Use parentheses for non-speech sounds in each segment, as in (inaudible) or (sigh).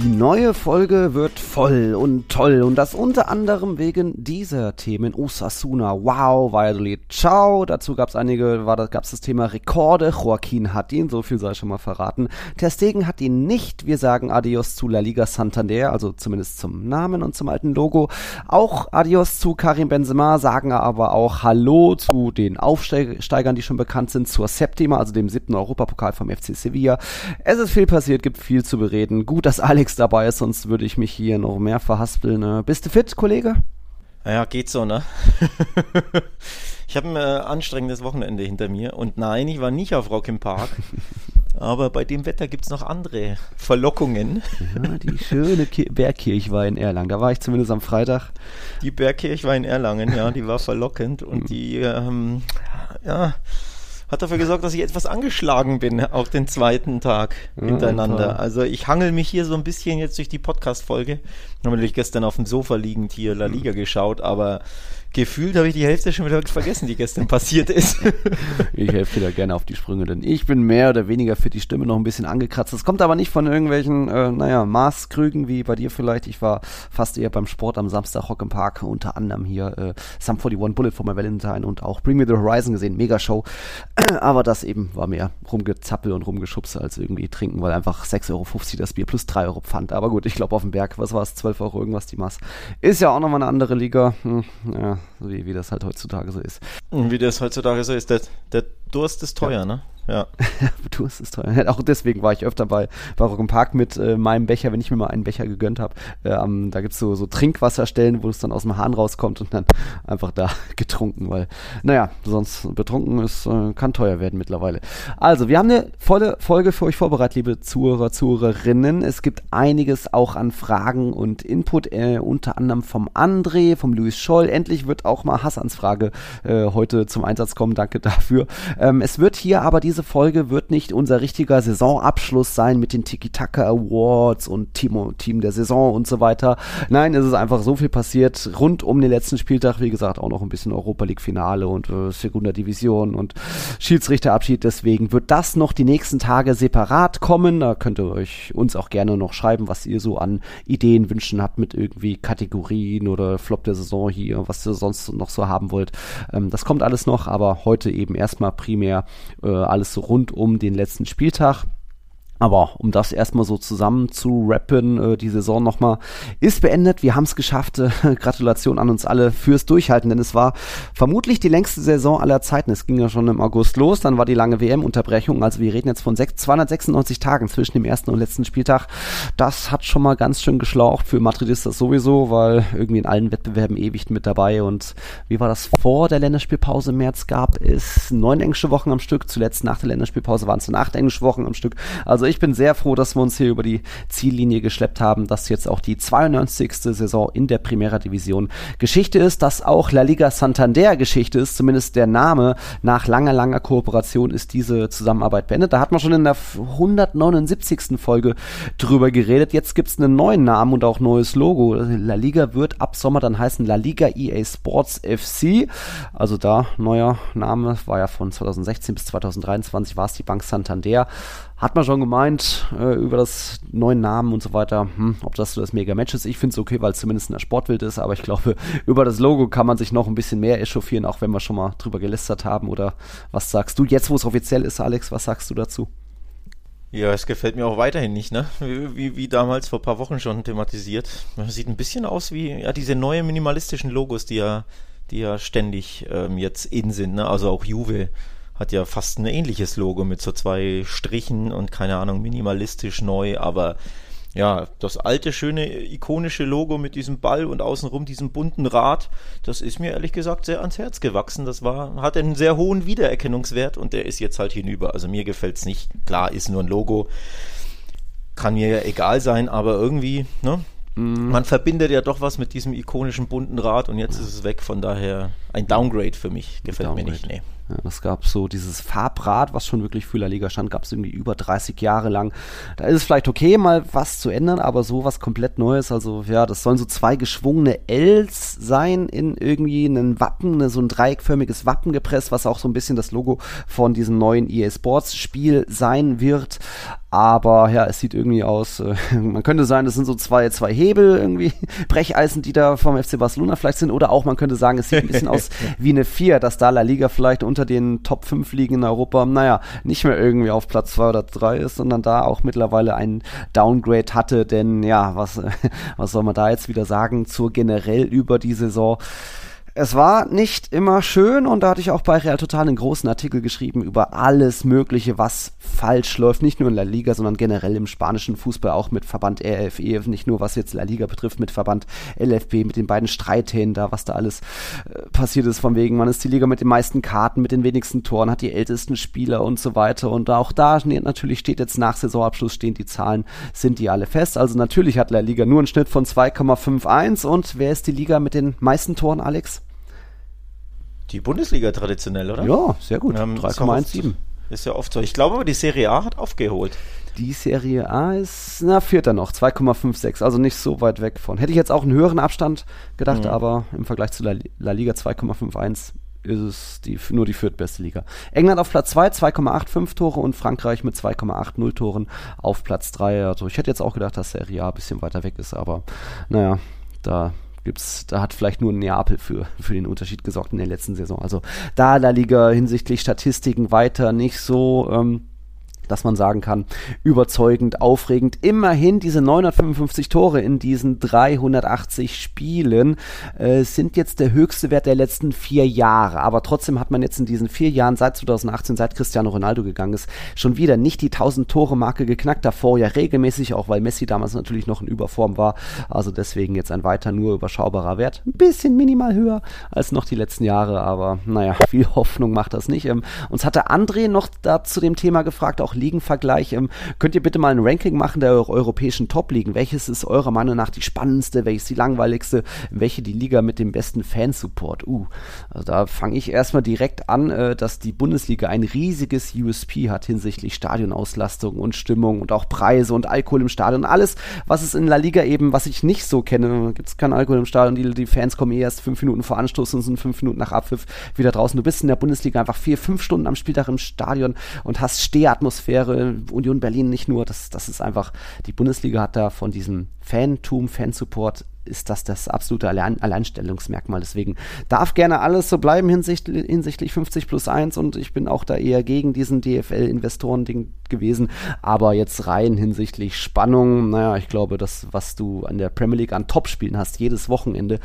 die neue Folge wird voll und toll und das unter anderem wegen dieser Themen. Osasuna, wow, Valladolid, ciao. Dazu gab es einige, war das, gab's das Thema Rekorde. Joaquin hat ihn, so viel sei schon mal verraten. Ter Stegen hat ihn nicht. Wir sagen Adios zu La Liga Santander, also zumindest zum Namen und zum alten Logo. Auch Adios zu Karim Benzema, sagen aber auch Hallo zu den Aufsteigern, die schon bekannt sind, zur Septima, also dem siebten Europapokal vom FC Sevilla. Es ist viel passiert, gibt viel zu bereden. Gut, dass Alex dabei ist, sonst würde ich mich hier noch mehr verhaspeln. Ne? Bist du fit, Kollege? Naja, geht so, ne? (laughs) ich habe ein äh, anstrengendes Wochenende hinter mir und nein, ich war nicht auf Rock im Park. (laughs) Aber bei dem Wetter gibt es noch andere Verlockungen. Ja, die schöne Ki Bergkirch war in Erlangen. Da war ich zumindest am Freitag. Die Bergkirch war in Erlangen, ja, die war verlockend und die, ähm, ja, hat dafür gesorgt, dass ich etwas angeschlagen bin, auch den zweiten Tag hintereinander. Ja, also ich hangel mich hier so ein bisschen jetzt durch die Podcast-Folge. Ich habe natürlich gestern auf dem Sofa liegend hier La Liga geschaut, aber gefühlt habe ich die Hälfte schon wieder vergessen, die gestern passiert ist. (laughs) ich helfe dir da gerne auf die Sprünge, denn ich bin mehr oder weniger für die Stimme noch ein bisschen angekratzt. Das kommt aber nicht von irgendwelchen, äh, naja, Maßkrügen wie bei dir vielleicht. Ich war fast eher beim Sport am Samstag Rock im Park, unter anderem hier äh, Sum 41 Bullet for my Valentine und auch Bring Me the Horizon gesehen, mega Show. (clears throat) aber das eben war mehr rumgezappel und rumgeschubse als irgendwie trinken, weil einfach 6,50 Euro das Bier plus 3 Euro Pfand. Aber gut, ich glaube auf dem Berg, was war es, 12 Euro irgendwas die Maß. Ist ja auch nochmal eine andere Liga. Hm, ja, wie, wie das halt heutzutage so ist. Wie das heutzutage so ist. Der, der Durst ist teuer, ja. ne? Ja. (laughs) Durst ist teuer. Auch deswegen war ich öfter bei, bei Rock Park mit äh, meinem Becher, wenn ich mir mal einen Becher gegönnt habe. Äh, da gibt es so, so Trinkwasserstellen, wo es dann aus dem Hahn rauskommt und dann (laughs) einfach da getrunken, weil, naja, sonst betrunken ist, äh, kann teuer werden mittlerweile. Also, wir haben eine volle Folge für euch vorbereitet, liebe Zuhörer, Zuhörerinnen. Es gibt einiges auch an Fragen und Input, äh, unter anderem vom André, vom Louis Scholl. Endlich wird auch mal Hassans Frage äh, heute zum Einsatz kommen. Danke dafür. Ähm, es wird hier aber diese Folge wird nicht unser richtiger Saisonabschluss sein mit den Tiki-Taka Awards und Team, Team der Saison und so weiter. Nein, es ist einfach so viel passiert rund um den letzten Spieltag. Wie gesagt, auch noch ein bisschen Europa League Finale und äh, Segunda Division und Schiedsrichterabschied. Deswegen wird das noch die nächsten Tage separat kommen. Da könnt ihr euch uns auch gerne noch schreiben, was ihr so an Ideen, Wünschen habt mit irgendwie Kategorien oder Flop der Saison hier, was ihr sonst noch so haben wollt. Ähm, das kommt alles noch, aber heute eben erstmal primär äh, alles rund um den letzten Spieltag. Aber um das erstmal so zusammen zu rappen, äh, die Saison nochmal ist beendet. Wir haben es geschafft. (laughs) Gratulation an uns alle fürs Durchhalten, denn es war vermutlich die längste Saison aller Zeiten. Es ging ja schon im August los, dann war die lange WM-Unterbrechung. Also wir reden jetzt von 296 Tagen zwischen dem ersten und letzten Spieltag. Das hat schon mal ganz schön geschlaucht für Madridistas sowieso, weil irgendwie in allen Wettbewerben ewig mit dabei. Und wie war das vor der Länderspielpause im März? Gab es neun englische Wochen am Stück. Zuletzt nach der Länderspielpause waren es dann acht englische Wochen am Stück. Also ich bin sehr froh, dass wir uns hier über die Ziellinie geschleppt haben, dass jetzt auch die 92. Saison in der Primera Division Geschichte ist, dass auch La Liga Santander Geschichte ist, zumindest der Name nach langer, langer Kooperation ist diese Zusammenarbeit beendet. Da hat man schon in der 179. Folge drüber geredet. Jetzt gibt es einen neuen Namen und auch neues Logo. La Liga wird ab Sommer dann heißen La Liga EA Sports FC. Also da neuer Name, war ja von 2016 bis 2023 war es die Bank Santander hat man schon gemeint äh, über das neuen Namen und so weiter, hm, ob das so das Mega-Match ist. Ich finde es okay, weil es zumindest in der Sportwelt ist, aber ich glaube, (laughs) über das Logo kann man sich noch ein bisschen mehr echauffieren, auch wenn wir schon mal drüber gelästert haben. Oder was sagst du jetzt, wo es offiziell ist, Alex? Was sagst du dazu? Ja, es gefällt mir auch weiterhin nicht, ne? Wie, wie, wie damals vor ein paar Wochen schon thematisiert. Sieht ein bisschen aus wie ja, diese neuen minimalistischen Logos, die ja, die ja ständig ähm, jetzt in sind, ne? Also auch Juve hat ja fast ein ähnliches Logo mit so zwei Strichen und keine Ahnung, minimalistisch neu, aber ja, das alte, schöne, ikonische Logo mit diesem Ball und außenrum diesem bunten Rad, das ist mir ehrlich gesagt sehr ans Herz gewachsen. Das war, hat einen sehr hohen Wiedererkennungswert und der ist jetzt halt hinüber. Also mir gefällt es nicht. Klar, ist nur ein Logo. Kann mir ja egal sein, aber irgendwie, ne? Mhm. Man verbindet ja doch was mit diesem ikonischen bunten Rad und jetzt ist es weg. Von daher ein Downgrade für mich. Gefällt Downgrade. mir nicht. Nee. Ja, das gab so dieses Farbrad, was schon wirklich für La Liga stand, gab es irgendwie über 30 Jahre lang. Da ist es vielleicht okay, mal was zu ändern, aber so was komplett Neues. Also ja, das sollen so zwei geschwungene Ls sein in irgendwie einem Wappen, ne, so ein dreieckförmiges Wappen gepresst, was auch so ein bisschen das Logo von diesem neuen EA Sports Spiel sein wird. Aber ja, es sieht irgendwie aus, äh, (laughs) man könnte sagen, das sind so zwei, zwei Hebel irgendwie, (laughs) Brecheisen, die da vom FC Barcelona vielleicht sind. Oder auch man könnte sagen, es sieht ein bisschen (laughs) aus wie eine Vier, dass da La Liga vielleicht unter den Top 5 Ligen in Europa, naja, nicht mehr irgendwie auf Platz 2 oder 3 ist, sondern da auch mittlerweile ein Downgrade hatte. Denn ja, was, (laughs) was soll man da jetzt wieder sagen zur generell über die Saison? Es war nicht immer schön und da hatte ich auch bei Real Total einen großen Artikel geschrieben über alles Mögliche, was falsch läuft. Nicht nur in La Liga, sondern generell im spanischen Fußball, auch mit Verband RFE. Nicht nur was jetzt La Liga betrifft, mit Verband LFB, mit den beiden Streithähnen da, was da alles äh, passiert ist. Von wegen, man ist die Liga mit den meisten Karten, mit den wenigsten Toren, hat die ältesten Spieler und so weiter. Und auch da natürlich steht jetzt nach Saisonabschluss stehen die Zahlen, sind die alle fest. Also natürlich hat La Liga nur einen Schnitt von 2,51 und wer ist die Liga mit den meisten Toren, Alex? Die Bundesliga traditionell, oder? Ja, sehr gut. Ähm, 3,17. Ist ja oft so. Ich glaube aber, die Serie A hat aufgeholt. Die Serie A ist, na, vierter noch, 2,56, also nicht so weit weg von. Hätte ich jetzt auch einen höheren Abstand gedacht, mhm. aber im Vergleich zu La, La Liga 2,51 ist es die, nur die viertbeste Liga. England auf Platz 2, 2,85 Tore und Frankreich mit 2,80 Toren auf Platz 3. Also ich hätte jetzt auch gedacht, dass Serie A ein bisschen weiter weg ist, aber naja, da gibt's, da hat vielleicht nur Neapel für, für den Unterschied gesorgt in der letzten Saison. Also da La Liga hinsichtlich Statistiken weiter nicht so ähm, dass man sagen kann, überzeugend, aufregend. Immerhin diese 955 Tore in diesen 380 Spielen äh, sind jetzt der höchste Wert der letzten vier Jahre. Aber trotzdem hat man jetzt in diesen vier Jahren seit 2018, seit Cristiano Ronaldo gegangen ist, schon wieder nicht die 1000 Tore Marke geknackt. Davor ja regelmäßig, auch weil Messi damals natürlich noch in Überform war. Also deswegen jetzt ein weiter nur überschaubarer Wert. Ein bisschen minimal höher als noch die letzten Jahre, aber naja, (laughs) viel Hoffnung macht das nicht. Ähm, uns hatte André noch da zu dem Thema gefragt, auch Ligenvergleich. Ähm, könnt ihr bitte mal ein Ranking machen der europäischen Top-Ligen? Welches ist eurer Meinung nach die spannendste? Welches die langweiligste? Welche die Liga mit dem besten Fansupport? Uh, also da fange ich erstmal direkt an, äh, dass die Bundesliga ein riesiges USP hat hinsichtlich Stadionauslastung und Stimmung und auch Preise und Alkohol im Stadion. Alles, was es in La Liga eben, was ich nicht so kenne, gibt es keinen Alkohol im Stadion. Die, die Fans kommen eh erst fünf Minuten vor Anstoß und sind fünf Minuten nach Abpfiff wieder draußen. Du bist in der Bundesliga einfach vier, fünf Stunden am Spieltag im Stadion und hast Stehatmosphäre Atmosphäre, Union Berlin nicht nur, das, das ist einfach, die Bundesliga hat da von diesem Fantum, Fansupport ist das das absolute Allein Alleinstellungsmerkmal. Deswegen darf gerne alles so bleiben hinsichtlich, hinsichtlich 50 plus 1 und ich bin auch da eher gegen diesen DFL-Investoren-Ding gewesen. Aber jetzt rein hinsichtlich Spannung, naja, ich glaube, das, was du an der Premier League an Topspielen hast, jedes Wochenende,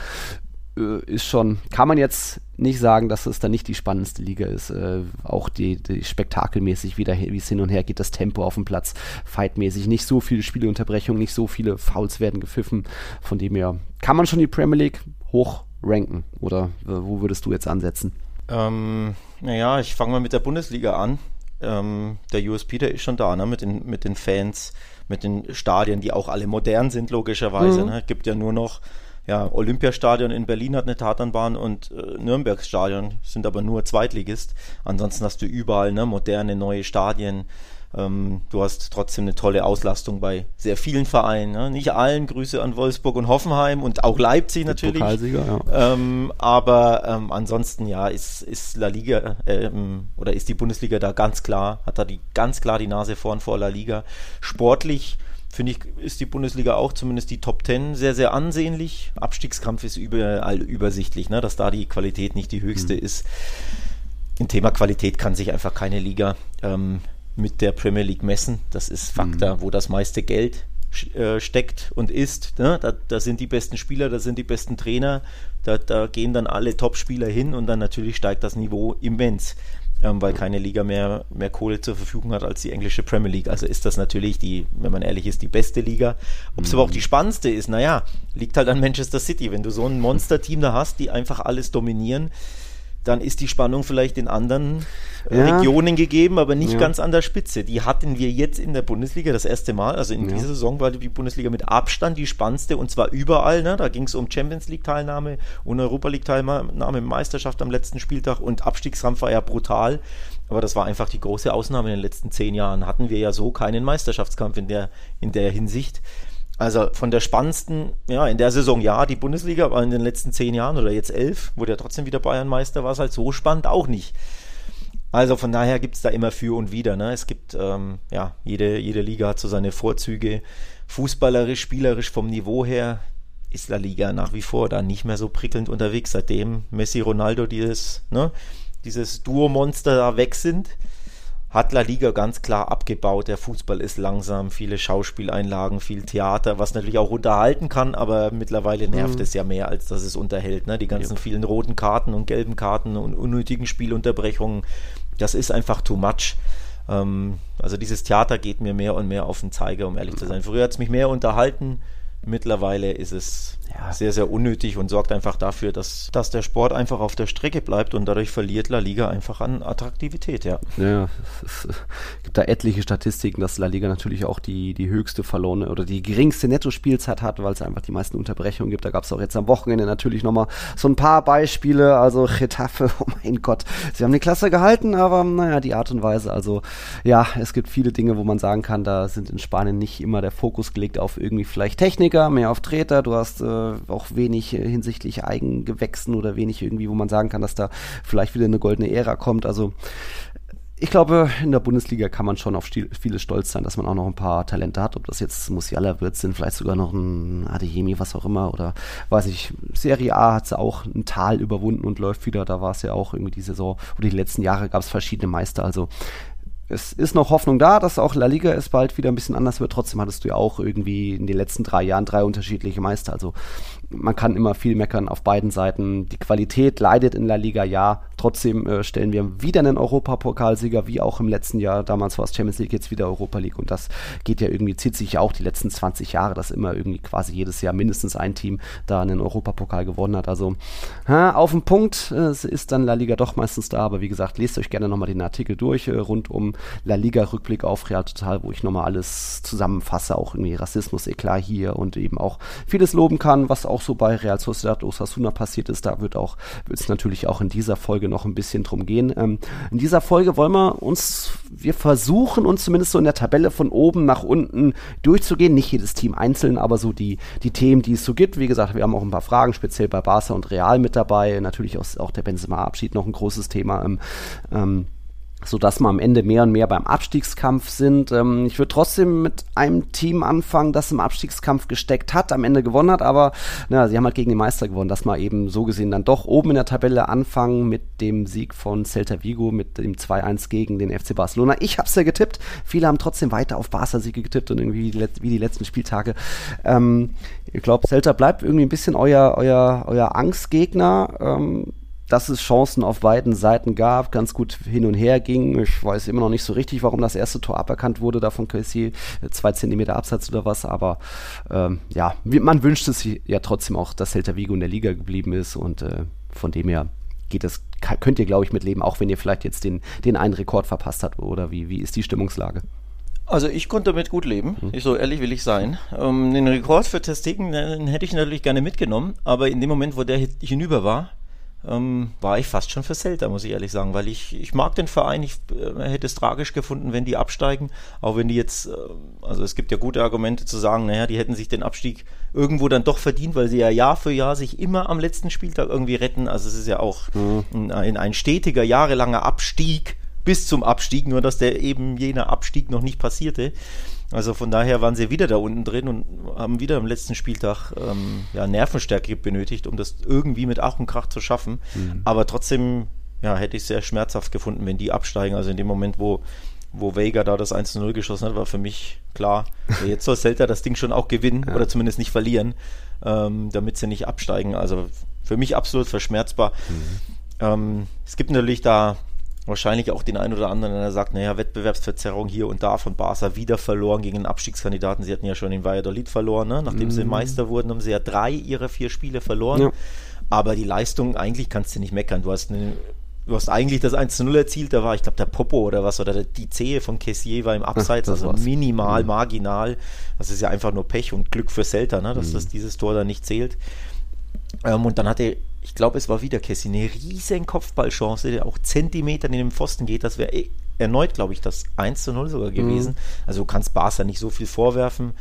ist schon, kann man jetzt nicht sagen, dass es dann nicht die spannendste Liga ist. Äh, auch die, die spektakelmäßig, wie, wie es hin und her geht, das Tempo auf dem Platz, fightmäßig, nicht so viele Spieleunterbrechungen, nicht so viele Fouls werden gepfiffen. Von dem her kann man schon die Premier League hoch ranken. Oder äh, wo würdest du jetzt ansetzen? Ähm, naja, ich fange mal mit der Bundesliga an. Ähm, der USP, der ist schon da, ne? mit, den, mit den Fans, mit den Stadien, die auch alle modern sind, logischerweise. Mhm. Ne? Gibt ja nur noch ja, Olympiastadion in Berlin hat eine Tatanbahn und äh, Nürnbergs Stadion sind aber nur Zweitligist. Ansonsten hast du überall ne, moderne, neue Stadien. Ähm, du hast trotzdem eine tolle Auslastung bei sehr vielen Vereinen. Ne? Nicht allen. Grüße an Wolfsburg und Hoffenheim und auch Leipzig natürlich. Ja. Ähm, aber ähm, ansonsten ja, ist, ist La Liga ähm, oder ist die Bundesliga da ganz klar, hat da die ganz klar die Nase vorn vor La Liga. Sportlich finde ich, ist die Bundesliga auch zumindest die Top Ten sehr, sehr ansehnlich. Abstiegskampf ist überall übersichtlich, ne? dass da die Qualität nicht die höchste mhm. ist. Im Thema Qualität kann sich einfach keine Liga ähm, mit der Premier League messen. Das ist Faktor, mhm. wo das meiste Geld äh, steckt und ist. Ne? Da, da, sind die besten Spieler, da sind die besten Trainer, da, da gehen dann alle Top-Spieler hin und dann natürlich steigt das Niveau immens ähm, weil keine Liga mehr, mehr Kohle zur Verfügung hat als die englische Premier League. Also ist das natürlich die, wenn man ehrlich ist, die beste Liga. Ob es mhm. aber auch die spannendste ist, naja, liegt halt an Manchester City. Wenn du so ein Monster-Team da hast, die einfach alles dominieren, dann ist die Spannung vielleicht in anderen äh, ja. Regionen gegeben, aber nicht ja. ganz an der Spitze. Die hatten wir jetzt in der Bundesliga das erste Mal. Also in ja. dieser Saison war die Bundesliga mit Abstand die spannendste und zwar überall. Ne? Da ging es um Champions League-Teilnahme und Europa League-Teilnahme, Meisterschaft am letzten Spieltag und Abstiegskampf war ja brutal. Aber das war einfach die große Ausnahme in den letzten zehn Jahren. Hatten wir ja so keinen Meisterschaftskampf in der, in der Hinsicht. Also von der spannendsten, ja, in der Saison ja, die Bundesliga, aber in den letzten zehn Jahren oder jetzt elf, wurde ja trotzdem wieder Bayern Meister, war es halt so spannend auch nicht. Also von daher gibt es da immer für und wieder. Ne? Es gibt, ähm, ja, jede, jede Liga hat so seine Vorzüge. Fußballerisch, spielerisch vom Niveau her ist La Liga nach wie vor da nicht mehr so prickelnd unterwegs, seitdem Messi, Ronaldo dieses, ne, dieses Duo-Monster da weg sind hat La Liga ganz klar abgebaut. Der Fußball ist langsam, viele Schauspieleinlagen, viel Theater, was natürlich auch unterhalten kann, aber mittlerweile nervt mhm. es ja mehr, als dass es unterhält. Ne? Die ganzen ja. vielen roten Karten und gelben Karten und unnötigen Spielunterbrechungen, das ist einfach too much. Ähm, also dieses Theater geht mir mehr und mehr auf den Zeiger, um ehrlich zu sein. Früher hat es mich mehr unterhalten. Mittlerweile ist es ja. sehr, sehr unnötig und sorgt einfach dafür, dass, dass der Sport einfach auf der Strecke bleibt und dadurch verliert La Liga einfach an Attraktivität, ja. Ja, es gibt da etliche Statistiken, dass La Liga natürlich auch die, die höchste verlorene oder die geringste Nettospielzeit hat, weil es einfach die meisten Unterbrechungen gibt. Da gab es auch jetzt am Wochenende natürlich nochmal so ein paar Beispiele. Also Getafe, (laughs) oh mein Gott, sie haben die Klasse gehalten, aber naja, die Art und Weise. Also ja, es gibt viele Dinge, wo man sagen kann, da sind in Spanien nicht immer der Fokus gelegt auf irgendwie vielleicht Technik weniger, mehr auf Treter. Du hast äh, auch wenig äh, hinsichtlich Eigengewächsen oder wenig irgendwie, wo man sagen kann, dass da vielleicht wieder eine goldene Ära kommt. Also ich glaube, in der Bundesliga kann man schon auf vieles stolz sein, dass man auch noch ein paar Talente hat. Ob das jetzt Musiala wird, sind vielleicht sogar noch ein Adeyemi, was auch immer. Oder weiß ich, Serie A hat sie auch ein Tal überwunden und läuft wieder. Da war es ja auch irgendwie die Saison oder die letzten Jahre gab es verschiedene Meister. Also es ist noch Hoffnung da, dass auch La Liga es bald wieder ein bisschen anders wird. Trotzdem hattest du ja auch irgendwie in den letzten drei Jahren drei unterschiedliche Meister. Also man kann immer viel meckern auf beiden Seiten. Die Qualität leidet in La Liga, ja. Trotzdem äh, stellen wir wieder einen Europapokalsieger, wie auch im letzten Jahr. Damals war es Champions League, jetzt wieder Europa League. Und das geht ja irgendwie, zieht sich ja auch die letzten 20 Jahre, dass immer irgendwie quasi jedes Jahr mindestens ein Team da einen Europapokal gewonnen hat. Also ha, auf den Punkt äh, ist dann La Liga doch meistens da. Aber wie gesagt, lest euch gerne nochmal den Artikel durch äh, rund um La Liga Rückblick auf Real Total, wo ich nochmal alles zusammenfasse. Auch irgendwie Rassismus, Eklat hier und eben auch vieles loben kann, was auch so bei Real Sociedad Osasuna passiert ist. Da wird auch, wird es natürlich auch in dieser Folge noch ein bisschen drum gehen. Ähm, in dieser Folge wollen wir uns, wir versuchen uns zumindest so in der Tabelle von oben nach unten durchzugehen. Nicht jedes Team einzeln, aber so die, die Themen, die es so gibt. Wie gesagt, wir haben auch ein paar Fragen, speziell bei Barca und Real mit dabei. Natürlich auch, auch der Benzema-Abschied noch ein großes Thema. Ähm, ähm, so dass wir am Ende mehr und mehr beim Abstiegskampf sind. Ähm, ich würde trotzdem mit einem Team anfangen, das im Abstiegskampf gesteckt hat, am Ende gewonnen hat, aber na, sie haben halt gegen den Meister gewonnen, dass wir eben so gesehen dann doch oben in der Tabelle anfangen mit dem Sieg von Celta Vigo, mit dem 2-1 gegen den FC Barcelona. Ich habe es ja getippt, viele haben trotzdem weiter auf Barca-Siege getippt und irgendwie die, wie die letzten Spieltage. Ähm, ich glaube, Celta bleibt irgendwie ein bisschen euer, euer, euer Angstgegner. Ähm, dass es Chancen auf beiden Seiten gab, ganz gut hin und her ging. Ich weiß immer noch nicht so richtig, warum das erste Tor aberkannt wurde, da von Kelsey, zwei Zentimeter Absatz oder was, aber ähm, ja, man wünscht es ja trotzdem auch, dass Celta Vigo in der Liga geblieben ist und äh, von dem her geht das, könnt ihr, glaube ich, mitleben, auch wenn ihr vielleicht jetzt den, den einen Rekord verpasst habt oder wie, wie ist die Stimmungslage? Also ich konnte damit gut leben, ich, so ehrlich will ich sein. Ähm, den Rekord für Testegen, den hätte ich natürlich gerne mitgenommen, aber in dem Moment, wo der hinüber war, ähm, war ich fast schon für Celta, muss ich ehrlich sagen, weil ich, ich mag den Verein, ich äh, hätte es tragisch gefunden, wenn die absteigen, auch wenn die jetzt, äh, also es gibt ja gute Argumente zu sagen, naja, die hätten sich den Abstieg irgendwo dann doch verdient, weil sie ja Jahr für Jahr sich immer am letzten Spieltag irgendwie retten, also es ist ja auch mhm. ein, ein stetiger, jahrelanger Abstieg bis zum Abstieg, nur dass der eben jener Abstieg noch nicht passierte. Also von daher waren sie wieder da unten drin und haben wieder am letzten Spieltag ähm, ja, Nervenstärke benötigt, um das irgendwie mit Ach und Krach zu schaffen. Mhm. Aber trotzdem ja, hätte ich es sehr schmerzhaft gefunden, wenn die absteigen. Also in dem Moment, wo, wo Vega da das 1-0 geschossen hat, war für mich klar, jetzt soll Celta das Ding schon auch gewinnen ja. oder zumindest nicht verlieren, ähm, damit sie nicht absteigen. Also für mich absolut verschmerzbar. Mhm. Ähm, es gibt natürlich da wahrscheinlich auch den einen oder anderen, der sagt, naja, Wettbewerbsverzerrung hier und da von Barca wieder verloren gegen einen Abstiegskandidaten. Sie hatten ja schon in Valladolid verloren, ne? nachdem mm. sie mhm. Meister wurden, haben sie ja drei ihrer vier Spiele verloren. Ja. Aber die Leistung, eigentlich kannst du nicht meckern. Du hast eine Du hast eigentlich das 1 zu 0 erzielt, da war, ich glaube, der Popo oder was, oder die Zehe von Kessier war im Abseits, also war's. minimal, mhm. marginal. Das ist ja einfach nur Pech und Glück für Celta, ne, dass mhm. das dieses Tor da nicht zählt. Ähm, und dann hatte, ich glaube, es war wieder Kessier, eine riesen Kopfballchance, der auch Zentimeter in den Pfosten geht. Das wäre erneut, glaube ich, das 1 zu 0 sogar gewesen. Mhm. Also du kannst Barca nicht so viel vorwerfen.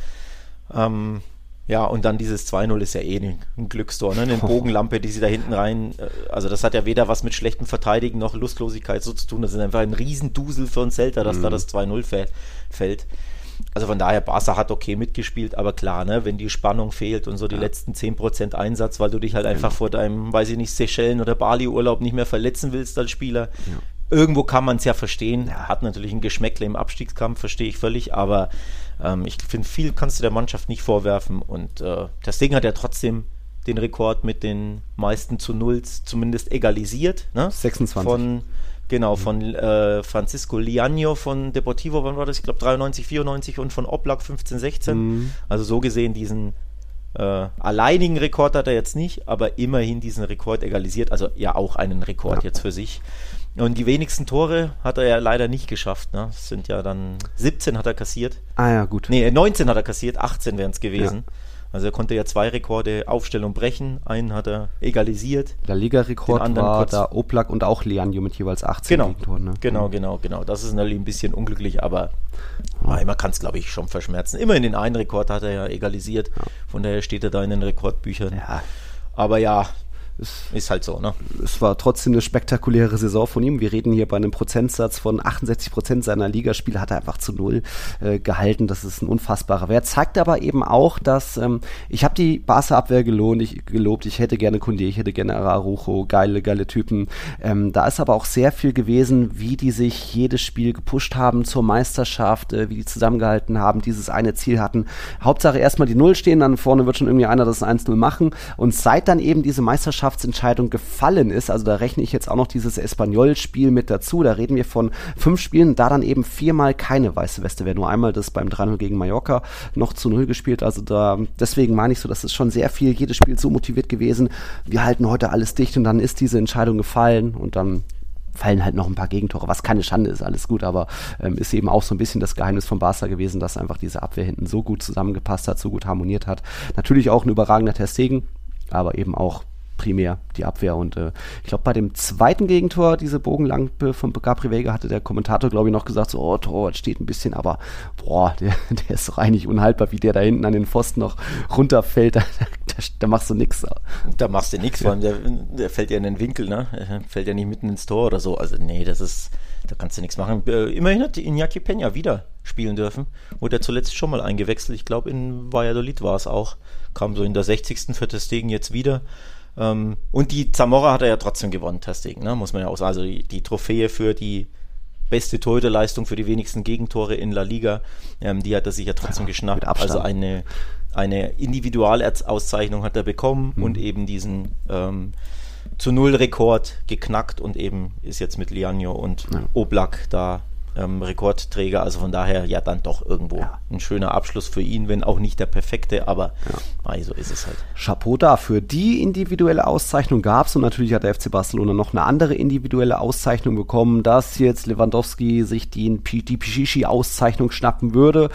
Ähm, ja, und dann dieses 2-0 ist ja eh ein, Glückstor, ne? Eine (laughs) Bogenlampe, die sie da hinten rein, äh, also das hat ja weder was mit schlechtem Verteidigen noch Lustlosigkeit so zu tun. Das ist einfach ein Riesendusel für ein Celta, dass mhm. da das 2-0 fällt. Also von daher, Barca hat okay mitgespielt, aber klar, ne, wenn die Spannung fehlt und so die ja. letzten 10% Einsatz, weil du dich halt einfach vor deinem, weiß ich nicht, Seychellen oder Bali-Urlaub nicht mehr verletzen willst als Spieler. Ja. Irgendwo kann man es ja verstehen. Hat natürlich ein Geschmäckle im Abstiegskampf, verstehe ich völlig, aber ähm, ich finde, viel kannst du der Mannschaft nicht vorwerfen und äh, das Ding hat ja trotzdem den Rekord mit den meisten zu Nulls zumindest egalisiert. Ne? 26. Von, genau, von äh, Francisco Liano von Deportivo, wann war das? Ich glaube 93, 94 und von Oblak 15, 16. Mhm. Also so gesehen diesen äh, alleinigen Rekord hat er jetzt nicht, aber immerhin diesen Rekord egalisiert. Also ja auch einen Rekord ja. jetzt für sich. Und die wenigsten Tore hat er ja leider nicht geschafft. Ne? Das sind ja dann 17 hat er kassiert. Ah ja, gut. Nee, 19 hat er kassiert, 18 wären es gewesen. Ja. Also er konnte ja zwei Rekorde aufstellen und brechen. Einen hat er egalisiert. Der Liga-Rekord war da Oblak und auch Leanjo mit jeweils 18 genau. Gegentoren. Ne? Genau, genau, genau. Das ist natürlich ein bisschen unglücklich, aber ja. man kann es, glaube ich, schon verschmerzen. Immerhin den einen Rekord hat er ja egalisiert. Ja. Von daher steht er da in den Rekordbüchern. Ja. Aber ja, es, ist halt so, ne? Es war trotzdem eine spektakuläre Saison von ihm. Wir reden hier bei einem Prozentsatz von 68 Prozent seiner Ligaspiele hat er einfach zu null äh, gehalten. Das ist ein unfassbarer Wert. Zeigt aber eben auch, dass ähm, ich habe die Barca-Abwehr gelohnt, ich, gelobt. Ich hätte gerne Kunde, ich hätte gerne Ararujo, geile, geile Typen. Ähm, da ist aber auch sehr viel gewesen, wie die sich jedes Spiel gepusht haben zur Meisterschaft, äh, wie die zusammengehalten haben, dieses eine Ziel hatten. Hauptsache erstmal die Null stehen, dann vorne wird schon irgendwie einer das 1-0 machen. Und seit dann eben diese Meisterschaft Meisterschaftsentscheidung gefallen ist, also da rechne ich jetzt auch noch dieses Espanyol-Spiel mit dazu, da reden wir von fünf Spielen, da dann eben viermal keine weiße Weste. Wäre, nur einmal das beim 3-0 gegen Mallorca noch zu Null gespielt, also da, deswegen meine ich so, das ist schon sehr viel, jedes Spiel so motiviert gewesen, wir halten heute alles dicht und dann ist diese Entscheidung gefallen und dann fallen halt noch ein paar Gegentore, was keine Schande ist, alles gut, aber ähm, ist eben auch so ein bisschen das Geheimnis von Barca gewesen, dass einfach diese Abwehr hinten so gut zusammengepasst hat, so gut harmoniert hat. Natürlich auch ein überragender Testegen, aber eben auch primär die Abwehr. Und äh, ich glaube, bei dem zweiten Gegentor, diese Bogenlampe von Gabri Vega, hatte der Kommentator, glaube ich, noch gesagt, so, oh, Torwart steht ein bisschen, aber boah, (laughs) der, der ist doch eigentlich unhaltbar, wie der da hinten an den Pfosten noch runterfällt. (laughs) Da, da, da machst du nichts. Da machst du nichts, vor allem der, der fällt ja in den Winkel, ne? fällt ja nicht mitten ins Tor oder so. Also nee, das ist, da kannst du nichts machen. Äh, immerhin hat Iñaki Peña wieder spielen dürfen. Wurde er zuletzt schon mal eingewechselt. Ich glaube, in Valladolid war es auch. Kam so in der 60. für Testegen jetzt wieder. Ähm, und die Zamora hat er ja trotzdem gewonnen, Testing, ne? muss man ja auch sagen. Also die, die Trophäe für die beste Torhüterleistung für die wenigsten Gegentore in La Liga, ähm, die hat er sich ja trotzdem ja, geschnappt. Also eine, eine Individualauszeichnung hat er bekommen mhm. und eben diesen ähm, zu Null Rekord geknackt und eben ist jetzt mit Lianjo und ja. Oblak da ähm, Rekordträger. Also von daher ja dann doch irgendwo ja. ein schöner Abschluss für ihn, wenn auch nicht der perfekte, aber ja. so ist es halt. Chapeau dafür. Die individuelle Auszeichnung gab es und natürlich hat der FC Barcelona noch eine andere individuelle Auszeichnung bekommen, dass jetzt Lewandowski sich die, die Pichichi-Auszeichnung schnappen würde.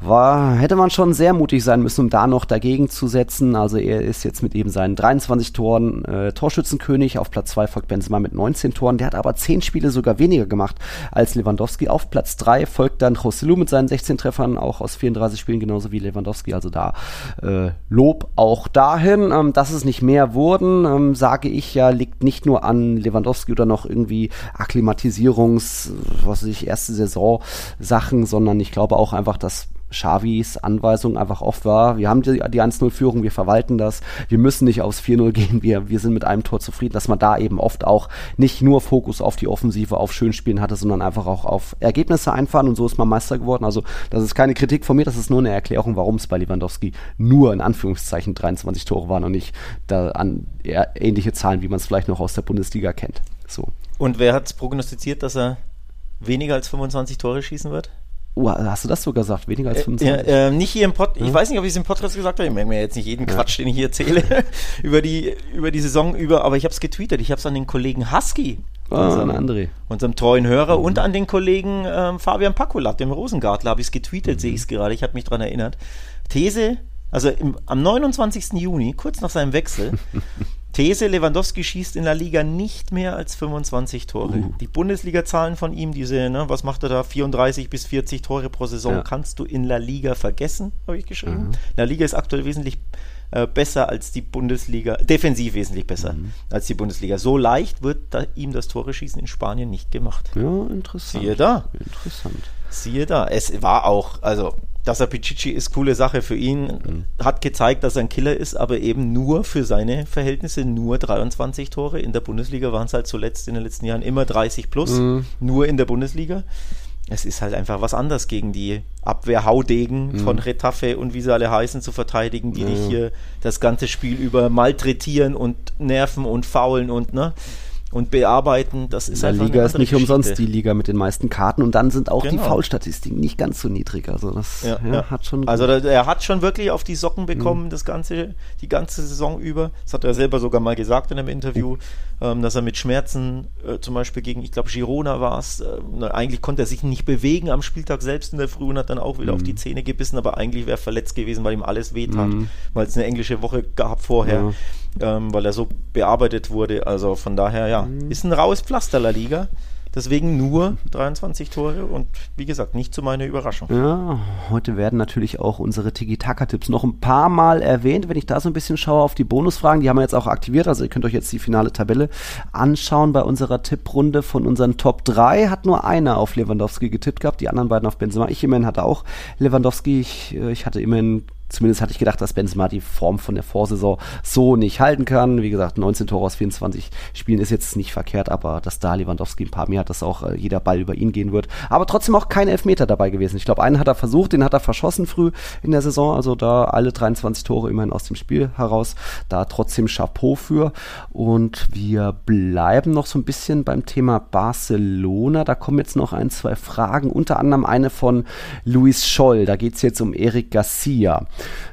War, hätte man schon sehr mutig sein müssen, um da noch dagegen zu setzen. Also er ist jetzt mit eben seinen 23 Toren äh, Torschützenkönig. Auf Platz 2 folgt Benzema mit 19 Toren. Der hat aber 10 Spiele sogar weniger gemacht als Lewandowski. Lewandowski auf Platz 3, folgt dann Joselu mit seinen 16 Treffern, auch aus 34 Spielen, genauso wie Lewandowski. Also da äh, Lob auch dahin. Ähm, dass es nicht mehr wurden, ähm, sage ich ja, liegt nicht nur an Lewandowski oder noch irgendwie Akklimatisierungs, was weiß ich, erste Saison Sachen, sondern ich glaube auch einfach, dass Xavis Anweisung einfach oft war, wir haben die, die 1-0-Führung, wir verwalten das, wir müssen nicht aufs 4-0 gehen, wir, wir sind mit einem Tor zufrieden, dass man da eben oft auch nicht nur Fokus auf die Offensive, auf Schönspielen hatte, sondern einfach auch auf Ergebnisse einfahren und so ist man Meister geworden. Also das ist keine Kritik von mir, das ist nur eine Erklärung, warum es bei Lewandowski nur in Anführungszeichen 23 Tore waren und nicht da an ähnliche Zahlen, wie man es vielleicht noch aus der Bundesliga kennt. So. Und wer hat prognostiziert, dass er weniger als 25 Tore schießen wird? Oh, hast du das so gesagt? Weniger als 25? Äh, äh, nicht hier im Pod, ich ja. weiß nicht, ob ich es im Podcast gesagt habe, ich merke mir jetzt nicht jeden ja. Quatsch, den ich hier erzähle, (laughs) (laughs) über, die, über die Saison über, aber ich habe es getweetet, ich habe es an den Kollegen Husky, ah, unserem, André. unserem treuen Hörer mhm. und an den Kollegen ähm, Fabian Pakulat, dem Rosengartler, habe ich es getweetet, mhm. sehe ich es gerade, ich habe mich daran erinnert. These, also im, am 29. Juni, kurz nach seinem Wechsel, (laughs) These, Lewandowski schießt in der Liga nicht mehr als 25 Tore. Uh. Die Bundesliga-Zahlen von ihm, diese, ne, was macht er da, 34 bis 40 Tore pro Saison, ja. kannst du in La Liga vergessen, habe ich geschrieben. Mhm. La Liga ist aktuell wesentlich äh, besser als die Bundesliga, defensiv wesentlich besser mhm. als die Bundesliga. So leicht wird da, ihm das Tore schießen in Spanien nicht gemacht. Ja, interessant. Siehe da. Interessant. Siehe da. Es war auch, also dass er Pichichi ist, coole Sache für ihn. Mhm. Hat gezeigt, dass er ein Killer ist, aber eben nur für seine Verhältnisse nur 23 Tore. In der Bundesliga waren es halt zuletzt in den letzten Jahren immer 30 plus, mhm. nur in der Bundesliga. Es ist halt einfach was anderes gegen die Abwehrhaudegen mhm. von Retafe und wie sie alle heißen zu verteidigen, die dich hier das ganze Spiel über malträtieren und nerven und faulen und ne und bearbeiten. Das ist La Liga ist nicht Geschichte. umsonst die Liga mit den meisten Karten und dann sind auch genau. die Foulstatistiken nicht ganz so niedrig. Also das ja, ja, ja. hat schon. Also er hat schon wirklich auf die Socken bekommen, mhm. das ganze, die ganze Saison über. Das hat er selber sogar mal gesagt in einem Interview, ähm, dass er mit Schmerzen äh, zum Beispiel gegen, ich glaube Girona war es, äh, eigentlich konnte er sich nicht bewegen am Spieltag selbst in der Früh und hat dann auch wieder mhm. auf die Zähne gebissen, aber eigentlich wäre er verletzt gewesen, weil ihm alles wehtat, mhm. weil es eine englische Woche gab vorher ähm, weil er so bearbeitet wurde. Also von daher, ja, mhm. ist ein raues Pflaster La Liga. Deswegen nur 23 Tore und wie gesagt, nicht zu meiner Überraschung. Ja, heute werden natürlich auch unsere Tiki-Taka-Tipps noch ein paar Mal erwähnt. Wenn ich da so ein bisschen schaue auf die Bonusfragen, die haben wir jetzt auch aktiviert. Also ihr könnt euch jetzt die finale Tabelle anschauen. Bei unserer Tipprunde von unseren Top 3 hat nur einer auf Lewandowski getippt gehabt, die anderen beiden auf Benzema. Ich immerhin hatte auch Lewandowski. Ich, äh, ich hatte immerhin zumindest hatte ich gedacht, dass Benzema die Form von der Vorsaison so nicht halten kann. Wie gesagt, 19 Tore aus 24 Spielen ist jetzt nicht verkehrt, aber dass da Lewandowski ein paar mehr hat, dass auch äh, jeder Ball über ihn gehen wird. Aber trotzdem auch kein Elfmeter dabei gewesen. Ich glaube, einen hat er versucht, den hat er verschossen früh in der Saison. Also da alle 23 Tore immerhin aus dem Spiel heraus. Da trotzdem Chapeau für. Und wir bleiben noch so ein bisschen beim Thema Barcelona. Da kommen jetzt noch ein, zwei Fragen. Unter anderem eine von Luis Scholl. Da geht es jetzt um Eric Garcia.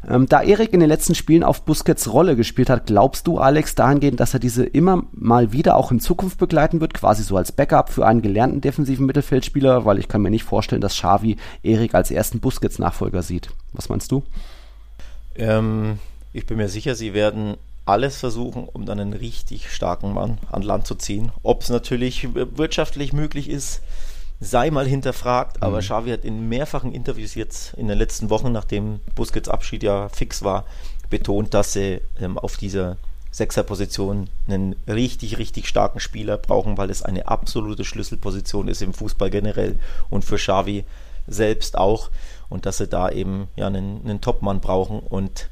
Ähm, da Erik in den letzten Spielen auf Busquets Rolle gespielt hat, glaubst du, Alex, dahingehend, dass er diese immer mal wieder auch in Zukunft begleiten wird, quasi so als Backup für einen gelernten defensiven Mittelfeldspieler? Weil ich kann mir nicht vorstellen, dass Xavi Erik als ersten Busquets-Nachfolger sieht. Was meinst du? Ähm, ich bin mir sicher, sie werden alles versuchen, um dann einen richtig starken Mann an Land zu ziehen. Ob es natürlich wirtschaftlich möglich ist, sei mal hinterfragt, aber mhm. Xavi hat in mehrfachen Interviews jetzt in den letzten Wochen, nachdem Busquets Abschied ja fix war, betont, dass sie ähm, auf dieser Sechserposition einen richtig, richtig starken Spieler brauchen, weil es eine absolute Schlüsselposition ist im Fußball generell und für Xavi selbst auch und dass sie da eben ja einen, einen Topmann brauchen und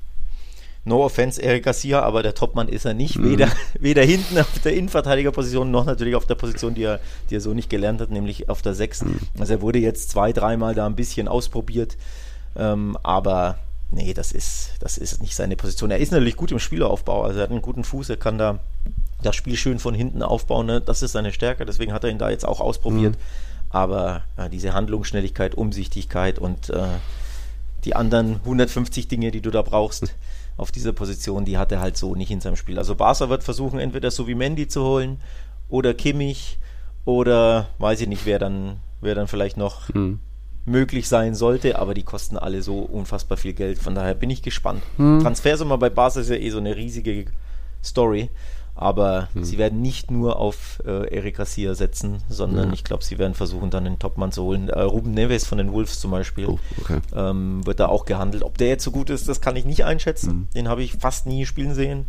No offense, Eric Garcia, aber der Topmann ist er nicht. Mhm. Weder, (laughs) weder hinten auf der Innenverteidigerposition noch natürlich auf der Position, die er, die er so nicht gelernt hat, nämlich auf der 6. Mhm. Also er wurde jetzt zwei, dreimal da ein bisschen ausprobiert. Ähm, aber nee, das ist, das ist nicht seine Position. Er ist natürlich gut im Spielaufbau, also er hat einen guten Fuß, er kann da das Spiel schön von hinten aufbauen. Ne? Das ist seine Stärke, deswegen hat er ihn da jetzt auch ausprobiert. Mhm. Aber ja, diese Handlungsschnelligkeit, Umsichtigkeit und äh, die anderen 150 Dinge, die du da brauchst, auf dieser Position, die hat er halt so nicht in seinem Spiel. Also Barca wird versuchen, entweder so wie Mendy zu holen oder Kimmich oder weiß ich nicht, wer dann, wer dann vielleicht noch mhm. möglich sein sollte, aber die kosten alle so unfassbar viel Geld. Von daher bin ich gespannt. Mhm. Transfersumme bei Barca ist ja eh so eine riesige Story. Aber hm. sie werden nicht nur auf äh, Eric Garcia setzen, sondern ja. ich glaube, sie werden versuchen, dann einen Topmann zu holen. Äh, Ruben Neves von den Wolves zum Beispiel oh, okay. ähm, wird da auch gehandelt. Ob der jetzt so gut ist, das kann ich nicht einschätzen. Hm. Den habe ich fast nie spielen sehen.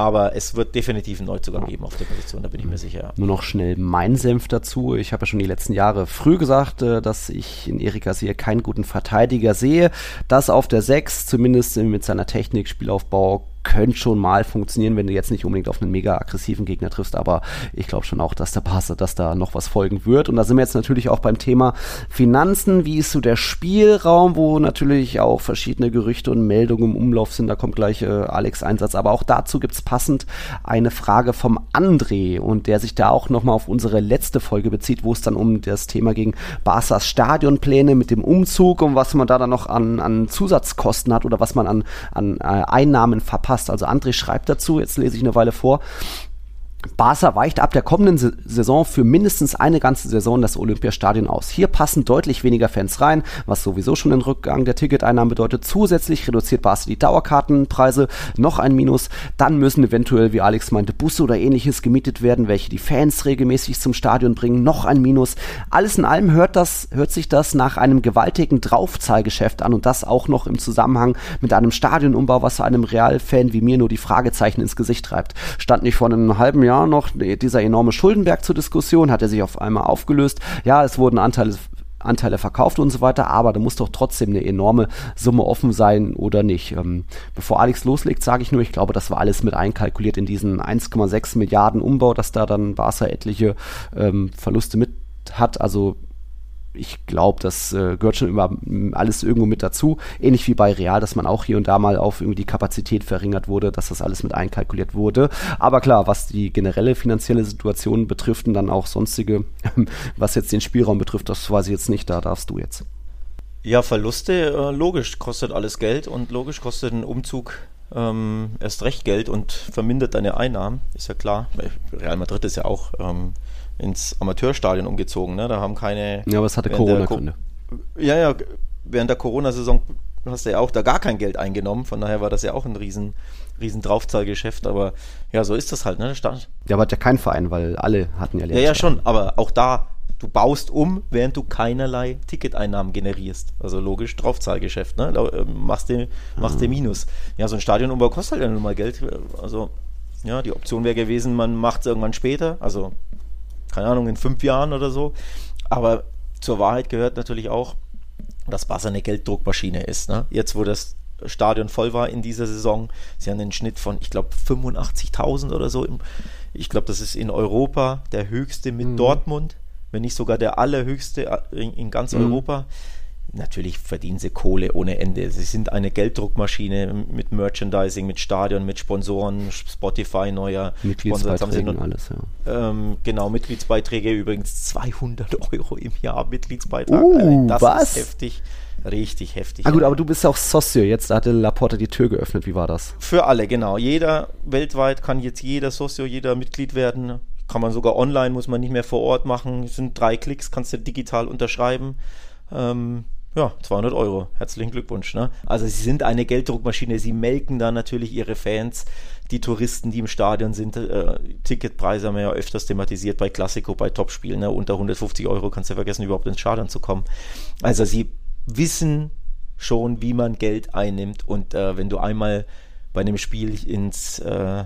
Aber es wird definitiv einen Neuzugang geben auf der Position, da bin ich mir sicher. Nur noch schnell mein Senf dazu. Ich habe ja schon die letzten Jahre früh gesagt, äh, dass ich in Erik Garcia keinen guten Verteidiger sehe. Das auf der 6, zumindest mit seiner Technik, Spielaufbau, könnte schon mal funktionieren, wenn du jetzt nicht unbedingt auf einen mega aggressiven Gegner triffst, aber ich glaube schon auch, dass der Barca, dass da noch was folgen wird. Und da sind wir jetzt natürlich auch beim Thema Finanzen. Wie ist so der Spielraum, wo natürlich auch verschiedene Gerüchte und Meldungen im Umlauf sind. Da kommt gleich äh, Alex Einsatz. Aber auch dazu gibt's passend eine Frage vom André und der sich da auch nochmal auf unsere letzte Folge bezieht, wo es dann um das Thema ging Barca's Stadionpläne mit dem Umzug und was man da dann noch an, an Zusatzkosten hat oder was man an, an äh, Einnahmen verpasst passt. Also André schreibt dazu, jetzt lese ich eine Weile vor, Barca weicht ab der kommenden Saison für mindestens eine ganze Saison das Olympiastadion aus. Hier passen deutlich weniger Fans rein, was sowieso schon den Rückgang der Ticketeinnahmen bedeutet. Zusätzlich reduziert Barca die Dauerkartenpreise, noch ein Minus. Dann müssen eventuell, wie Alex meinte, Busse oder ähnliches gemietet werden, welche die Fans regelmäßig zum Stadion bringen, noch ein Minus. Alles in allem hört das, hört sich das nach einem gewaltigen Draufzahlgeschäft an und das auch noch im Zusammenhang mit einem Stadionumbau, was einem Realfan wie mir nur die Fragezeichen ins Gesicht treibt. Stand nicht vor einem halben Jahr Jahr noch dieser enorme Schuldenberg zur Diskussion, hat er sich auf einmal aufgelöst. Ja, es wurden Anteile Anteile verkauft und so weiter, aber da muss doch trotzdem eine enorme Summe offen sein oder nicht. Ähm, bevor Alex loslegt, sage ich nur, ich glaube, das war alles mit einkalkuliert in diesen 1,6 Milliarden Umbau, dass da dann Barca etliche ähm, Verluste mit hat. Also ich glaube, das äh, gehört schon immer alles irgendwo mit dazu. Ähnlich wie bei Real, dass man auch hier und da mal auf irgendwie die Kapazität verringert wurde, dass das alles mit einkalkuliert wurde. Aber klar, was die generelle finanzielle Situation betrifft und dann auch sonstige, (laughs) was jetzt den Spielraum betrifft, das weiß ich jetzt nicht, da darfst du jetzt. Ja, Verluste, äh, logisch, kostet alles Geld und logisch kostet ein Umzug ähm, erst recht Geld und vermindert deine Einnahmen, ist ja klar. Real Madrid ist ja auch ähm, ins Amateurstadion umgezogen. Ne? Da haben keine. Ja, aber es hatte Corona-Gründe. Ja, ja, während der Corona-Saison hast du ja auch da gar kein Geld eingenommen. Von daher war das ja auch ein riesen, riesen Draufzahlgeschäft. Aber ja, so ist das halt. Ne? Stand. Ja, aber hat ja kein Verein, weil alle hatten ja Ja, ja, schon. Aber auch da, du baust um, während du keinerlei Ticketeinnahmen generierst. Also logisch Draufzahlgeschäft. Ne? Äh, machst du machst mhm. Minus. Ja, so ein Stadionumbau kostet halt ja nun mal Geld. Also ja, die Option wäre gewesen, man macht es irgendwann später. Also keine Ahnung, in fünf Jahren oder so. Aber zur Wahrheit gehört natürlich auch, dass Barca eine Gelddruckmaschine ist. Ne? Jetzt, wo das Stadion voll war in dieser Saison, sie haben einen Schnitt von, ich glaube, 85.000 oder so. Ich glaube, das ist in Europa der höchste mit mhm. Dortmund, wenn nicht sogar der allerhöchste in, in ganz mhm. Europa natürlich verdienen sie Kohle ohne Ende. Sie sind eine Gelddruckmaschine mit Merchandising, mit Stadion, mit Sponsoren, Spotify, neuer Mitgliedsbeiträge, alles, ja. Ähm, genau, Mitgliedsbeiträge übrigens 200 Euro im Jahr Mitgliedsbeitrag. Uh, das was? ist heftig. Richtig heftig. Ah gut, aber du bist ja auch Socio, jetzt hatte Laporte die Tür geöffnet, wie war das? Für alle, genau. Jeder, weltweit kann jetzt jeder Socio, jeder Mitglied werden. Kann man sogar online, muss man nicht mehr vor Ort machen. Es sind drei Klicks, kannst du digital unterschreiben. Ähm, ja, 200 Euro. Herzlichen Glückwunsch. Ne? Also sie sind eine Gelddruckmaschine. Sie melken da natürlich ihre Fans, die Touristen, die im Stadion sind. Äh, Ticketpreise haben wir ja öfters thematisiert bei Classico, bei Topspielen. Ne? Unter 150 Euro kannst du vergessen, überhaupt ins Stadion zu kommen. Also sie wissen schon, wie man Geld einnimmt. Und äh, wenn du einmal bei einem Spiel ins äh,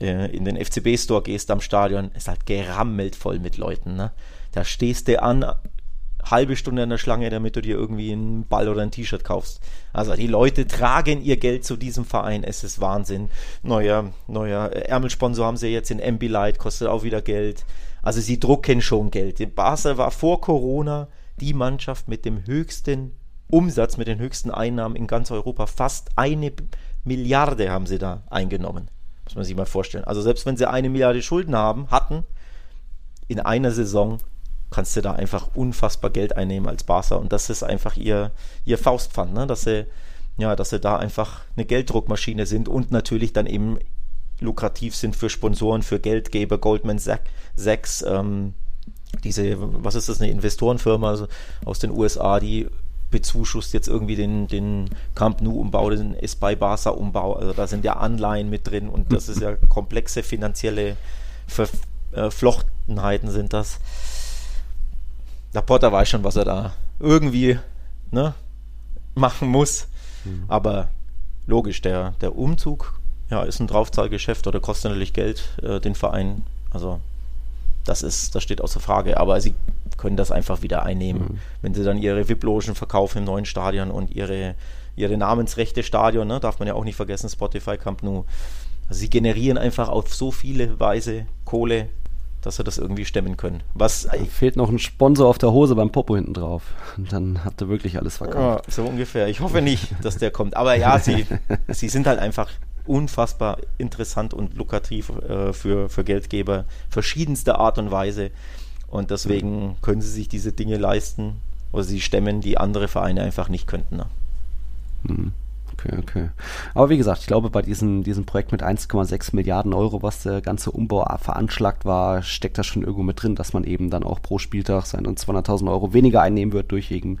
äh in den FCB-Store gehst am Stadion, ist halt gerammelt voll mit Leuten. Ne? Da stehst du an halbe Stunde an der Schlange, damit du dir irgendwie einen Ball oder ein T-Shirt kaufst. Also die Leute tragen ihr Geld zu diesem Verein. Es ist Wahnsinn. Neuer, neuer Ärmelsponsor haben sie jetzt in Ambilight, kostet auch wieder Geld. Also sie drucken schon Geld. Barca war vor Corona die Mannschaft mit dem höchsten Umsatz, mit den höchsten Einnahmen in ganz Europa. Fast eine Milliarde haben sie da eingenommen. Muss man sich mal vorstellen. Also selbst wenn sie eine Milliarde Schulden haben, hatten, in einer Saison kannst du da einfach unfassbar Geld einnehmen als Barca und das ist einfach ihr, ihr Faustpfand, ne? dass sie ja, dass sie da einfach eine Gelddruckmaschine sind und natürlich dann eben lukrativ sind für Sponsoren, für Geldgeber, Goldman Sachs, ähm, diese, was ist das, eine Investorenfirma aus den USA, die bezuschusst jetzt irgendwie den, den Camp Nou-Umbau, den Espy Barca-Umbau, also da sind ja Anleihen mit drin und das ist ja (laughs) komplexe finanzielle Verflochtenheiten sind das. Laporta weiß schon, was er da irgendwie ne, machen muss. Mhm. Aber logisch, der, der Umzug ja, ist ein Draufzahlgeschäft oder kostet natürlich Geld, äh, den Verein. Also das ist, das steht außer Frage. Aber sie können das einfach wieder einnehmen, mhm. wenn sie dann ihre VIP-Logen verkaufen im neuen Stadion und ihre, ihre Namensrechte Stadion, ne? darf man ja auch nicht vergessen, Spotify Camp Nou. Also sie generieren einfach auf so viele Weise Kohle, dass sie das irgendwie stemmen können. Was da fehlt noch ein Sponsor auf der Hose beim Popo hinten drauf. Und (laughs) dann habt ihr wirklich alles verkauft. Ja, so ungefähr. Ich hoffe nicht, dass der kommt. Aber ja, sie, (laughs) sie sind halt einfach unfassbar interessant und lukrativ äh, für, für Geldgeber, verschiedenster Art und Weise. Und deswegen können sie sich diese Dinge leisten oder sie stemmen, die andere Vereine einfach nicht könnten. Ne? Hm. Okay, okay. Aber wie gesagt, ich glaube, bei diesem, diesem Projekt mit 1,6 Milliarden Euro, was der ganze Umbau veranschlagt war, steckt da schon irgendwo mit drin, dass man eben dann auch pro Spieltag seine 200.000 Euro weniger einnehmen wird durch eben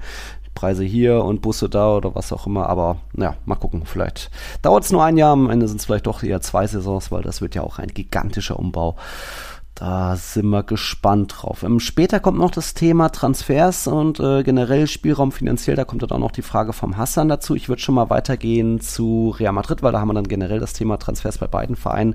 Preise hier und Busse da oder was auch immer. Aber naja, mal gucken. Vielleicht dauert es nur ein Jahr, am Ende sind es vielleicht doch eher zwei Saisons, weil das wird ja auch ein gigantischer Umbau. Da sind wir gespannt drauf. Ähm, später kommt noch das Thema Transfers und äh, generell Spielraum finanziell. Da kommt dann auch noch die Frage vom Hassan dazu. Ich würde schon mal weitergehen zu Real Madrid, weil da haben wir dann generell das Thema Transfers bei beiden Vereinen.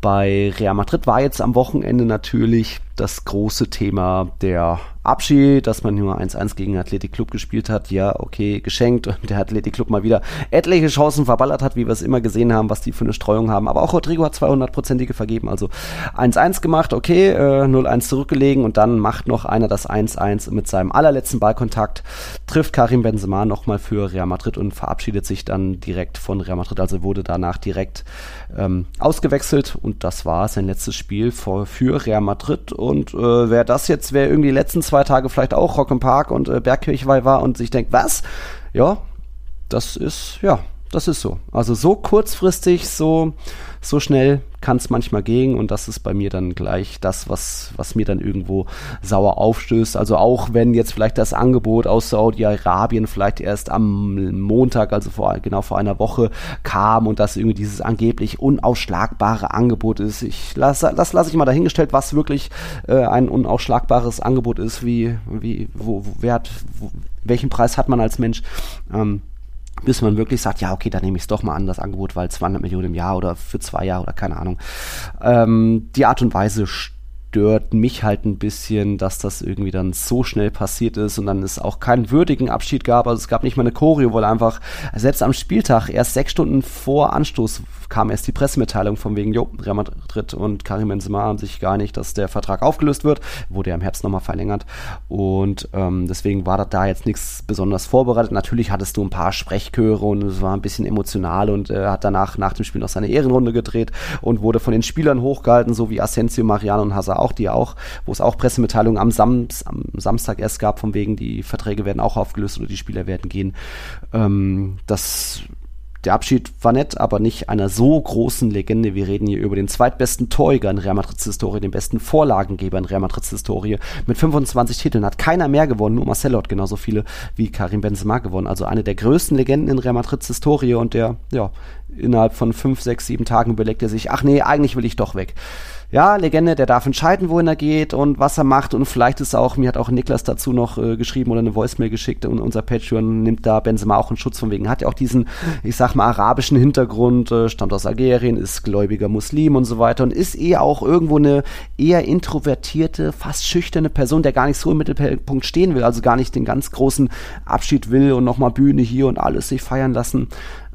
Bei Real Madrid war jetzt am Wochenende natürlich das große Thema der Abschied, dass man nur 1-1 gegen Athletic Club gespielt hat. Ja, okay, geschenkt. Und der Athletic Club mal wieder etliche Chancen verballert hat, wie wir es immer gesehen haben, was die für eine Streuung haben. Aber auch Rodrigo hat 200-prozentige vergeben. Also 1-1 gemacht, okay, äh, 0-1 zurückgelegen und dann macht noch einer das 1-1 mit seinem allerletzten Ballkontakt, trifft Karim Benzema nochmal für Real Madrid und verabschiedet sich dann direkt von Real Madrid. Also wurde danach direkt ähm, ausgewechselt und das war sein letztes Spiel für, für Real Madrid. Und äh, wer das jetzt, wer irgendwie die letzten zwei Tage vielleicht auch Rock Park und äh, Bergkirchweih war und sich denkt, was? Ja, das ist, ja, das ist so. Also so kurzfristig, so, so schnell kann es manchmal gehen und das ist bei mir dann gleich das, was, was mir dann irgendwo sauer aufstößt. Also auch wenn jetzt vielleicht das Angebot aus Saudi-Arabien vielleicht erst am Montag, also vor, genau vor einer Woche kam und das irgendwie dieses angeblich unausschlagbare Angebot ist. Ich lasse, das lasse ich mal dahingestellt, was wirklich äh, ein unausschlagbares Angebot ist, wie, wie, wo, wo wer hat, wo, welchen Preis hat man als Mensch. Ähm, bis man wirklich sagt, ja, okay, dann nehme ich es doch mal an, das Angebot, weil 200 Millionen im Jahr oder für zwei Jahre oder keine Ahnung. Ähm, die Art und Weise stört mich halt ein bisschen, dass das irgendwie dann so schnell passiert ist und dann es auch keinen würdigen Abschied gab. Also es gab nicht mal eine Choreo, weil einfach selbst am Spieltag erst sechs Stunden vor Anstoß kam erst die Pressemitteilung von wegen, jo, Real Madrid und Karim Benzema haben sich gar nicht, dass der Vertrag aufgelöst wird. Wurde ja im Herbst nochmal verlängert. Und ähm, deswegen war da jetzt nichts besonders vorbereitet. Natürlich hattest du ein paar Sprechchöre und es war ein bisschen emotional und er äh, hat danach nach dem Spiel noch seine Ehrenrunde gedreht und wurde von den Spielern hochgehalten, so wie Asensio, Mariano und Hazard auch, die auch, wo es auch Pressemitteilungen am, Sam am Samstag erst gab, von wegen, die Verträge werden auch aufgelöst oder die Spieler werden gehen. Ähm, das der Abschied war nett, aber nicht einer so großen Legende. Wir reden hier über den zweitbesten Torjäger in Real Madrid's Historie, den besten Vorlagengeber in Real Madrid's Historie. Mit 25 Titeln hat keiner mehr gewonnen, nur Marcelo hat genauso viele wie Karim Benzema gewonnen. Also eine der größten Legenden in Real Madrid's Historie und der, ja, innerhalb von fünf, sechs, sieben Tagen überlegt er sich, ach nee, eigentlich will ich doch weg ja, Legende, der darf entscheiden, wohin er geht und was er macht. Und vielleicht ist auch, mir hat auch Niklas dazu noch äh, geschrieben oder eine Voicemail geschickt und unser Patreon nimmt da Benzema auch einen Schutz von wegen. Hat ja auch diesen, ich sag mal, arabischen Hintergrund, äh, stammt aus Algerien, ist gläubiger Muslim und so weiter und ist eher auch irgendwo eine eher introvertierte, fast schüchterne Person, der gar nicht so im Mittelpunkt stehen will, also gar nicht den ganz großen Abschied will und nochmal Bühne hier und alles sich feiern lassen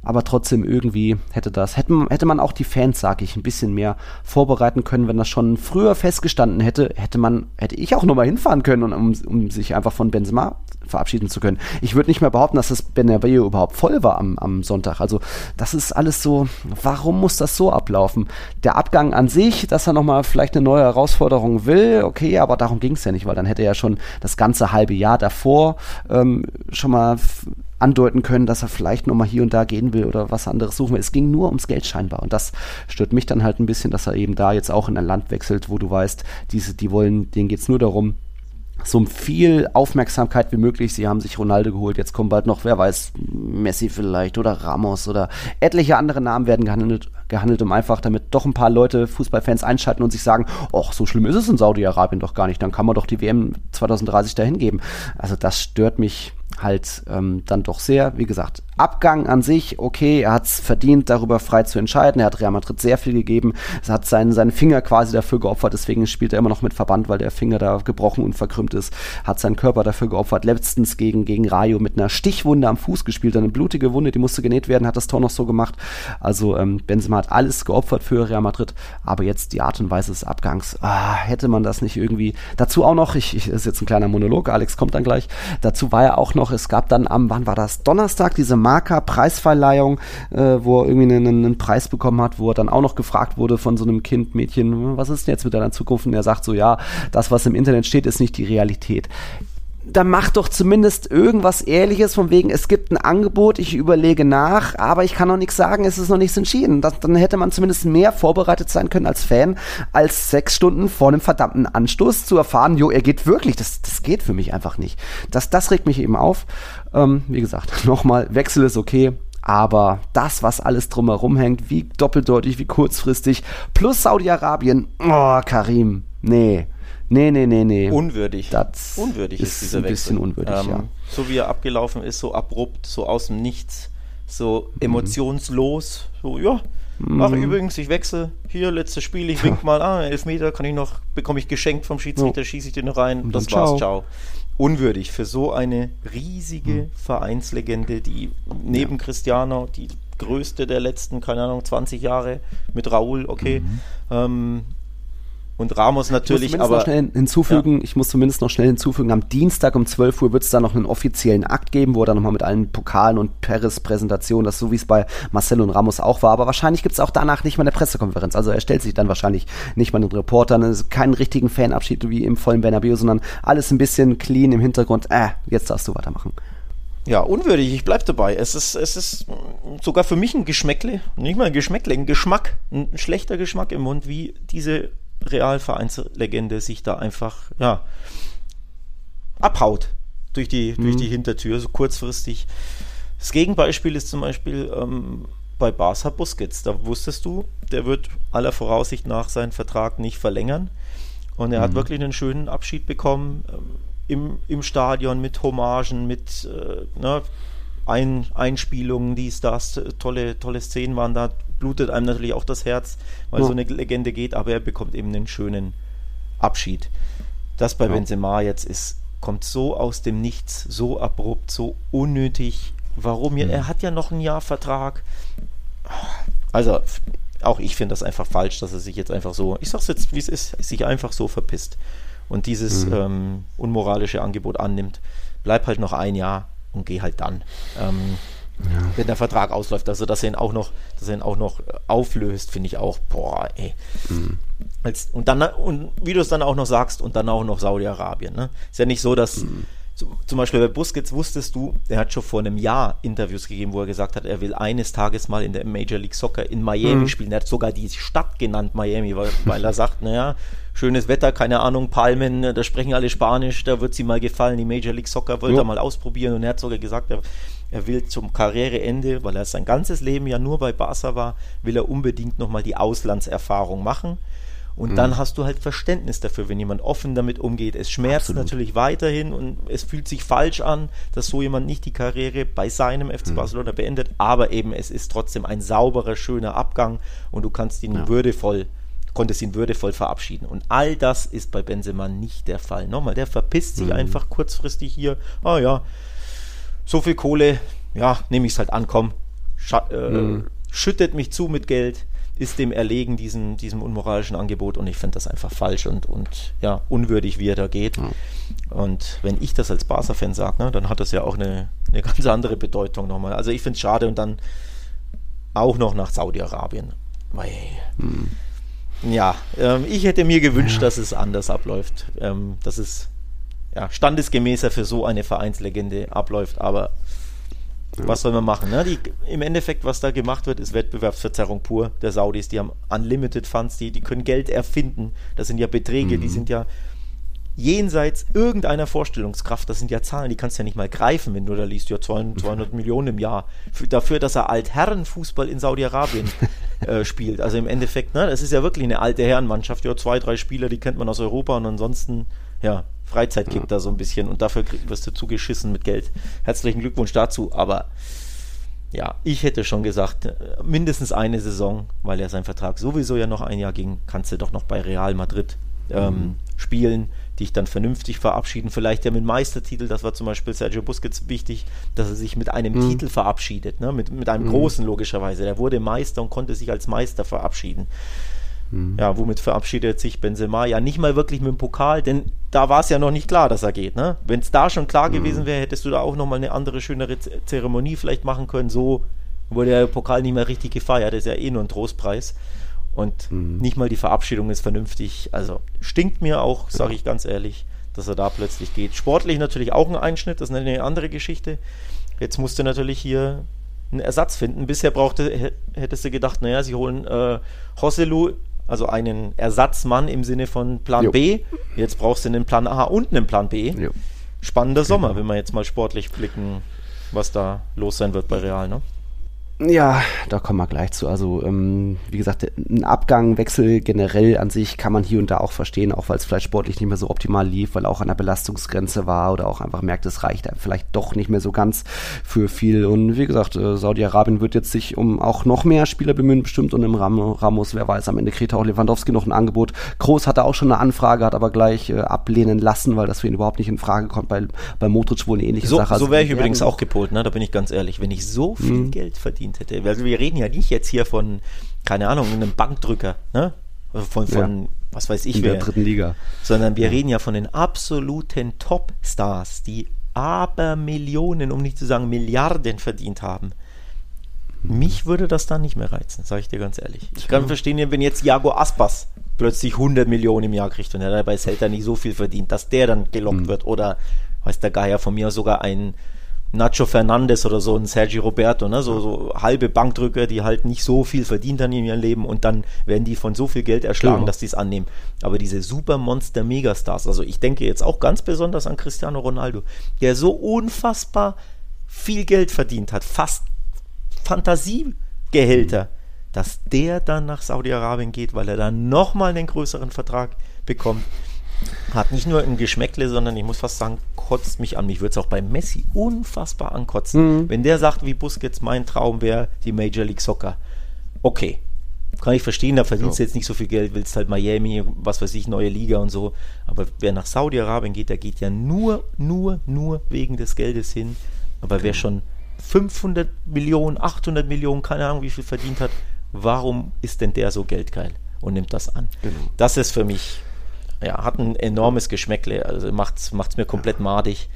aber trotzdem irgendwie hätte das, hätte, hätte man auch die Fans, sag ich, ein bisschen mehr vorbereiten können, wenn das schon früher festgestanden hätte, hätte man, hätte ich auch nochmal hinfahren können, um, um sich einfach von Benzema verabschieden zu können. Ich würde nicht mehr behaupten, dass das Bernabeu überhaupt voll war am, am Sonntag. Also das ist alles so, warum muss das so ablaufen? Der Abgang an sich, dass er nochmal vielleicht eine neue Herausforderung will, okay, aber darum ging es ja nicht, weil dann hätte er ja schon das ganze halbe Jahr davor ähm, schon mal andeuten können, dass er vielleicht nochmal hier und da gehen will oder was anderes suchen will. Es ging nur ums Geld scheinbar. Und das stört mich dann halt ein bisschen, dass er eben da jetzt auch in ein Land wechselt, wo du weißt, diese, die wollen, denen geht es nur darum, so viel Aufmerksamkeit wie möglich. Sie haben sich Ronaldo geholt, jetzt kommen bald noch, wer weiß, Messi vielleicht oder Ramos oder etliche andere Namen werden gehandelt, gehandelt um einfach, damit doch ein paar Leute, Fußballfans einschalten und sich sagen, ach, so schlimm ist es in Saudi-Arabien doch gar nicht, dann kann man doch die WM 2030 dahin geben. Also das stört mich halt ähm, dann doch sehr, wie gesagt, Abgang an sich, okay, er hat es verdient, darüber frei zu entscheiden. Er hat Real Madrid sehr viel gegeben. Er hat seinen, seinen Finger quasi dafür geopfert, deswegen spielt er immer noch mit Verband, weil der Finger da gebrochen und verkrümmt ist. Hat seinen Körper dafür geopfert. Letztens gegen, gegen Rayo mit einer Stichwunde am Fuß gespielt, eine blutige Wunde, die musste genäht werden, hat das Tor noch so gemacht. Also ähm, Benzema hat alles geopfert für Real Madrid, aber jetzt die Art und Weise des Abgangs, ah, hätte man das nicht irgendwie. Dazu auch noch, ich, ich ist jetzt ein kleiner Monolog, Alex kommt dann gleich. Dazu war ja auch noch, es gab dann am, wann war das? Donnerstag diese Marker-Preisverleihung, äh, wo er irgendwie einen, einen, Preis bekommen hat, wo er dann auch noch gefragt wurde von so einem Kind, Mädchen, was ist denn jetzt mit deiner Zukunft? Und er sagt so, ja, das, was im Internet steht, ist nicht die Realität dann mach doch zumindest irgendwas Ehrliches von wegen, es gibt ein Angebot, ich überlege nach, aber ich kann noch nichts sagen, es ist noch nichts entschieden. Das, dann hätte man zumindest mehr vorbereitet sein können als Fan, als sechs Stunden vor einem verdammten Anstoß zu erfahren, jo, er geht wirklich. Das, das geht für mich einfach nicht. Das, das regt mich eben auf. Ähm, wie gesagt, (laughs) nochmal, Wechsel ist okay. Aber das, was alles drumherum hängt, wie doppeldeutig, wie kurzfristig, plus Saudi-Arabien, oh, Karim, nee. Nee, nee, nee, nee. Unwürdig. Das unwürdig ist, ist dieser ein bisschen Wechsel. unwürdig, ähm, ja. So wie er abgelaufen ist, so abrupt, so aus dem Nichts, so Mhm. emotionslos. So, ja, ach übrigens, ich wechsle. Hier, letztes Spiel, ich wink mal, ah, Elfmeter kann ich noch, bekomme ich geschenkt vom Schiedsrichter, schieße ich den noch rein. Das dann war's, ciao. ciao. Unwürdig für so eine riesige Mhm. Vereinslegende, die neben Cristiano die größte der letzten, keine Ahnung, 20 Jahre mit Raúl, okay. Mhm. Ähm, und Ramos Ich muss natürlich, aber noch schnell hinzufügen, ich muss zumindest noch schnell hinzufügen, am Dienstag um 12 Uhr wird es da noch einen offiziellen Akt geben, wo er dann nochmal mit allen Pokalen und Peres-Präsentationen, das so wie es bei Marcelo und Ramos auch war, aber wahrscheinlich gibt es auch danach nicht mal eine Pressekonferenz. Also er stellt sich dann wahrscheinlich nicht mal den Reportern, es ist keinen richtigen Fanabschied wie im vollen Bernabeu, sondern alles ein bisschen clean im Hintergrund. Äh, jetzt darfst du weitermachen. Ja, unwürdig, ich bleib dabei. Es ist, es ist sogar für mich ein Geschmäckle, nicht mal ein Geschmäckle, ein Geschmack, ein schlechter Geschmack im Mund, wie diese Realvereinslegende sich da einfach, ja, abhaut durch die, durch die Hintertür, so kurzfristig. Das Gegenbeispiel ist zum Beispiel ähm, bei Barca Busquets. Da wusstest du, der wird aller Voraussicht nach seinen Vertrag nicht verlängern. Und er hat wirklich einen schönen Abschied bekommen ähm, im, im Stadion mit Hommagen, mit äh, ne, Ein, Einspielungen, dies, das, tolle, tolle Szenen waren da. Blutet einem natürlich auch das Herz, weil Ja. so eine Legende geht, aber er bekommt eben einen schönen Abschied. Das bei Ja. Benzema jetzt ist, kommt so aus dem Nichts, so abrupt, so unnötig. Warum? Ja, Er hat ja noch ein Jahr Vertrag. Also, auch ich finde das einfach falsch, dass er sich jetzt einfach so, ich sag's jetzt, wie es ist, sich einfach so verpisst und dieses ähm, unmoralische Angebot annimmt. Bleib halt noch ein Jahr und geh halt dann. Ähm, Wenn der Vertrag ausläuft, also dass er ihn auch noch, dass er ihn auch noch auflöst, finde ich auch, boah, ey. Als, und dann, und wie du es dann auch noch sagst, und dann auch noch Saudi-Arabien. Ne? Ist ja nicht so, dass so, zum Beispiel bei Busquets wusstest du, der hat schon vor einem Jahr Interviews gegeben, wo er gesagt hat, er will eines Tages mal in der Major League Soccer in Miami spielen. Er hat sogar die Stadt genannt, Miami, weil, weil er (laughs) sagt, naja, schönes Wetter, keine Ahnung, Palmen, da sprechen alle Spanisch, da wird sie mal gefallen, die Major League Soccer wollte Ja. er mal ausprobieren und er hat sogar gesagt, er, er will zum Karriereende, weil er sein ganzes Leben ja nur bei Barca war, will er unbedingt nochmal die Auslandserfahrung machen. Und dann hast du halt Verständnis dafür, wenn jemand offen damit umgeht. Es schmerzt Absolut. natürlich weiterhin und es fühlt sich falsch an, dass so jemand nicht die Karriere bei seinem FC Barcelona beendet, aber eben es ist trotzdem ein sauberer, schöner Abgang und du kannst ihn würdevoll, konntest ihn würdevoll verabschieden. Und all das ist bei Benzema nicht der Fall. Nochmal, der verpisst sich einfach kurzfristig hier. Ah ja, so viel Kohle, ja, nehme ich es halt an, komm, äh, schüttet mich zu mit Geld, ist dem erlegen, diesem, diesem unmoralischen Angebot und ich finde das einfach falsch und, und ja, unwürdig, wie er da geht. Und wenn ich das als Barca-Fan sage, ne, dann hat das ja auch eine, eine ganz andere Bedeutung nochmal. Also ich finde es schade und dann auch noch nach Saudi-Arabien. Mei. Ja, ähm, ich hätte mir gewünscht, dass es anders abläuft. Ähm, dass es ja, standesgemäßer für so eine Vereinslegende abläuft, aber was soll man machen? Ne? Die, Im Endeffekt, was da gemacht wird, ist Wettbewerbsverzerrung pur der Saudis. Die haben Unlimited Funds, die, die können Geld erfinden. Das sind ja Beträge, die sind ja jenseits irgendeiner Vorstellungskraft. Das sind ja Zahlen, die kannst du ja nicht mal greifen, wenn du da liest, ja 200, 200 (laughs) Millionen im Jahr. Für, dafür, dass er Altherrenfußball in Saudi-Arabien (laughs) äh, spielt. Also im Endeffekt, ne, das ist ja wirklich eine alte Herrenmannschaft. Ja, zwei, drei Spieler, die kennt man aus Europa und ansonsten, ja, Freizeitkick ja. da so ein bisschen und dafür wirst du zugeschissen mit Geld. Herzlichen Glückwunsch dazu, aber ja, ich hätte schon gesagt, äh, mindestens eine Saison, weil ja sein Vertrag sowieso ja noch ein Jahr ging, kannst du doch noch bei Real Madrid ähm, mhm. spielen, dich dann vernünftig verabschieden. Vielleicht ja mit Meistertitel, das war zum Beispiel Sergio Busquets wichtig, dass er sich mit einem mhm. Titel verabschiedet, ne? mit, mit einem mhm. großen logischerweise. Der wurde Meister und konnte sich als Meister verabschieden. Mhm. Ja, womit verabschiedet sich Benzema? Ja, nicht mal wirklich mit dem Pokal, denn da war es ja noch nicht klar, dass er geht. Ne? Wenn es da schon klar mhm. gewesen wäre, hättest du da auch nochmal eine andere, schönere Zeremonie vielleicht machen können. So wurde der Pokal nicht mehr richtig gefeiert, das ist ja eh nur ein Trostpreis. Und mhm. nicht mal die Verabschiedung ist vernünftig. Also stinkt mir auch, sage ich ganz ehrlich, dass er da plötzlich geht. Sportlich natürlich auch ein Einschnitt, das ist eine andere Geschichte. Jetzt musste natürlich hier einen Ersatz finden. Bisher brauchte, hättest du gedacht, naja, sie holen äh, Hosselu also einen Ersatzmann im Sinne von Plan jo. B. Jetzt brauchst du einen Plan A und einen Plan B. Jo. Spannender Sommer, genau. wenn wir jetzt mal sportlich blicken, was da los sein wird bei Real, ne? Ja, da kommen wir gleich zu. Also, ähm, wie gesagt, ein Abgang, Wechsel generell an sich kann man hier und da auch verstehen, auch weil es vielleicht sportlich nicht mehr so optimal lief, weil auch an der Belastungsgrenze war oder auch einfach merkt, es reicht vielleicht doch nicht mehr so ganz für viel. Und wie gesagt, äh, Saudi-Arabien wird jetzt sich um auch noch mehr Spieler bemühen, bestimmt. Und im Ram Ramos, wer weiß, am Ende kriegt auch Lewandowski noch ein Angebot. Groß hatte auch schon eine Anfrage, hat aber gleich äh, ablehnen lassen, weil das für ihn überhaupt nicht in Frage kommt. Bei, bei Modric wohl eine ähnliche so, Sache. So wäre ich übrigens auch gepolt, ne? da bin ich ganz ehrlich. Wenn ich so viel mhm. Geld verdiene, verdient hätte. Also wir reden ja nicht jetzt hier von, keine Ahnung, einem Bankdrücker, ne? Von, von ja. was weiß ich In wer. der dritten Liga. Sondern wir ja. reden ja von den absoluten Topstars, die aber Millionen, um nicht zu sagen Milliarden verdient haben. Mhm. Mich würde das dann nicht mehr reizen, sage ich dir ganz ehrlich. Ich kann verstehen, wenn jetzt Jago Aspas plötzlich 100 Millionen im Jahr kriegt und er dabei Celta nicht so viel verdient, dass der dann gelockt mhm. wird oder weiß der Geier von mir sogar ein Nacho Fernandes oder so ein Sergio Roberto, ne? so, so halbe Bankdrücker, die halt nicht so viel verdient haben in ihrem Leben und dann werden die von so viel Geld erschlagen, genau. dass die es annehmen. Aber diese Supermonster Megastars, also ich denke jetzt auch ganz besonders an Cristiano Ronaldo, der so unfassbar viel Geld verdient hat, fast Fantasiegehälter, mhm. dass der dann nach Saudi-Arabien geht, weil er dann nochmal einen größeren Vertrag bekommt hat nicht nur ein Geschmäckle, sondern ich muss fast sagen, kotzt mich an. Mich würde es auch bei Messi unfassbar ankotzen. Mhm. Wenn der sagt, wie Busquets, mein Traum wäre die Major League Soccer. Okay, kann ich verstehen, da verdienst du ja. jetzt nicht so viel Geld, willst halt Miami, was weiß ich, neue Liga und so. Aber wer nach Saudi-Arabien geht, der geht ja nur, nur, nur wegen des Geldes hin. Aber wer schon 500 Millionen, 800 Millionen, keine Ahnung, wie viel verdient hat, warum ist denn der so geldgeil und nimmt das an? Genau. Das ist für mich ja, hat ein enormes Geschmäckle. Also macht es mir komplett madig.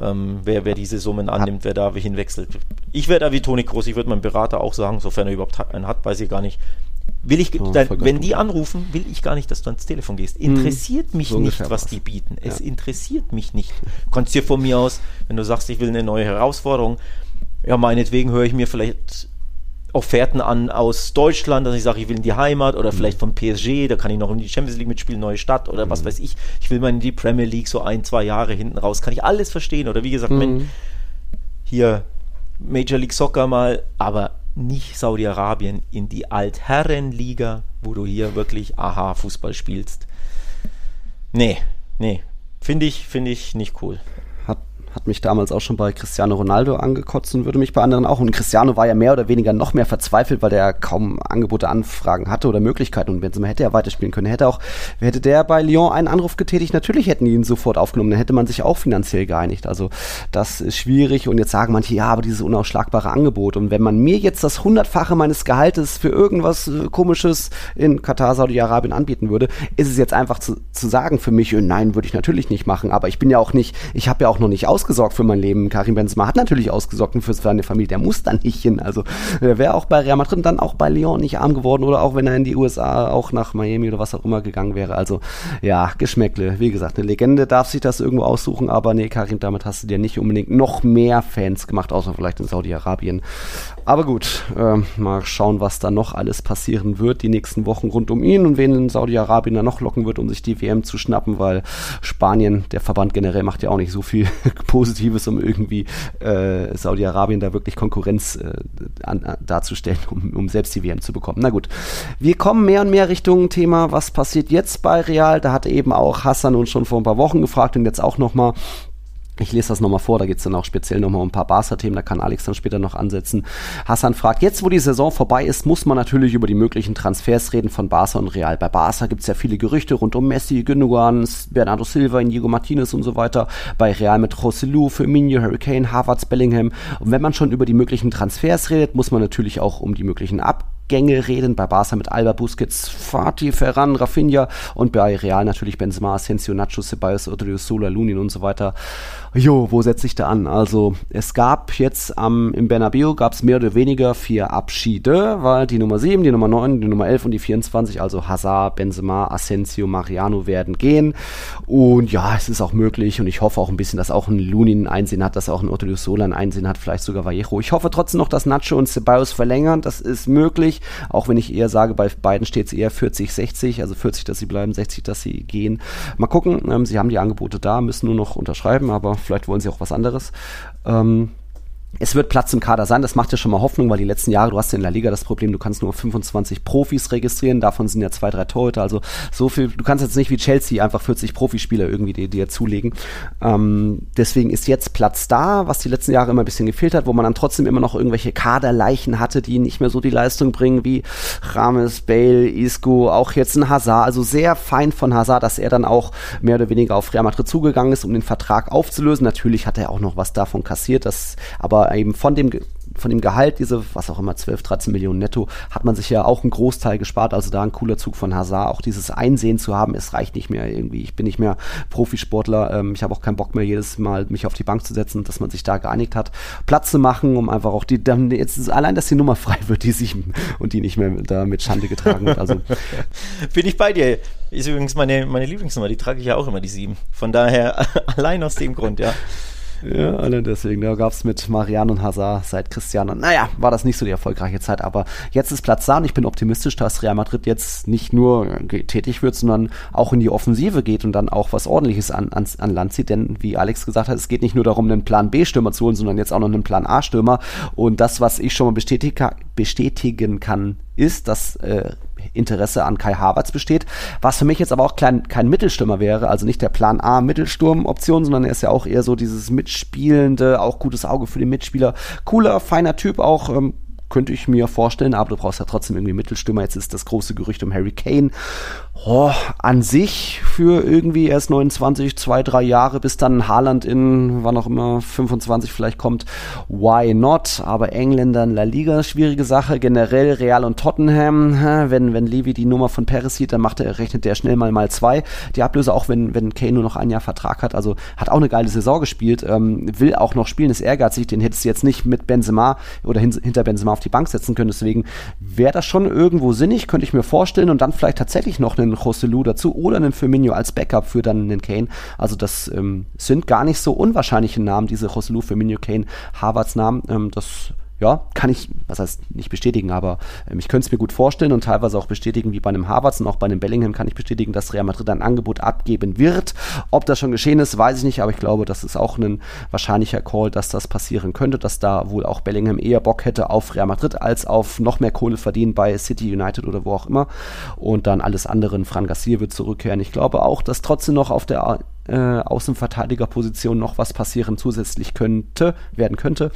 Ähm, wer, wer diese Summen annimmt, wer da hinwechselt. Ich wäre da wie Toni Groß, ich würde meinem Berater auch sagen, sofern er überhaupt einen hat, weiß ich gar nicht. Will ich, oh, dann, wenn die anrufen, will ich gar nicht, dass du ans Telefon gehst. Hm, interessiert mich so nicht, was, die bieten. Es ja. interessiert mich nicht. Du kannst dir von mir aus, wenn du sagst, ich will eine neue Herausforderung, ja, meinetwegen höre ich mir vielleicht Offerten an aus Deutschland, dass ich sage, ich will in die Heimat oder mhm. vielleicht von PSG, da kann ich noch in die Champions League mitspielen, neue Stadt oder mhm. was weiß ich. Ich will mal in die Premier League so ein, zwei Jahre hinten raus. Kann ich alles verstehen. Oder wie gesagt, mhm. wenn hier Major League Soccer mal, aber nicht Saudi-Arabien in die Altherrenliga, wo du hier wirklich aha Fußball spielst. Nee, nee. Finde ich, finde ich nicht cool hat mich damals auch schon bei Cristiano Ronaldo angekotzt und würde mich bei anderen auch. Und Cristiano war ja mehr oder weniger noch mehr verzweifelt, weil der kaum Angebote, Anfragen hatte oder Möglichkeiten. Und Benzema hätte er weiterspielen können. Hätte auch, hätte der bei Lyon einen Anruf getätigt, natürlich hätten die ihn sofort aufgenommen. Dann hätte man sich auch finanziell geeinigt. Also das ist schwierig. Und jetzt sagen manche, ja, aber dieses unausschlagbare Angebot. Und wenn man mir jetzt das hundertfache meines Gehaltes für irgendwas äh, Komisches in Katar, Saudi-Arabien anbieten würde, ist es jetzt einfach zu, zu sagen für mich, äh, nein, würde ich natürlich nicht machen. Aber ich bin ja auch nicht, ich habe ja auch noch nicht aus ausgesorgt für mein Leben. Karim Benzema hat natürlich ausgesorgt für seine Familie. Der muss da nicht hin. Also er wäre auch bei Real Madrid und dann auch bei Lyon nicht arm geworden oder auch wenn er in die USA, auch nach Miami oder was auch immer gegangen wäre. Also ja, Geschmäckle. Wie gesagt, eine Legende darf sich das irgendwo aussuchen, aber nee, Karim, damit hast du dir nicht unbedingt noch mehr Fans gemacht, außer vielleicht in Saudi-Arabien. Aber gut, äh, mal schauen, was da noch alles passieren wird die nächsten Wochen rund um ihn und wen in Saudi-Arabien da noch locken wird, um sich die WM zu schnappen, weil Spanien, der Verband generell macht ja auch nicht so viel (laughs) Positives, um irgendwie äh, Saudi-Arabien da wirklich Konkurrenz äh, an, an, darzustellen, um, um selbst die WM zu bekommen. Na gut, wir kommen mehr und mehr Richtung Thema, was passiert jetzt bei Real? Da hat eben auch Hassan uns schon vor ein paar Wochen gefragt und jetzt auch nochmal, ich lese das nochmal vor, da geht es dann auch speziell nochmal um ein paar Barca-Themen, da kann Alex dann später noch ansetzen. Hassan fragt, jetzt wo die Saison vorbei ist, muss man natürlich über die möglichen Transfers reden von Barca und Real. Bei Barca gibt es ja viele Gerüchte rund um Messi, Gündogan, Bernardo Silva, Inigo Martinez und so weiter. Bei Real mit Rossellou, Firmino, Hurricane, Havertz, Bellingham. Und wenn man schon über die möglichen Transfers redet, muss man natürlich auch um die möglichen Abgänge reden. Bei Barca mit Alba, Busquets, Fatih, Ferran, Rafinha und bei Real natürlich Benzema, Asensio, Nacho, Ceballos, Odriozola, Lunin und so weiter. Jo, wo setze ich da an? Also es gab jetzt am, im Bernabeu gab es mehr oder weniger vier Abschiede, weil die Nummer 7, die Nummer 9, die Nummer 11 und die 24, also Hazard, Benzema, Asensio, Mariano werden gehen. Und ja, es ist auch möglich und ich hoffe auch ein bisschen, dass auch ein Lunin Einsehen hat, dass auch ein Otto Sola ein Einsehen hat, vielleicht sogar Vallejo. Ich hoffe trotzdem noch, dass Nacho und Ceballos verlängern, das ist möglich, auch wenn ich eher sage, bei beiden steht es eher 40, 60, also 40, dass sie bleiben, 60, dass sie gehen. Mal gucken, ähm, sie haben die Angebote da, müssen nur noch unterschreiben, aber vielleicht wollen sie auch was anderes. Ähm, es wird Platz im Kader sein, das macht ja schon mal Hoffnung, weil die letzten Jahre, du hast ja in der Liga das Problem, du kannst nur 25 Profis registrieren, davon sind ja zwei, drei Torhüter, also so viel, du kannst jetzt nicht wie Chelsea einfach 40 Profispieler irgendwie dir, dir zulegen. Ähm, deswegen ist jetzt Platz da, was die letzten Jahre immer ein bisschen gefehlt hat, wo man dann trotzdem immer noch irgendwelche Kaderleichen hatte, die nicht mehr so die Leistung bringen wie Rames, Bale, Isco, auch jetzt ein Hazard, also sehr fein von Hazard, dass er dann auch mehr oder weniger auf Real Madrid zugegangen ist, um den Vertrag aufzulösen. Natürlich hat er auch noch was davon kassiert, das aber eben von dem von dem Gehalt, diese, was auch immer, 12, 13 Millionen netto, hat man sich ja auch einen Großteil gespart. Also da ein cooler Zug von Hazard. Auch dieses Einsehen zu haben, es reicht nicht mehr irgendwie. Ich bin nicht mehr Profisportler. Ähm, ich habe auch keinen Bock mehr, jedes Mal mich auf die Bank zu setzen, dass man sich da geeinigt hat, Platz zu machen, um einfach auch die, dann jetzt allein, dass die Nummer (laughs) frei wird, die sieben und die nicht mehr da mit Schande getragen wird. Also. (laughs) bin ich bei dir. Ist übrigens meine, meine Lieblingsnummer, die trage ich ja auch immer, die sieben. Von daher, (laughs) allein aus dem Grund, ja. Ja, alle deswegen. Da gab es mit Mariano und Hazard seit Cristiano. Naja, war das nicht so die erfolgreiche Zeit, aber jetzt ist Platz da und ich bin optimistisch, dass Real Madrid jetzt nicht nur tätig wird, sondern auch in die Offensive geht und dann auch was ordentliches an, an, an Land zieht. Denn wie Alex gesagt hat, es geht nicht nur darum, einen Plan B-Stürmer zu holen, sondern jetzt auch noch einen Plan A-Stürmer. Und das, was ich schon mal bestätigen kann, ist, dass äh, Interesse an Kai Havertz besteht, was für mich jetzt aber auch klein, kein Mittelstürmer wäre, also nicht der Plan A Mittelsturm-Option, sondern er ist ja auch eher so dieses mitspielende, auch gutes Auge für den Mitspieler, cooler, feiner Typ, auch ähm, könnte ich mir vorstellen, aber du brauchst ja trotzdem irgendwie Mittelstürmer. Jetzt ist das große Gerücht um Harry Kane. Oh, an sich für irgendwie erst 29, zwei, drei Jahre, bis dann Haaland in, wann auch immer, 25 vielleicht kommt. Why not? Aber Engländer in La Liga, schwierige Sache. Generell Real und Tottenham, wenn, wenn Levi die Nummer von Paris sieht, dann macht er, rechnet der schnell mal mal zwei. Die Ablöse, auch wenn, wenn Kane nur noch ein Jahr Vertrag hat, also hat auch eine geile Saison gespielt, ähm, will auch noch spielen, ist ehrgeizig, den hättest du jetzt nicht mit Benzema oder hin, hinter Benzema auf die Bank setzen können. Deswegen wäre das schon irgendwo sinnig, könnte ich mir vorstellen. Und dann vielleicht tatsächlich noch einen Joselu dazu oder einen Firmino als Backup für dann einen Kane. Also das ähm, sind gar nicht so unwahrscheinliche Namen, diese Joselu, Firmino, Kane, Harvards Namen. Ähm, das ja, kann ich, was heißt nicht bestätigen, aber ähm, ich könnte es mir gut vorstellen und teilweise auch bestätigen, wie bei einem Harvards und auch bei einem Bellingham kann ich bestätigen, dass Real Madrid ein Angebot abgeben wird. Ob das schon geschehen ist, weiß ich nicht, aber ich glaube, das ist auch ein wahrscheinlicher Call, dass das passieren könnte, dass da wohl auch Bellingham eher Bock hätte auf Real Madrid als auf noch mehr Kohle verdienen bei City United oder wo auch immer. Und dann alles andere, Fran Garcia wird zurückkehren. Ich glaube auch, dass trotzdem noch auf der äh, Außenverteidigerposition noch was passieren zusätzlich könnte, werden könnte.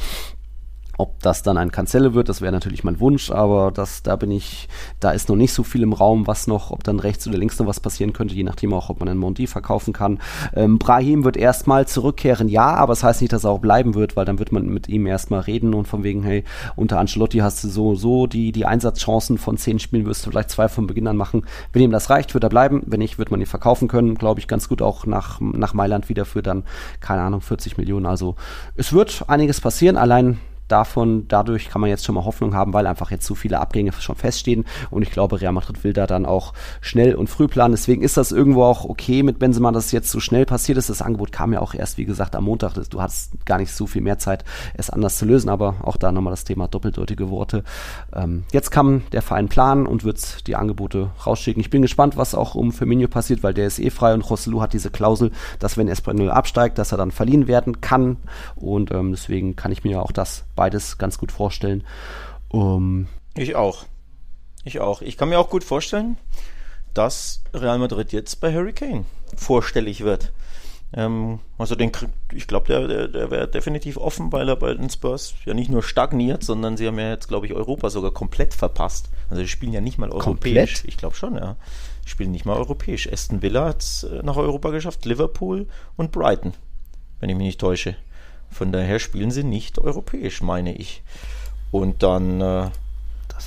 Ob das dann ein Cancelo wird, das wäre natürlich mein Wunsch, aber das, da bin ich, da ist noch nicht so viel im Raum, was noch, ob dann rechts oder links noch was passieren könnte, je nachdem auch, ob man einen Mondi verkaufen kann. Ähm, Brahim wird erstmal zurückkehren, ja, aber es das heißt nicht, dass er auch bleiben wird, weil dann wird man mit ihm erstmal reden und von wegen, hey, unter Ancelotti hast du so, so die, die Einsatzchancen von zehn Spielen wirst du vielleicht zwei von Beginn an machen. Wenn ihm das reicht, wird er bleiben. Wenn nicht, wird man ihn verkaufen können, glaube ich, ganz gut auch nach, nach Mailand wieder für dann, keine Ahnung, 40 Millionen. Also es wird einiges passieren, allein davon, dadurch kann man jetzt schon mal Hoffnung haben, weil einfach jetzt so viele Abgänge schon feststehen und ich glaube, Real Madrid will da dann auch schnell und früh planen. Deswegen ist das irgendwo auch okay mit Benzema, dass es jetzt so schnell passiert ist. Das Angebot kam ja auch erst, wie gesagt, am Montag. Du hattest gar nicht so viel mehr Zeit, es anders zu lösen, aber auch da nochmal das Thema doppeldeutige Worte. Ähm, jetzt kann der Verein planen und wird die Angebote rausschicken. Ich bin gespannt, was auch um Firmino passiert, weil der ist eh frei und Joselu hat diese Klausel, dass wenn Espanyol absteigt, dass er dann verliehen werden kann und ähm, deswegen kann ich mir auch das beides ganz gut vorstellen. Um, ich auch. Ich auch. Ich kann mir auch gut vorstellen, dass Real Madrid jetzt bei Harry Kane vorstellig wird. Ähm, also den, ich glaube, der, der, der wäre definitiv offen, weil er bei den Spurs ja nicht nur stagniert, sondern sie haben ja jetzt, glaube ich, Europa sogar komplett verpasst. Also die spielen ja nicht mal europäisch. Komplett? Ich glaube schon, ja. Spielen nicht mal europäisch. Aston Villa hat es äh, nach Europa geschafft, Liverpool und Brighton, wenn ich mich nicht täusche. Von daher spielen sie nicht europäisch, meine ich. Und dann äh,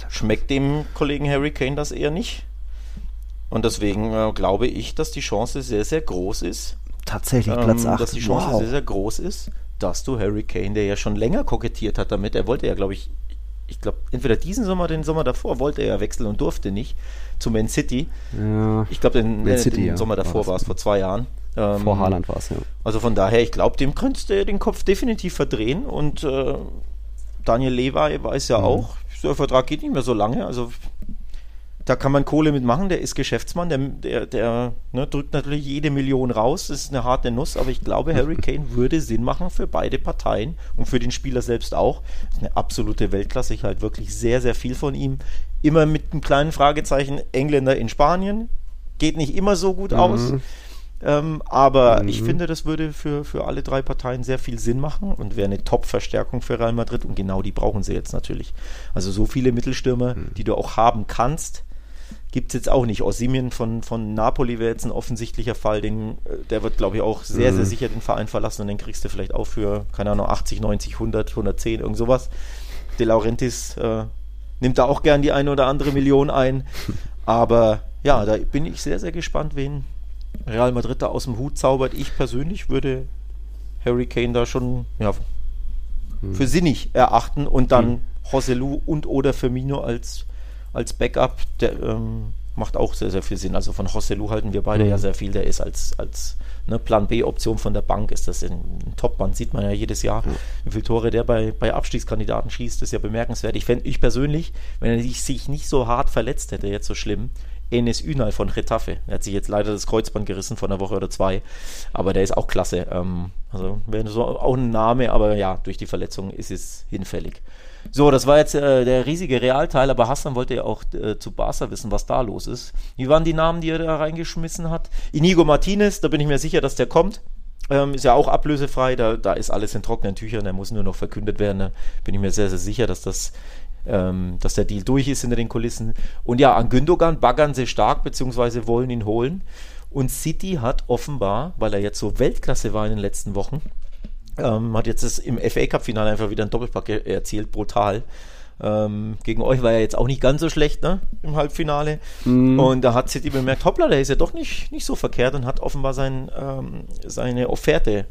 schmeckt dem Kollegen Harry Kane das eher nicht. Und deswegen äh, glaube ich, dass die Chance sehr, sehr groß ist. Tatsächlich ähm, Platz 8. Dass die Chance wow. sehr, sehr groß ist, dass du Harry Kane, der ja schon länger kokettiert hat damit, er wollte ja, glaube ich, ich glaube, entweder diesen Sommer, den Sommer davor wollte er ja wechseln und durfte nicht zu Man City. Ja, ich glaube, den, äh, City, den ja. Sommer davor war es, vor zwei Jahren. Ähm, vor Haaland war es, ja. Also von daher, ich glaube, dem könntest du den Kopf definitiv verdrehen und äh, Daniel Levi weiß ja mhm. auch, der Vertrag geht nicht mehr so lange, also da kann man Kohle mitmachen, der ist Geschäftsmann, der, der, der ne, drückt natürlich jede Million raus, das ist eine harte Nuss, aber ich glaube, Harry (laughs) Kane würde Sinn machen für beide Parteien und für den Spieler selbst auch. Das ist eine absolute Weltklasse, ich halte wirklich sehr, sehr viel von ihm. Immer mit einem kleinen Fragezeichen, Engländer in Spanien, geht nicht immer so gut mhm. aus. Ähm, aber mhm. ich finde, das würde für, für alle drei Parteien sehr viel Sinn machen und wäre eine Top-Verstärkung für Real Madrid und genau die brauchen sie jetzt natürlich. Also so viele Mittelstürmer, mhm. die du auch haben kannst, gibt es jetzt auch nicht. Osimien von, von Napoli wäre jetzt ein offensichtlicher Fall, den, äh, der wird, glaube ich, auch sehr, mhm. sehr sicher den Verein verlassen und den kriegst du vielleicht auch für, keine Ahnung, 80, 90, 100, 110, irgend sowas. De Laurentiis äh, nimmt da auch gern die eine oder andere Million ein. (laughs) Aber ja, da bin ich sehr, sehr gespannt, wen Real Madrid da aus dem Hut zaubert. Ich persönlich würde Harry Kane da schon ja, hm. für sinnig erachten und dann hm. Joselu und oder Firmino als als Backup, der ähm, macht auch sehr, sehr viel Sinn. Also von Joselu halten wir beide mhm. ja sehr viel. Der ist als, als ne, Plan B-Option von der Bank, ist das ein, ein Top-Mann, sieht man ja jedes Jahr. Wie viele Tore der bei, bei Abstiegskandidaten schießt, ist ja bemerkenswert. Ich fände, ich persönlich, wenn er sich nicht so hart verletzt hätte, jetzt so schlimm, Enes Ünal von Retafe. Er hat sich jetzt leider das Kreuzband gerissen von einer Woche oder zwei, aber der ist auch klasse. Ähm, also wäre so auch ein Name, aber ja, durch die Verletzung ist es hinfällig. So, das war jetzt äh, der riesige Realteil, aber Hassan wollte ja auch äh, zu Barca wissen, was da los ist. Wie waren die Namen, die er da reingeschmissen hat? Inigo Martinez, da bin ich mir sicher, dass der kommt. Ähm, ist ja auch ablösefrei, da, da ist alles in trockenen Tüchern, der muss nur noch verkündet werden. Da bin ich mir sehr, sehr sicher, dass das ähm, dass der Deal durch ist hinter den Kulissen. Und ja, an Gündogan baggern sie stark, beziehungsweise wollen ihn holen. Und City hat offenbar, weil er jetzt so Weltklasse war in den letzten Wochen, ähm, hat jetzt das im FA Cup-Finale einfach wieder einen Doppelpack erzielt, brutal. Ähm, gegen euch war er jetzt auch nicht ganz so schlecht, ne? Im Halbfinale. Mm. Und da hat City bemerkt, hoppla, der ist ja doch nicht, nicht so verkehrt und hat offenbar sein, ähm, seine Offerte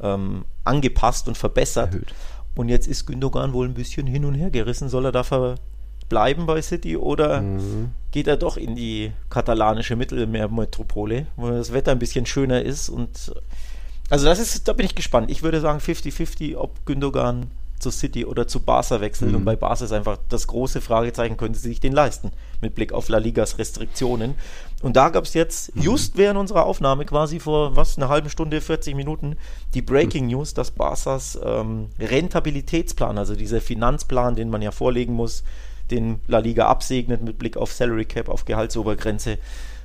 ähm, angepasst und verbessert. Erhöht. Und jetzt ist Gündogan wohl ein bisschen hin und her gerissen. Soll er da verbleiben bei City oder mm. geht er doch in die katalanische Mittelmeermetropole, wo das Wetter ein bisschen schöner ist und also das ist, da bin ich gespannt. Ich würde sagen 50-50, ob Gündogan zu City oder zu Barca wechselt. Mhm. Und bei Barca ist einfach das große Fragezeichen, können sie sich den leisten, mit Blick auf La Ligas Restriktionen. Und da gab es jetzt, mhm. just während unserer Aufnahme, quasi vor was, eine halbe Stunde, 40 Minuten, die Breaking mhm. News, dass Barcas ähm, Rentabilitätsplan, also dieser Finanzplan, den man ja vorlegen muss, den La Liga absegnet mit Blick auf Salary Cap, auf Gehaltsobergrenze,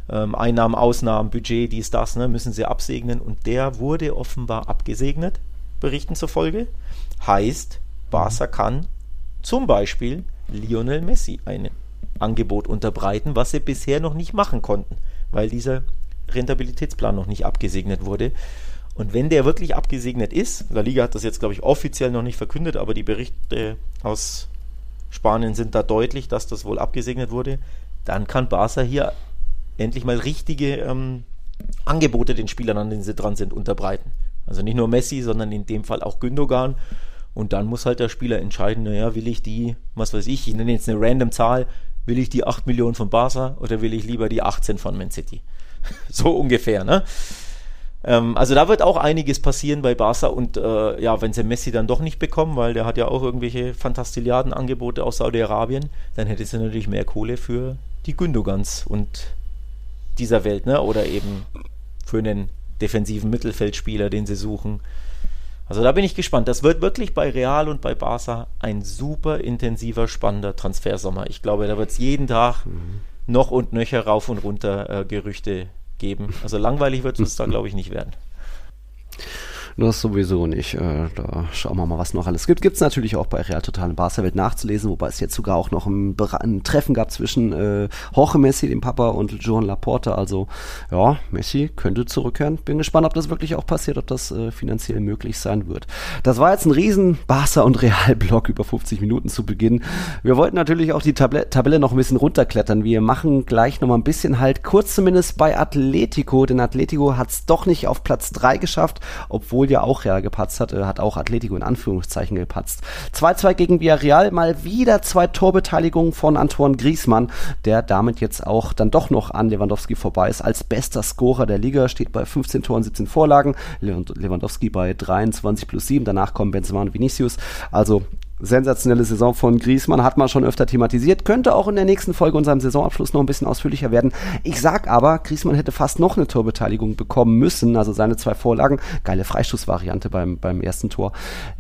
ähm, Einnahmen, Ausnahmen, Budget, dies, das, ne, müssen sie absegnen. Und der wurde offenbar abgesegnet, Berichten zufolge. Heißt, Barca kann zum Beispiel Lionel Messi ein Angebot unterbreiten, was sie bisher noch nicht machen konnten, weil dieser Rentabilitätsplan noch nicht abgesegnet wurde. Und wenn der wirklich abgesegnet ist, La Liga hat das jetzt, glaube ich, offiziell noch nicht verkündet, aber die Berichte aus Spanien sind da deutlich, dass das wohl abgesegnet wurde, dann kann Barca hier endlich mal richtige ähm, Angebote den Spielern, an denen sie dran sind, unterbreiten. Also nicht nur Messi, sondern in dem Fall auch Gündogan. Und dann muss halt der Spieler entscheiden, naja, will ich die, was weiß ich, ich nenne jetzt eine random Zahl, will ich die 8 Millionen von Barca oder will ich lieber die 18 von Man City? (laughs) so ungefähr, ne? Ähm, also da wird auch einiges passieren bei Barca und äh, ja, wenn sie Messi dann doch nicht bekommen, weil der hat ja auch irgendwelche Fantastilliarden-Angebote aus Saudi-Arabien, dann hätte sie natürlich mehr Kohle für die Gündogans und dieser Welt, ne? Oder eben für einen defensiven Mittelfeldspieler, den sie suchen. Also da bin ich gespannt. Das wird wirklich bei Real und bei Barca ein super intensiver, spannender Transfersommer. Ich glaube, da wird es jeden Tag mhm. noch und nöcher rauf und runter äh, Gerüchte geben. Also langweilig wird es da, (laughs) glaube ich, nicht werden. Das sowieso nicht. Äh, da schauen wir mal, was noch alles gibt. Gibt es natürlich auch bei Real Total in Barca-Welt nachzulesen, wobei es jetzt sogar auch noch ein, ein Treffen gab zwischen äh, Jorge Messi, dem Papa, und Joan Laporte. Also ja, Messi könnte zurückkehren. Bin gespannt, ob das wirklich auch passiert, ob das äh, finanziell möglich sein wird. Das war jetzt ein riesen Barca und Real-Block über 50 Minuten zu Beginn. Wir wollten natürlich auch die Tabelle, Tabelle noch ein bisschen runterklettern. Wir machen gleich noch mal ein bisschen halt, kurz zumindest bei Atletico, denn Atletico hat es doch nicht auf Platz 3 geschafft, obwohl obwohl ja auch Real gepatzt hat, äh, hat auch Atletico in Anführungszeichen gepatzt. 2-2 gegen Villarreal, mal wieder zwei Torbeteiligungen von Antoine Griezmann, der damit jetzt auch dann doch noch an Lewandowski vorbei ist. Als bester Scorer der Liga steht bei 15 Toren, 17 Vorlagen. Lewandowski bei 23 plus 7. Danach kommen Benzema und Vinicius. Also sensationelle Saison von Griezmann, hat man schon öfter thematisiert, könnte auch in der nächsten Folge unserem Saisonabschluss noch ein bisschen ausführlicher werden. Ich sag aber, Griezmann hätte fast noch eine Torbeteiligung bekommen müssen, also seine zwei Vorlagen, geile Freistoßvariante beim, beim ersten Tor.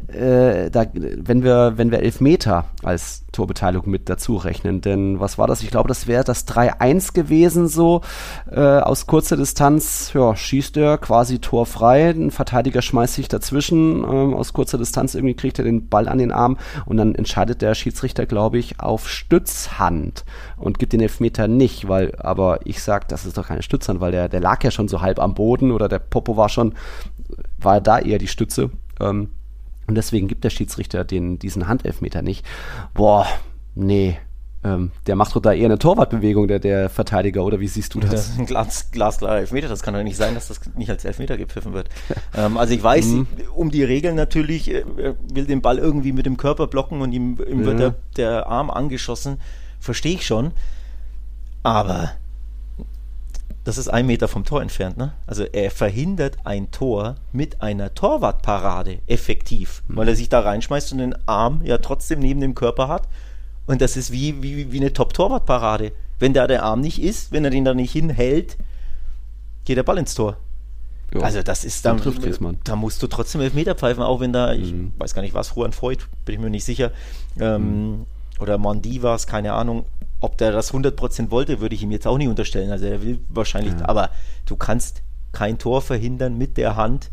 Äh, da, wenn wir, wenn wir Elfmeter als Torbeteiligung mit dazu rechnen, denn was war das? Ich glaube, das wäre das 3-1 gewesen, so, äh, aus kurzer Distanz, ja, schießt er quasi torfrei, ein Verteidiger schmeißt sich dazwischen, ähm, aus kurzer Distanz irgendwie kriegt er den Ball an den Arm und dann entscheidet der Schiedsrichter, glaube ich, auf Stützhand und gibt den Elfmeter nicht, weil, aber ich sag, das ist doch keine Stützhand, weil der, der lag ja schon so halb am Boden oder der Popo war schon, war da eher die Stütze. Ähm, und deswegen gibt der Schiedsrichter den, diesen Handelfmeter nicht. Boah, nee, ähm, der macht doch da eher eine Torwartbewegung, der, der Verteidiger, oder wie siehst du das? Ein Glas, glasklarer Elfmeter, das kann doch nicht sein, dass das nicht als Elfmeter gepfiffen wird. (laughs) ähm, also ich weiß, mhm. um die Regeln natürlich, äh, er will den Ball irgendwie mit dem Körper blocken und ihm, ihm ja. wird der, der Arm angeschossen, verstehe ich schon, aber das ist ein Meter vom Tor entfernt, ne? Also er verhindert ein Tor mit einer Torwartparade effektiv, mhm. weil er sich da reinschmeißt und den Arm ja trotzdem neben dem Körper hat und das ist wie, wie, wie eine Top-Torwart-Parade. Wenn da der Arm nicht ist, wenn er den da nicht hinhält, geht der Ball ins Tor. Jo. Also das ist dann, dann da musst du trotzdem Elfmeter pfeifen, auch wenn da, ich mhm. weiß gar nicht was, Juan Freud, bin ich mir nicht sicher, ähm, mhm. oder Mondi war es, keine Ahnung, ob der das 100% wollte, würde ich ihm jetzt auch nicht unterstellen, also er will wahrscheinlich, ja. aber du kannst kein Tor verhindern mit der Hand,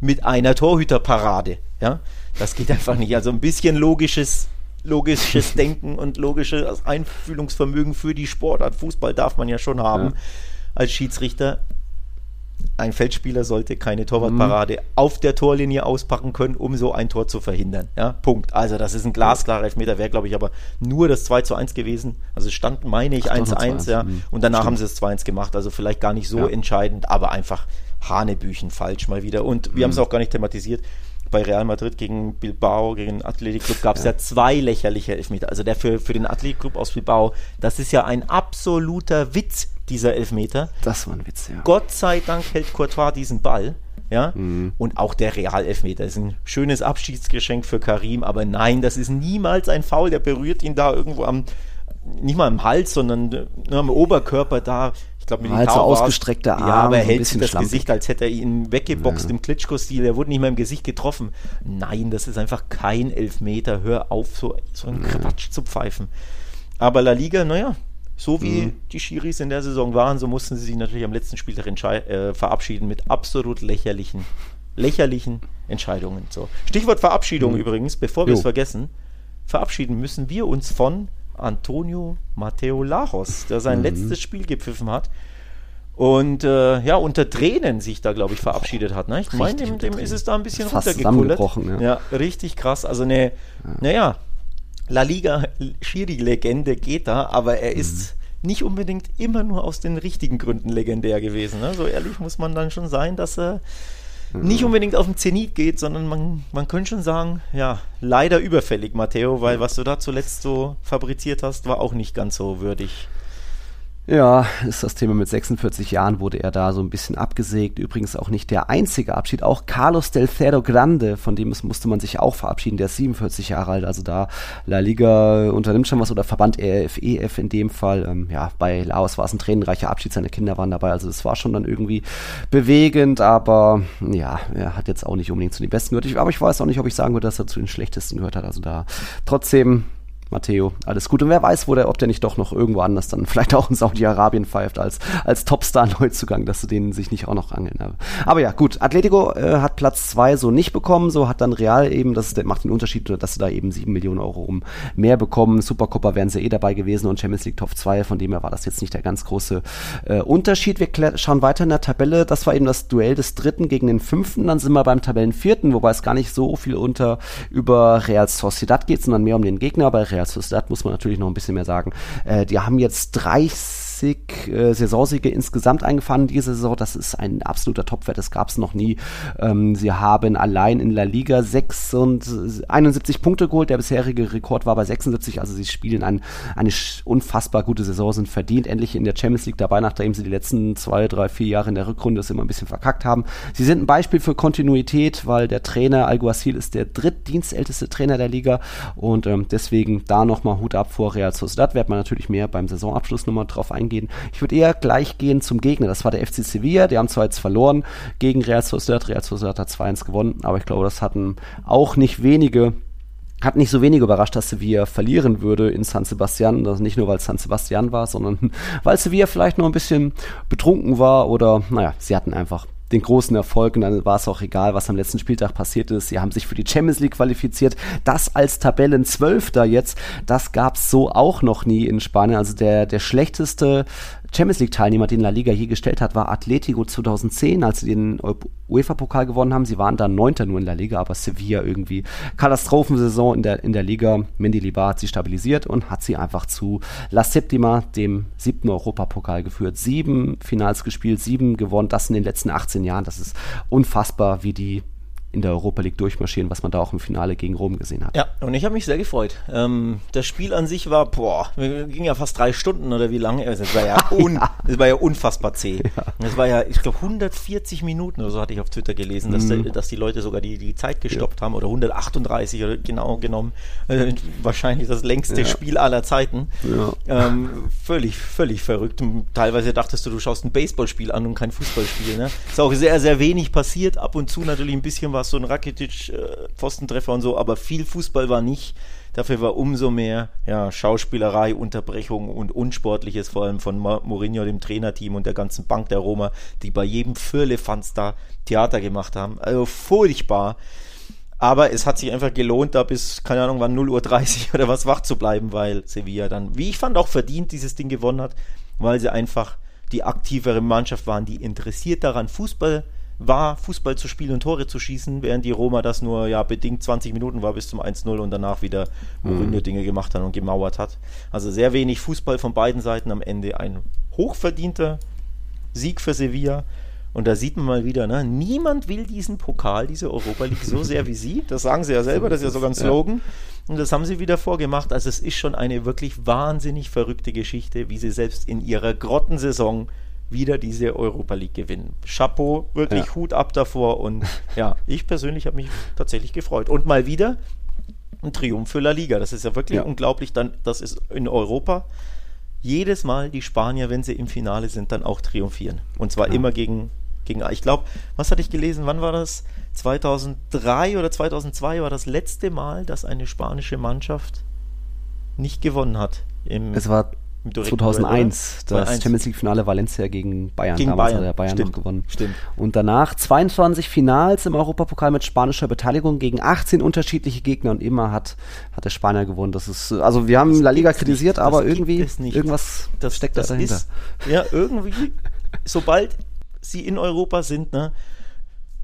mit einer Torhüterparade, ja, das geht einfach nicht, also ein bisschen logisches logisches (laughs) Denken und logisches Einfühlungsvermögen für die Sportart Fußball darf man ja schon haben ja. als Schiedsrichter. Ein Feldspieler sollte keine Torwartparade mhm. auf der Torlinie auspacken können, um so ein Tor zu verhindern. Ja, Punkt. Also das ist ein glasklarer Elfmeter, wäre glaube ich aber nur das 2 zu 1 gewesen. Also stand, meine ich, 1 zu 1, ja. Mhm. Und danach Stimmt. haben sie es 2 1 gemacht. Also vielleicht gar nicht so ja. entscheidend, aber einfach Hanebüchen falsch mal wieder. Und wir mhm. haben es auch gar nicht thematisiert bei Real Madrid gegen Bilbao, gegen Athletic Club gab es ja. ja. zwei lächerliche Elfmeter. Also der für, für den Athletic Club aus Bilbao, das ist ja ein absoluter Witz, dieser Elfmeter. Das war ein Witz, ja. Gott sei Dank hält Courtois diesen Ball. Ja, mhm. und auch der Real-Elfmeter ist ein schönes Abschiedsgeschenk für Karim, aber nein, das ist niemals ein Foul, der berührt ihn da irgendwo am, nicht mal am Hals, sondern nur ne, am Oberkörper da ich glaube, Militao halt so ausgestreckter Arm. Ja, aber er hält sich das schlampig. Gesicht, als hätte er ihn weggeboxt ja. im Klitschko-Stil. Er wurde nicht mehr im Gesicht getroffen. Nein, das ist einfach kein Elfmeter. Hör auf, so, so einen ja. Quatsch zu pfeifen. Aber La Liga, naja, so wie mhm. die Schiris in der Saison waren, so mussten sie sich natürlich am letzten Spieltag äh, verabschieden mit absolut lächerlichen, lächerlichen Entscheidungen. So. Stichwort Verabschiedung mhm. übrigens, bevor wir es vergessen. Verabschieden müssen wir uns von Antonio Mateo Lajos, der sein mhm. letztes Spiel gepfiffen hat. Und äh, ja, unter Tränen sich da, glaube ich, verabschiedet hat. Ne? Ich meine, dem, dem ist es da ein bisschen runtergekullert. Ja. ja, richtig krass. Also eine, ja. naja, La Liga Schiri-Legende geht da, aber er mhm. ist nicht unbedingt immer nur aus den richtigen Gründen legendär gewesen. Ne? So ehrlich muss man dann schon sein, dass er nicht unbedingt auf den Zenit geht, sondern man, man könnte schon sagen, ja, leider überfällig, Matteo, weil was du da zuletzt so fabriziert hast, war auch nicht ganz so würdig. Ja, ist das Thema mit 46 Jahren wurde er da so ein bisschen abgesägt. Übrigens auch nicht der einzige Abschied. Auch Carlos del Cerro Grande, von dem musste man sich auch verabschieden, der ist 47 Jahre alt. Also da La Liga unternimmt schon was oder Verband EFEF e in dem Fall. Ähm, ja, bei Laos war es ein tränenreicher Abschied, seine Kinder waren dabei. Also das war schon dann irgendwie bewegend, aber ja, er hat jetzt auch nicht unbedingt zu den Besten gehört. Ich, aber ich weiß auch nicht, ob ich sagen würde, dass er zu den Schlechtesten gehört hat. Also da trotzdem Matteo, alles gut. Und wer weiß, wo der, ob der nicht doch noch irgendwo anders dann vielleicht auch in Saudi-Arabien pfeift als, als Topstar-Neuzugang, dass du den sich nicht auch noch angeln. habe. Aber ja, gut. Atletico äh, hat Platz zwei so nicht bekommen, so hat dann Real eben, das macht den Unterschied, dass sie da eben sieben Millionen Euro um mehr bekommen. Supercopa wären sie eh dabei gewesen und Champions League Top 2, von dem her war das jetzt nicht der ganz große äh, Unterschied. Wir schauen weiter in der Tabelle. Das war eben das Duell des dritten gegen den fünften. Dann sind wir beim Tabellenvierten, wobei es gar nicht so viel unter über Real Sociedad geht, sondern mehr um den Gegner. Bei Real Sociedad muss man natürlich noch ein bisschen mehr sagen. Äh, die haben jetzt 30 30 äh, Saisonsiege insgesamt eingefahren diese Saison. Das ist ein absoluter Topwert, das gab es noch nie. Ähm, sie haben allein in La Liga 6 und 71 Punkte geholt. Der bisherige Rekord war bei 76. Also sie spielen ein, eine unfassbar gute Saison, sind verdient endlich in der Champions League dabei, nachdem sie die letzten zwei, drei, vier Jahre in der Rückrunde es immer ein bisschen verkackt haben. Sie sind ein Beispiel für Kontinuität, weil der Trainer Alguacil ist der drittdienstälteste Trainer der Liga und ähm, deswegen da nochmal Hut ab vor Real Sociedad. Wird man natürlich mehr beim Saisonabschluss nochmal drauf eingehen gehen. Ich würde eher gleich gehen zum Gegner. Das war der FC Sevilla. Die haben zwar jetzt verloren gegen Real Sociedad. Real Sociedad hat 2-1 gewonnen, aber ich glaube, das hatten auch nicht wenige hat nicht so wenig überrascht, dass Sevilla verlieren würde in San Sebastian. Das nicht nur, weil es San Sebastian war, sondern (laughs) weil Sevilla vielleicht noch ein bisschen betrunken war oder, naja, sie hatten einfach den großen Erfolg und dann war es auch egal, was am letzten Spieltag passiert ist. Sie haben sich für die Champions League qualifiziert. Das als Tabellenzwölfter jetzt, das gab es so auch noch nie in Spanien. Also der, der schlechteste Champions League-Teilnehmer, den La Liga je gestellt hat, war Atletico 2010, als sie den UEFA-Pokal gewonnen haben. Sie waren dann Neunter nur in La Liga, aber Sevilla irgendwie Katastrophensaison in der, in der Liga. Mendy Libar hat sie stabilisiert und hat sie einfach zu La Septima, dem siebten Europapokal, geführt. Sieben Finals gespielt, sieben gewonnen, das in den letzten 18 Jahren. Das ist unfassbar, wie die in der Europa League durchmarschieren, was man da auch im Finale gegen Rom gesehen hat. Ja, und ich habe mich sehr gefreut. Ähm, das Spiel an sich war, boah, ging ja fast drei Stunden oder wie lange? Es war ja, (laughs) un, ja. Es war ja unfassbar zäh. Es war ja, ich glaube, 140 Minuten oder so hatte ich auf Twitter gelesen, dass, mhm. der, dass die Leute sogar die, die Zeit gestoppt ja. haben oder 138 oder genau genommen. Äh, wahrscheinlich das längste Spiel aller Zeiten. Ähm, völlig, völlig verrückt. Und teilweise dachtest du, du schaust ein Baseballspiel an und kein Fußballspiel. Ne? Ist auch sehr, sehr wenig passiert. Ab und zu natürlich ein bisschen was war so ein Rakitic-Pfostentreffer äh, und so, aber viel Fußball war nicht. Dafür war umso mehr ja, Schauspielerei, Unterbrechung und Unsportliches, vor allem von Mourinho, dem Trainerteam und der ganzen Bank der Roma, die bei jedem Firlefanz da Theater gemacht haben. Also furchtbar. Aber es hat sich einfach gelohnt, da bis, keine Ahnung, wann 0.30 Uhr oder was wach zu bleiben, weil Sevilla dann, wie ich fand, auch verdient dieses Ding gewonnen hat, weil sie einfach die aktivere Mannschaft waren, die interessiert daran, Fußball war, Fußball zu spielen und Tore zu schießen, während die Roma das nur ja bedingt 20 Minuten war bis zum 1-0 und danach wieder Mourinho mhm. Dinge gemacht hat und gemauert hat. Also sehr wenig Fußball von beiden Seiten am Ende ein hochverdienter Sieg für Sevilla. Und da sieht man mal wieder, ne, niemand will diesen Pokal, diese Europa League so sehr wie sie. Das sagen sie ja selber, das ist ja sogar ein Slogan. Und das haben sie wieder vorgemacht. Also es ist schon eine wirklich wahnsinnig verrückte Geschichte, wie sie selbst in ihrer Grottensaison wieder diese Europa League gewinnen. Chapeau, wirklich ja. Hut ab davor und (laughs) ja, ich persönlich habe mich tatsächlich gefreut. Und mal wieder ein Triumph für La Liga. Das ist ja wirklich ja. unglaublich. Dann, das ist in Europa jedes Mal die Spanier, wenn sie im Finale sind, dann auch triumphieren. Und zwar ja. immer gegen, gegen, ich glaube, was hatte ich gelesen, wann war das? 2003 oder 2002 war das letzte Mal, dass eine spanische Mannschaft nicht gewonnen hat. es war 2001, Duell, das Champions League Finale Valencia gegen Bayern. Gegen Damals Bayern. hat der Bayern Stimmt. noch gewonnen. Stimmt. Und danach 22 Finals im Europapokal mit spanischer Beteiligung gegen 18 unterschiedliche Gegner und immer hat, hat der Spanier gewonnen. Das ist, also wir haben das La Liga kritisiert, nicht. aber irgendwie irgendwas das, steckt das da dahinter. Ist, ja, irgendwie, sobald sie in Europa sind, ne,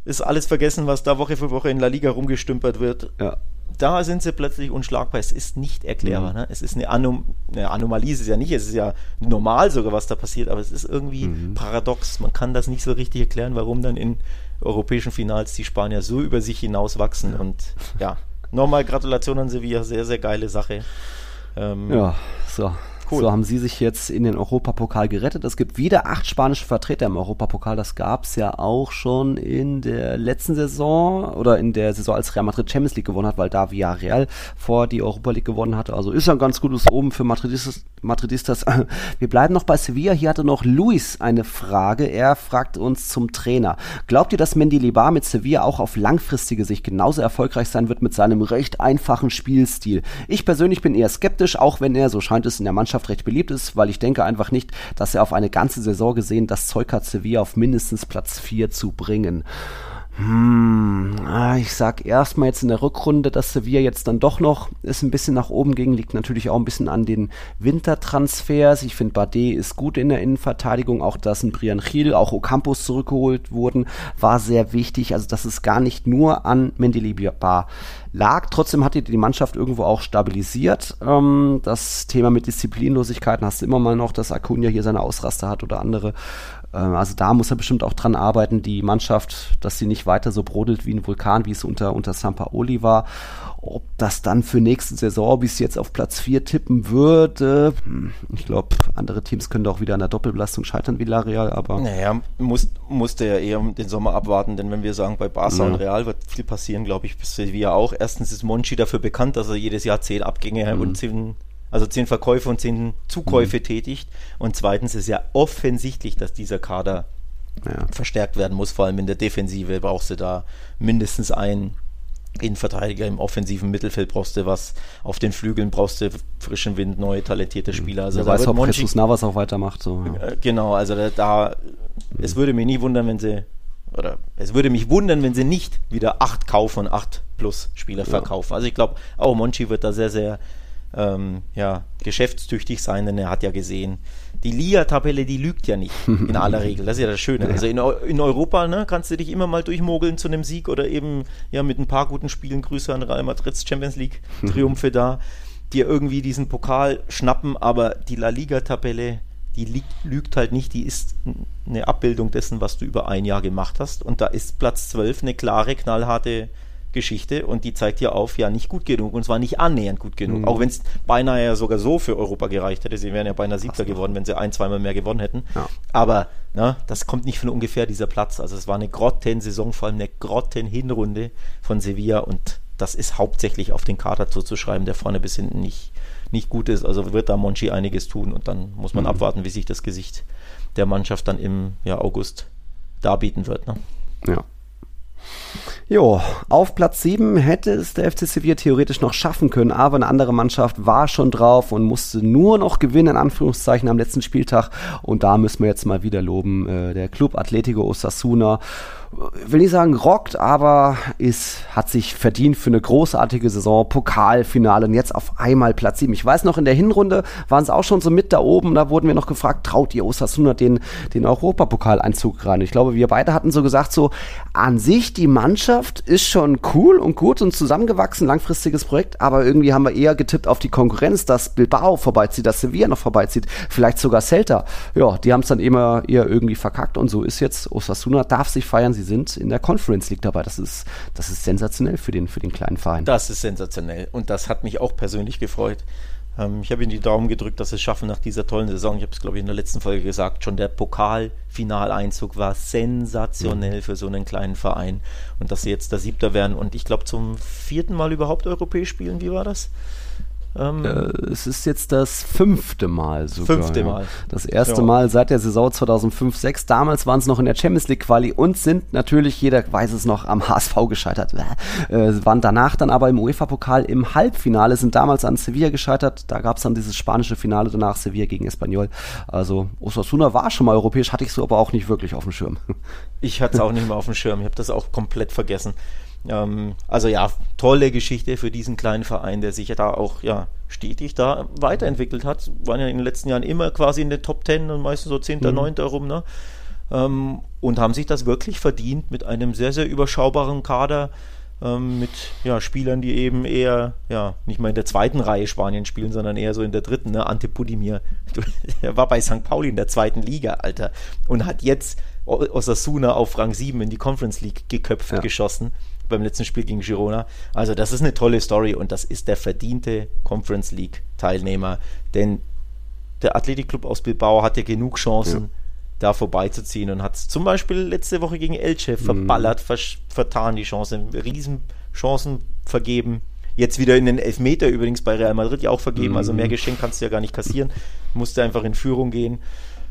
ist alles vergessen, was da Woche für Woche in La Liga rumgestümpert wird. Ja da sind sie plötzlich unschlagbar. Es ist nicht erklärbar. Mhm. Ne? Es ist eine, Anom eine Anomalie, ist es ja nicht. Es ist ja normal sogar, was da passiert, aber es ist irgendwie mhm. paradox. Man kann das nicht so richtig erklären, warum dann in europäischen Finals die Spanier so über sich hinaus wachsen. Und ja, nochmal Gratulation an Sevilla, sehr, sehr geile Sache. Ähm, ja, so. Cool. So haben sie sich jetzt in den Europapokal gerettet. Es gibt wieder acht spanische Vertreter im Europapokal. Das gab es ja auch schon in der letzten Saison oder in der Saison, als Real Madrid Champions League gewonnen hat, weil da Villarreal vor die Europa League gewonnen hatte. Also ist ja ein ganz gutes Oben für Madridistas. Madridistas. (laughs) Wir bleiben noch bei Sevilla. Hier hatte noch Luis eine Frage. Er fragt uns zum Trainer. Glaubt ihr, dass Mendilibar mit Sevilla auch auf langfristige Sicht genauso erfolgreich sein wird mit seinem recht einfachen Spielstil? Ich persönlich bin eher skeptisch, auch wenn er, so scheint es in der Mannschaft, Mannschaft recht beliebt ist, weil ich denke einfach nicht, dass er auf eine ganze Saison gesehen das Zeug hat, Sevilla auf mindestens Platz 4 zu bringen. Hm, ah, ich sag erstmal jetzt in der Rückrunde, dass Sevilla jetzt dann doch noch ist ein bisschen nach oben ging, liegt natürlich auch ein bisschen an den Wintertransfers. Ich finde, Bardet ist gut in der Innenverteidigung, auch dass ein Brian Chiel, auch Ocampos zurückgeholt wurden, war sehr wichtig. Also das ist gar nicht nur an Mendilibar lag. Trotzdem hat die Mannschaft irgendwo auch stabilisiert. Ähm, das Thema mit Disziplinlosigkeiten hast du immer mal noch, dass Acuna hier seine Ausraster hat oder andere also da muss er bestimmt auch dran arbeiten, die Mannschaft, dass sie nicht weiter so brodelt wie ein Vulkan, wie es unter, unter Sampaoli war. Ob das dann für nächste Saison, es jetzt auf Platz 4 tippen würde, hm, ich glaube, andere Teams können auch wieder an der Doppelbelastung scheitern wie Villarreal, aber. Naja, muss, musste ja eher den Sommer abwarten, denn wenn wir sagen, bei Barca ja. und Real wird viel passieren, glaube ich, bis wir auch. Erstens ist Monchi dafür bekannt, dass er jedes Jahr zehn Abgänge mhm. und zehn also zehn Verkäufe und zehn Zukäufe mhm. tätigt. Und zweitens ist ja offensichtlich, dass dieser Kader ja. verstärkt werden muss. Vor allem in der Defensive brauchst du da mindestens einen Innenverteidiger im offensiven Mittelfeld brauchst du was, auf den Flügeln brauchst du frischen Wind, neue talentierte mhm. Spieler. Also Wer weiß, ob Monchi, Jesus Navas auch weitermacht. So, ja. Äh, genau, also da, da es würde mich nie wundern, wenn sie oder es würde mich wundern, wenn sie nicht wieder acht kaufen und acht plus Spieler ja. verkaufen. Also ich glaube, auch Monchi wird da sehr, sehr ähm, ja, geschäftstüchtig sein, denn er hat ja gesehen, die Liga-Tabelle, die lügt ja nicht in (laughs) aller Regel. Das ist ja das Schöne. Also in, in, Europa ne, kannst du dich immer mal durchmogeln zu einem Sieg oder eben ja mit ein paar guten Spielen, Grüße an Real Madrid's Champions League, (laughs) Triumphe da, dir irgendwie diesen Pokal schnappen, aber die La Liga-Tabelle, die liegt, lügt halt nicht, die ist eine Abbildung dessen, was du über ein Jahr gemacht hast und da ist Platz 12 eine klare, knallharte Geschichte und die zeigt ja auf, ja, nicht gut genug und zwar nicht annähernd gut genug. Mhm. Auch wenn es beinahe ja sogar so für Europa gereicht hätte. Sie wären ja beinahe Siebter geworden, wenn sie ein, zweimal mehr gewonnen hätten. Ja. Aber na, das kommt nicht von ungefähr dieser Platz. Also es war eine Grotten-Saison, vor allem eine Grotten-Hinrunde von Sevilla und das ist hauptsächlich auf den Kader zuzuschreiben, der vorne bis hinten nicht, nicht gut ist. Also wird da Monchi einiges tun und dann muss man mhm. abwarten, wie sich das Gesicht der Mannschaft dann im ja, August darbieten wird. Ne? Ja. Jo, auf Platz 7 hätte es der FC Sevilla theoretisch noch schaffen können, aber eine andere Mannschaft war schon drauf und musste nur noch gewinnen, in Anführungszeichen, am letzten Spieltag. Und da müssen wir jetzt mal wieder loben, äh, der Club Atletico Osasuna will nicht sagen rockt, aber ist, hat sich verdient für eine großartige Saison, Pokalfinale und jetzt auf einmal Platz 7. Ich weiß noch, in der Hinrunde waren sie auch schon so mit da oben, da wurden wir noch gefragt, traut ihr Osasuna den, den Europapokaleinzug rein? Ich glaube, wir beide hatten so gesagt, so an sich die Mannschaft ist schon cool und gut und zusammengewachsen, langfristiges Projekt, aber irgendwie haben wir eher getippt auf die Konkurrenz, dass Bilbao vorbeizieht, dass Sevilla noch vorbeizieht, vielleicht sogar Celta. Ja, die haben es dann immer eher irgendwie verkackt und so ist jetzt Osasuna, darf sich feiern, sie sind in der Conference League dabei. Das ist, das ist sensationell für den, für den kleinen Verein. Das ist sensationell und das hat mich auch persönlich gefreut. Ähm, ich habe Ihnen die Daumen gedrückt, dass sie es schaffen nach dieser tollen Saison. Ich habe es, glaube ich, in der letzten Folge gesagt. Schon der Pokalfinaleinzug war sensationell mhm. für so einen kleinen Verein. Und dass sie jetzt der Siebter werden und ich glaube zum vierten Mal überhaupt europäisch spielen. Wie war das? Ähm, äh, es ist jetzt das fünfte Mal sogar. Fünfte Mal. Ja. Das erste ja. Mal seit der Saison 2005-6. Damals waren es noch in der Champions League Quali und sind natürlich, jeder weiß es noch, am HSV gescheitert. Äh, waren danach dann aber im UEFA-Pokal im Halbfinale, sind damals an Sevilla gescheitert. Da gab es dann dieses spanische Finale danach, Sevilla gegen Espanyol. Also Osasuna war schon mal europäisch, hatte ich so aber auch nicht wirklich auf dem Schirm. Ich hatte es auch nicht (laughs) mehr auf dem Schirm. Ich habe das auch komplett vergessen. Ähm, also ja, tolle Geschichte für diesen kleinen Verein, der sich ja da auch ja, stetig da weiterentwickelt hat. Waren ja in den letzten Jahren immer quasi in den Top Ten und meistens so 10., mhm. 9. rum. Ne? Ähm, und haben sich das wirklich verdient mit einem sehr, sehr überschaubaren Kader. Ähm, mit ja, Spielern, die eben eher ja, nicht mal in der zweiten Reihe Spanien spielen, sondern eher so in der dritten. Ne? Ante Budimir, (laughs) er war bei St. Pauli in der zweiten Liga, Alter, und hat jetzt Osasuna auf Rang 7 in die Conference League geköpft, ja. geschossen beim letzten Spiel gegen Girona. Also das ist eine tolle Story und das ist der verdiente Conference League Teilnehmer, denn der Athletikclub aus Bilbao hat ja genug Chancen, ja. da vorbeizuziehen und hat zum Beispiel letzte Woche gegen Elche mhm. verballert, vertan die Chance, Riesenchancen vergeben. Jetzt wieder in den Elfmeter übrigens bei Real Madrid ja auch vergeben, also mhm. also mehr Geschenk kannst du ja gar nicht kassieren, musste einfach in Führung gehen.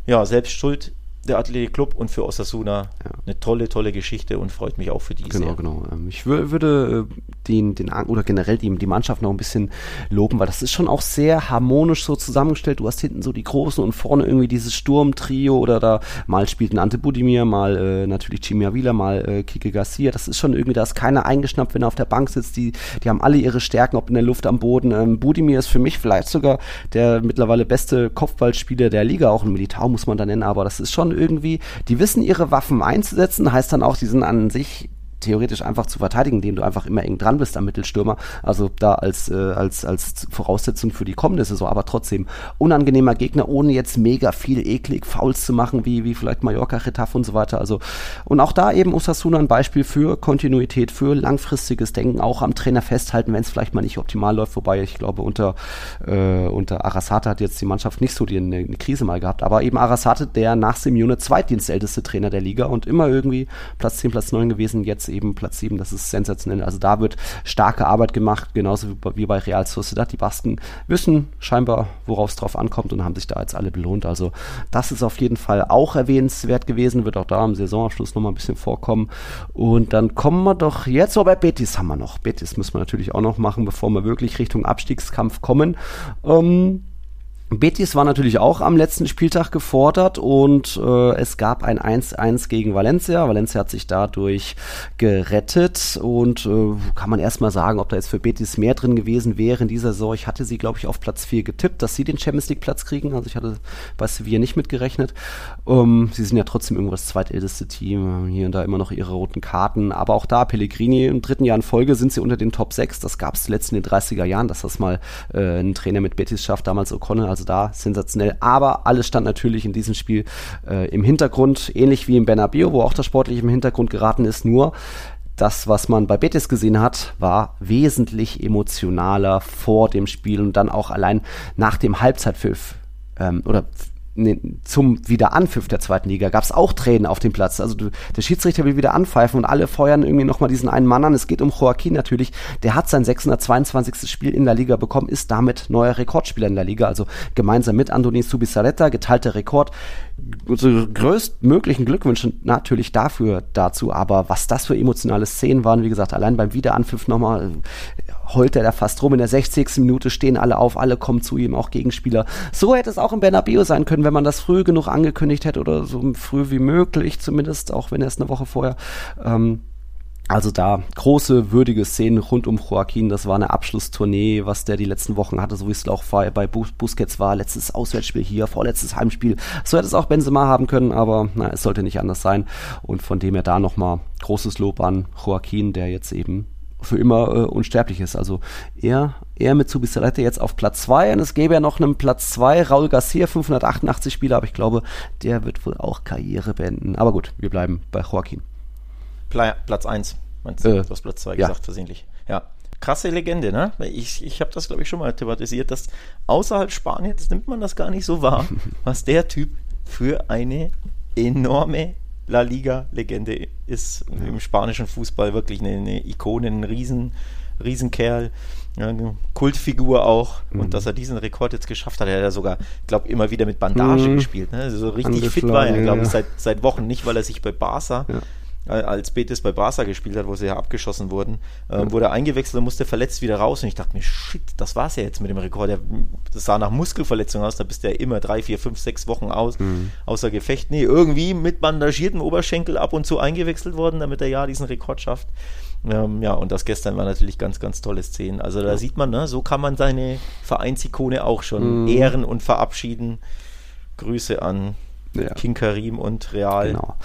Ja, selbst schuld, der Athletic Club und für Osasuna ja. eine tolle, tolle Geschichte und freut mich auch für die Genau, sehr. genau. Ähm, ich würde äh, den, den, oder generell die, die Mannschaft noch ein bisschen loben, weil das ist schon auch sehr harmonisch so zusammengestellt. Du hast hinten so die Großen und vorne irgendwie dieses Sturmtrio oder da mal spielt ein Ante Budimir, mal äh, natürlich Chimia Wieler, mal äh, Kike Garcia. Das ist schon irgendwie, da ist keiner eingeschnappt, wenn er auf der Bank sitzt. Die, die haben alle ihre Stärken, ob in der Luft, am Boden. Ähm, Budimir ist für mich vielleicht sogar der mittlerweile beste Kopfballspieler der Liga, auch ein Militao muss man da nennen, aber das ist schon irgendwie, die wissen ihre Waffen einzusetzen, heißt dann auch, die sind an sich theoretisch einfach zu verteidigen, indem du einfach immer eng dran bist am Mittelstürmer. Also da als, äh, als, als Voraussetzung für die kommende Saison, aber trotzdem unangenehmer Gegner, ohne jetzt mega viel eklig Fouls zu machen, wie, wie vielleicht Mallorca, Getafe und so weiter. Also, und auch da eben Osasuna ein Beispiel für Kontinuität, für langfristiges Denken, auch am Trainer festhalten, wenn es vielleicht mal nicht optimal läuft, wobei ich glaube, unter, äh, unter Arasate hat jetzt die Mannschaft nicht so die, eine, eine Krise mal gehabt, aber eben Arasate, der nach Simeone zweitdienstälteste Trainer der Liga und immer irgendwie Platz 10, Platz 9 gewesen, jetzt eben Platz 7, das ist sensationell. Also da wird starke Arbeit gemacht, genauso wie bei Real Sociedad. Die Basken wissen scheinbar, worauf es drauf ankommt und haben sich da jetzt alle belohnt. Also das ist auf jeden Fall auch erwähnenswert gewesen, wird auch da am Saisonabschluss nochmal ein bisschen vorkommen. Und dann kommen wir doch jetzt, bei Betis haben wir noch. Betis müssen wir natürlich auch noch machen, bevor wir wirklich Richtung Abstiegskampf kommen. Ähm, Betis war natürlich auch am letzten Spieltag gefordert und äh, es gab ein 1-1 gegen Valencia. Valencia hat sich dadurch gerettet und äh, kann man erstmal sagen, ob da jetzt für Betis mehr drin gewesen wäre in dieser Saison. Ich hatte sie, glaube ich, auf Platz 4 getippt, dass sie den Champions League Platz kriegen. Also ich hatte bei Sevilla nicht mitgerechnet. Ähm, sie sind ja trotzdem irgendwo das zweitälteste Team, hier und da immer noch ihre roten Karten. Aber auch da, Pellegrini im dritten Jahr in Folge sind sie unter den Top 6. Das gab es zuletzt in den 30er Jahren, dass das mal äh, ein Trainer mit Betis schafft, damals O'Connell also da sensationell. Aber alles stand natürlich in diesem Spiel äh, im Hintergrund, ähnlich wie im Bernabeu, wo auch das sportliche im Hintergrund geraten ist. Nur das, was man bei Betis gesehen hat, war wesentlich emotionaler vor dem Spiel und dann auch allein nach dem Halbzeitpfiff ähm, oder zum Wiederanpfiff der zweiten Liga gab es auch Tränen auf dem Platz. Also du, der Schiedsrichter will wieder anpfeifen und alle feuern irgendwie nochmal diesen einen Mann an. Es geht um Joaquin natürlich. Der hat sein 622. Spiel in der Liga bekommen, ist damit neuer Rekordspieler in der Liga. Also gemeinsam mit Andoni Subisaretta, geteilter Rekord. Unsere größtmöglichen Glückwünsche natürlich dafür dazu. Aber was das für emotionale Szenen waren, wie gesagt, allein beim Wiederanpfiff nochmal heult er da fast rum. In der 60. Minute stehen alle auf, alle kommen zu ihm, auch Gegenspieler. So hätte es auch im Bernabeu sein können, wenn man das früh genug angekündigt hätte oder so früh wie möglich zumindest, auch wenn erst eine Woche vorher. Ähm, also da große, würdige Szenen rund um Joaquin. Das war eine Abschlusstournee, was der die letzten Wochen hatte, so wie es auch bei Busquets war. Letztes Auswärtsspiel hier, vorletztes Heimspiel. So hätte es auch Benzema haben können, aber na, es sollte nicht anders sein. Und von dem her da nochmal großes Lob an Joaquin, der jetzt eben für immer äh, unsterblich ist. Also er, er mit Subisarete jetzt auf Platz 2 und es gäbe ja noch einen Platz 2, Raul Garcia, 588 Spieler, aber ich glaube, der wird wohl auch Karriere beenden. Aber gut, wir bleiben bei Joaquin. Platz 1, meinst du? Äh, du hast Platz 2 ja. gesagt, versehentlich. Ja. Krasse Legende, ne? Ich, ich habe das, glaube ich, schon mal thematisiert, dass außerhalb Spaniens nimmt man das gar nicht so wahr, (laughs) was der Typ für eine enorme La Liga-Legende ist ja. im spanischen Fußball wirklich eine, eine Ikone, ein Riesen, Riesenkerl. Ja, Kultfigur auch. Mhm. Und dass er diesen Rekord jetzt geschafft hat, er hat ja sogar, glaube immer wieder mit Bandage mhm. gespielt. Ne? Also so richtig fit war er, glaube ich, seit, seit Wochen. Nicht, weil er sich bei Barca ja als Betis bei Barca gespielt hat, wo sie ja abgeschossen wurden, ähm, wurde er eingewechselt und musste verletzt wieder raus. Und ich dachte mir, shit, das war's ja jetzt mit dem Rekord. Das sah nach Muskelverletzung aus, da bist du ja immer drei, vier, fünf, sechs Wochen aus, mhm. außer Gefecht. Nee, irgendwie mit bandagiertem Oberschenkel ab und zu eingewechselt worden, damit er ja diesen Rekord schafft. Ähm, ja, und das gestern war natürlich ganz, ganz tolle Szenen. Also da ja. sieht man, ne, so kann man seine Vereinsikone auch schon mhm. ehren und verabschieden. Grüße an ja. King Karim und Real. Genau.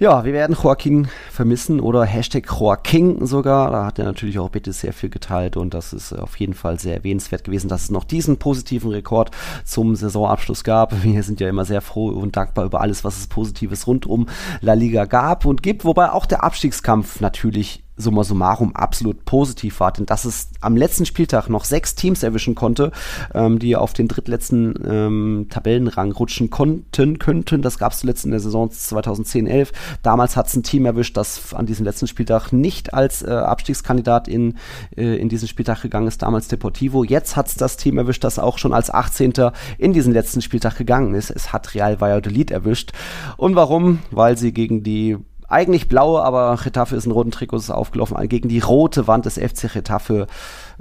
Ja, wir werden Joaquin vermissen oder Hashtag Joaquin sogar. Da hat er natürlich auch bitte sehr viel geteilt und das ist auf jeden Fall sehr erwähnenswert gewesen, dass es noch diesen positiven Rekord zum Saisonabschluss gab. (laughs) Wir sind ja immer sehr froh und dankbar über alles, was es Positives rund um La Liga gab und gibt, wobei auch der Abstiegskampf natürlich summa summarum absolut positiv war, denn dass es am letzten Spieltag noch sechs Teams erwischen konnte, ähm, die auf den drittletzten ähm, Tabellenrang rutschen konnten, könnten. Das gab es zuletzt in der Saison 2010-11. Damals hat es ein Team erwischt, das an diesem letzten Spieltag nicht als äh, Abstiegskandidat in, äh, in diesen Spieltag gegangen ist, damals Deportivo. Jetzt hat es das Team erwischt, das auch schon als 18. in diesen letzten Spieltag gegangen ist. Es hat Real Valladolid erwischt. Und warum? Weil sie gegen die eigentlich blaue, aber Getafe ist in roten Trikots aufgelaufen, gegen die rote Wand des FC Getafe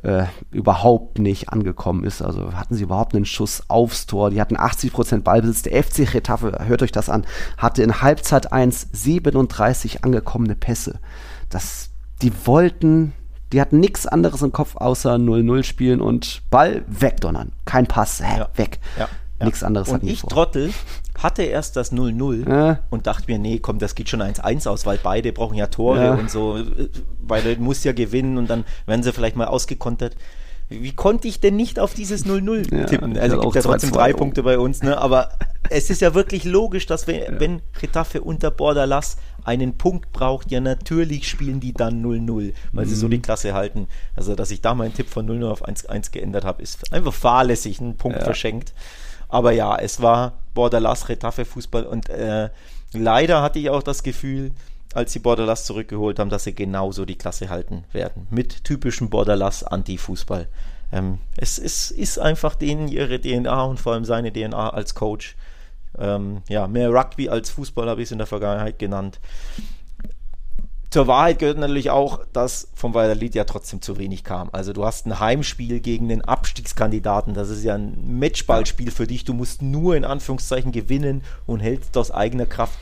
äh, überhaupt nicht angekommen ist. Also hatten sie überhaupt einen Schuss aufs Tor. Die hatten 80% Ballbesitz. Der FC Getafe, hört euch das an, hatte in Halbzeit 1 37 angekommene Pässe. Das, die wollten, die hatten nichts anderes im Kopf außer 0-0 spielen und Ball wegdonnern. Kein Pass, hä, ja. weg. Ja. Ja. Nichts anderes Und ich, vor. Trottel, hatte erst das 0-0 ja. und dachte mir, nee, komm, das geht schon 1-1 aus, weil beide brauchen ja Tore ja. und so, weil er muss ja gewinnen und dann werden sie vielleicht mal ausgekontert. Wie konnte ich denn nicht auf dieses 0-0 ja, tippen? Also gibt ja trotzdem drei Punkte bei uns, ne? Aber es ist ja wirklich logisch, dass wir, wenn Retafe unter Borderlass einen Punkt braucht, ja natürlich spielen die dann 0-0, weil mhm. sie so die Klasse halten. Also, dass ich da meinen Tipp von 0-0 auf 1-1 geändert habe, ist einfach fahrlässig, ein Punkt verschenkt. Aber ja, es war Borderlass, Retafe Fußball und äh, leider hatte ich auch das Gefühl, als sie Borderlass zurückgeholt haben, dass sie genauso die Klasse halten werden. Mit typischem Borderlass Anti-Fußball. Ähm, es, es ist einfach denen ihre DNA und vor allem seine DNA als Coach. Ähm, ja, mehr Rugby als Fußball habe ich es in der Vergangenheit genannt zur Wahrheit gehört natürlich auch, dass vom Valladolid ja trotzdem zu wenig kam. Also du hast ein Heimspiel gegen den Abstiegskandidaten. Das ist ja ein Matchballspiel für dich. Du musst nur in Anführungszeichen gewinnen und hältst aus eigener Kraft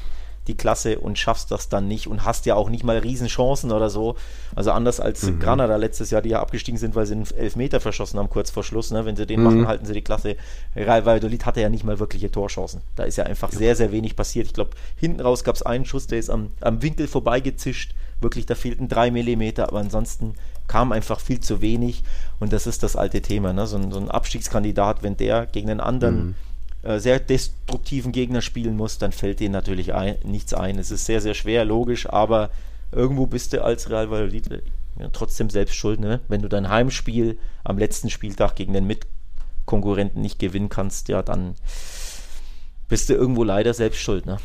die Klasse und schaffst das dann nicht und hast ja auch nicht mal Riesenchancen oder so. Also anders als mhm. Granada letztes Jahr, die ja abgestiegen sind, weil sie einen Elfmeter verschossen haben kurz vor Schluss. Ne? Wenn sie den mhm. machen, halten sie die Klasse. Real Valladolid hatte ja nicht mal wirkliche Torchancen. Da ist ja einfach sehr, sehr wenig passiert. Ich glaube, hinten raus gab es einen Schuss, der ist am, am Winkel vorbeigezischt. Wirklich, da fehlten drei Millimeter, aber ansonsten kam einfach viel zu wenig. Und das ist das alte Thema. Ne? So, ein, so ein Abstiegskandidat, wenn der gegen einen anderen mhm äh, sehr destruktiven Gegner spielen muss, dann fällt denen natürlich ein, nichts ein. Es ist sehr, sehr schwer, logisch, aber irgendwo bist du als Real Valladolid ja, trotzdem selbst schuld, ne? Wenn du dein Heimspiel am letzten Spieltag gegen den Mitkonkurrenten nicht gewinnen kannst, ja, dann bist du irgendwo leider selbst schuld, ne?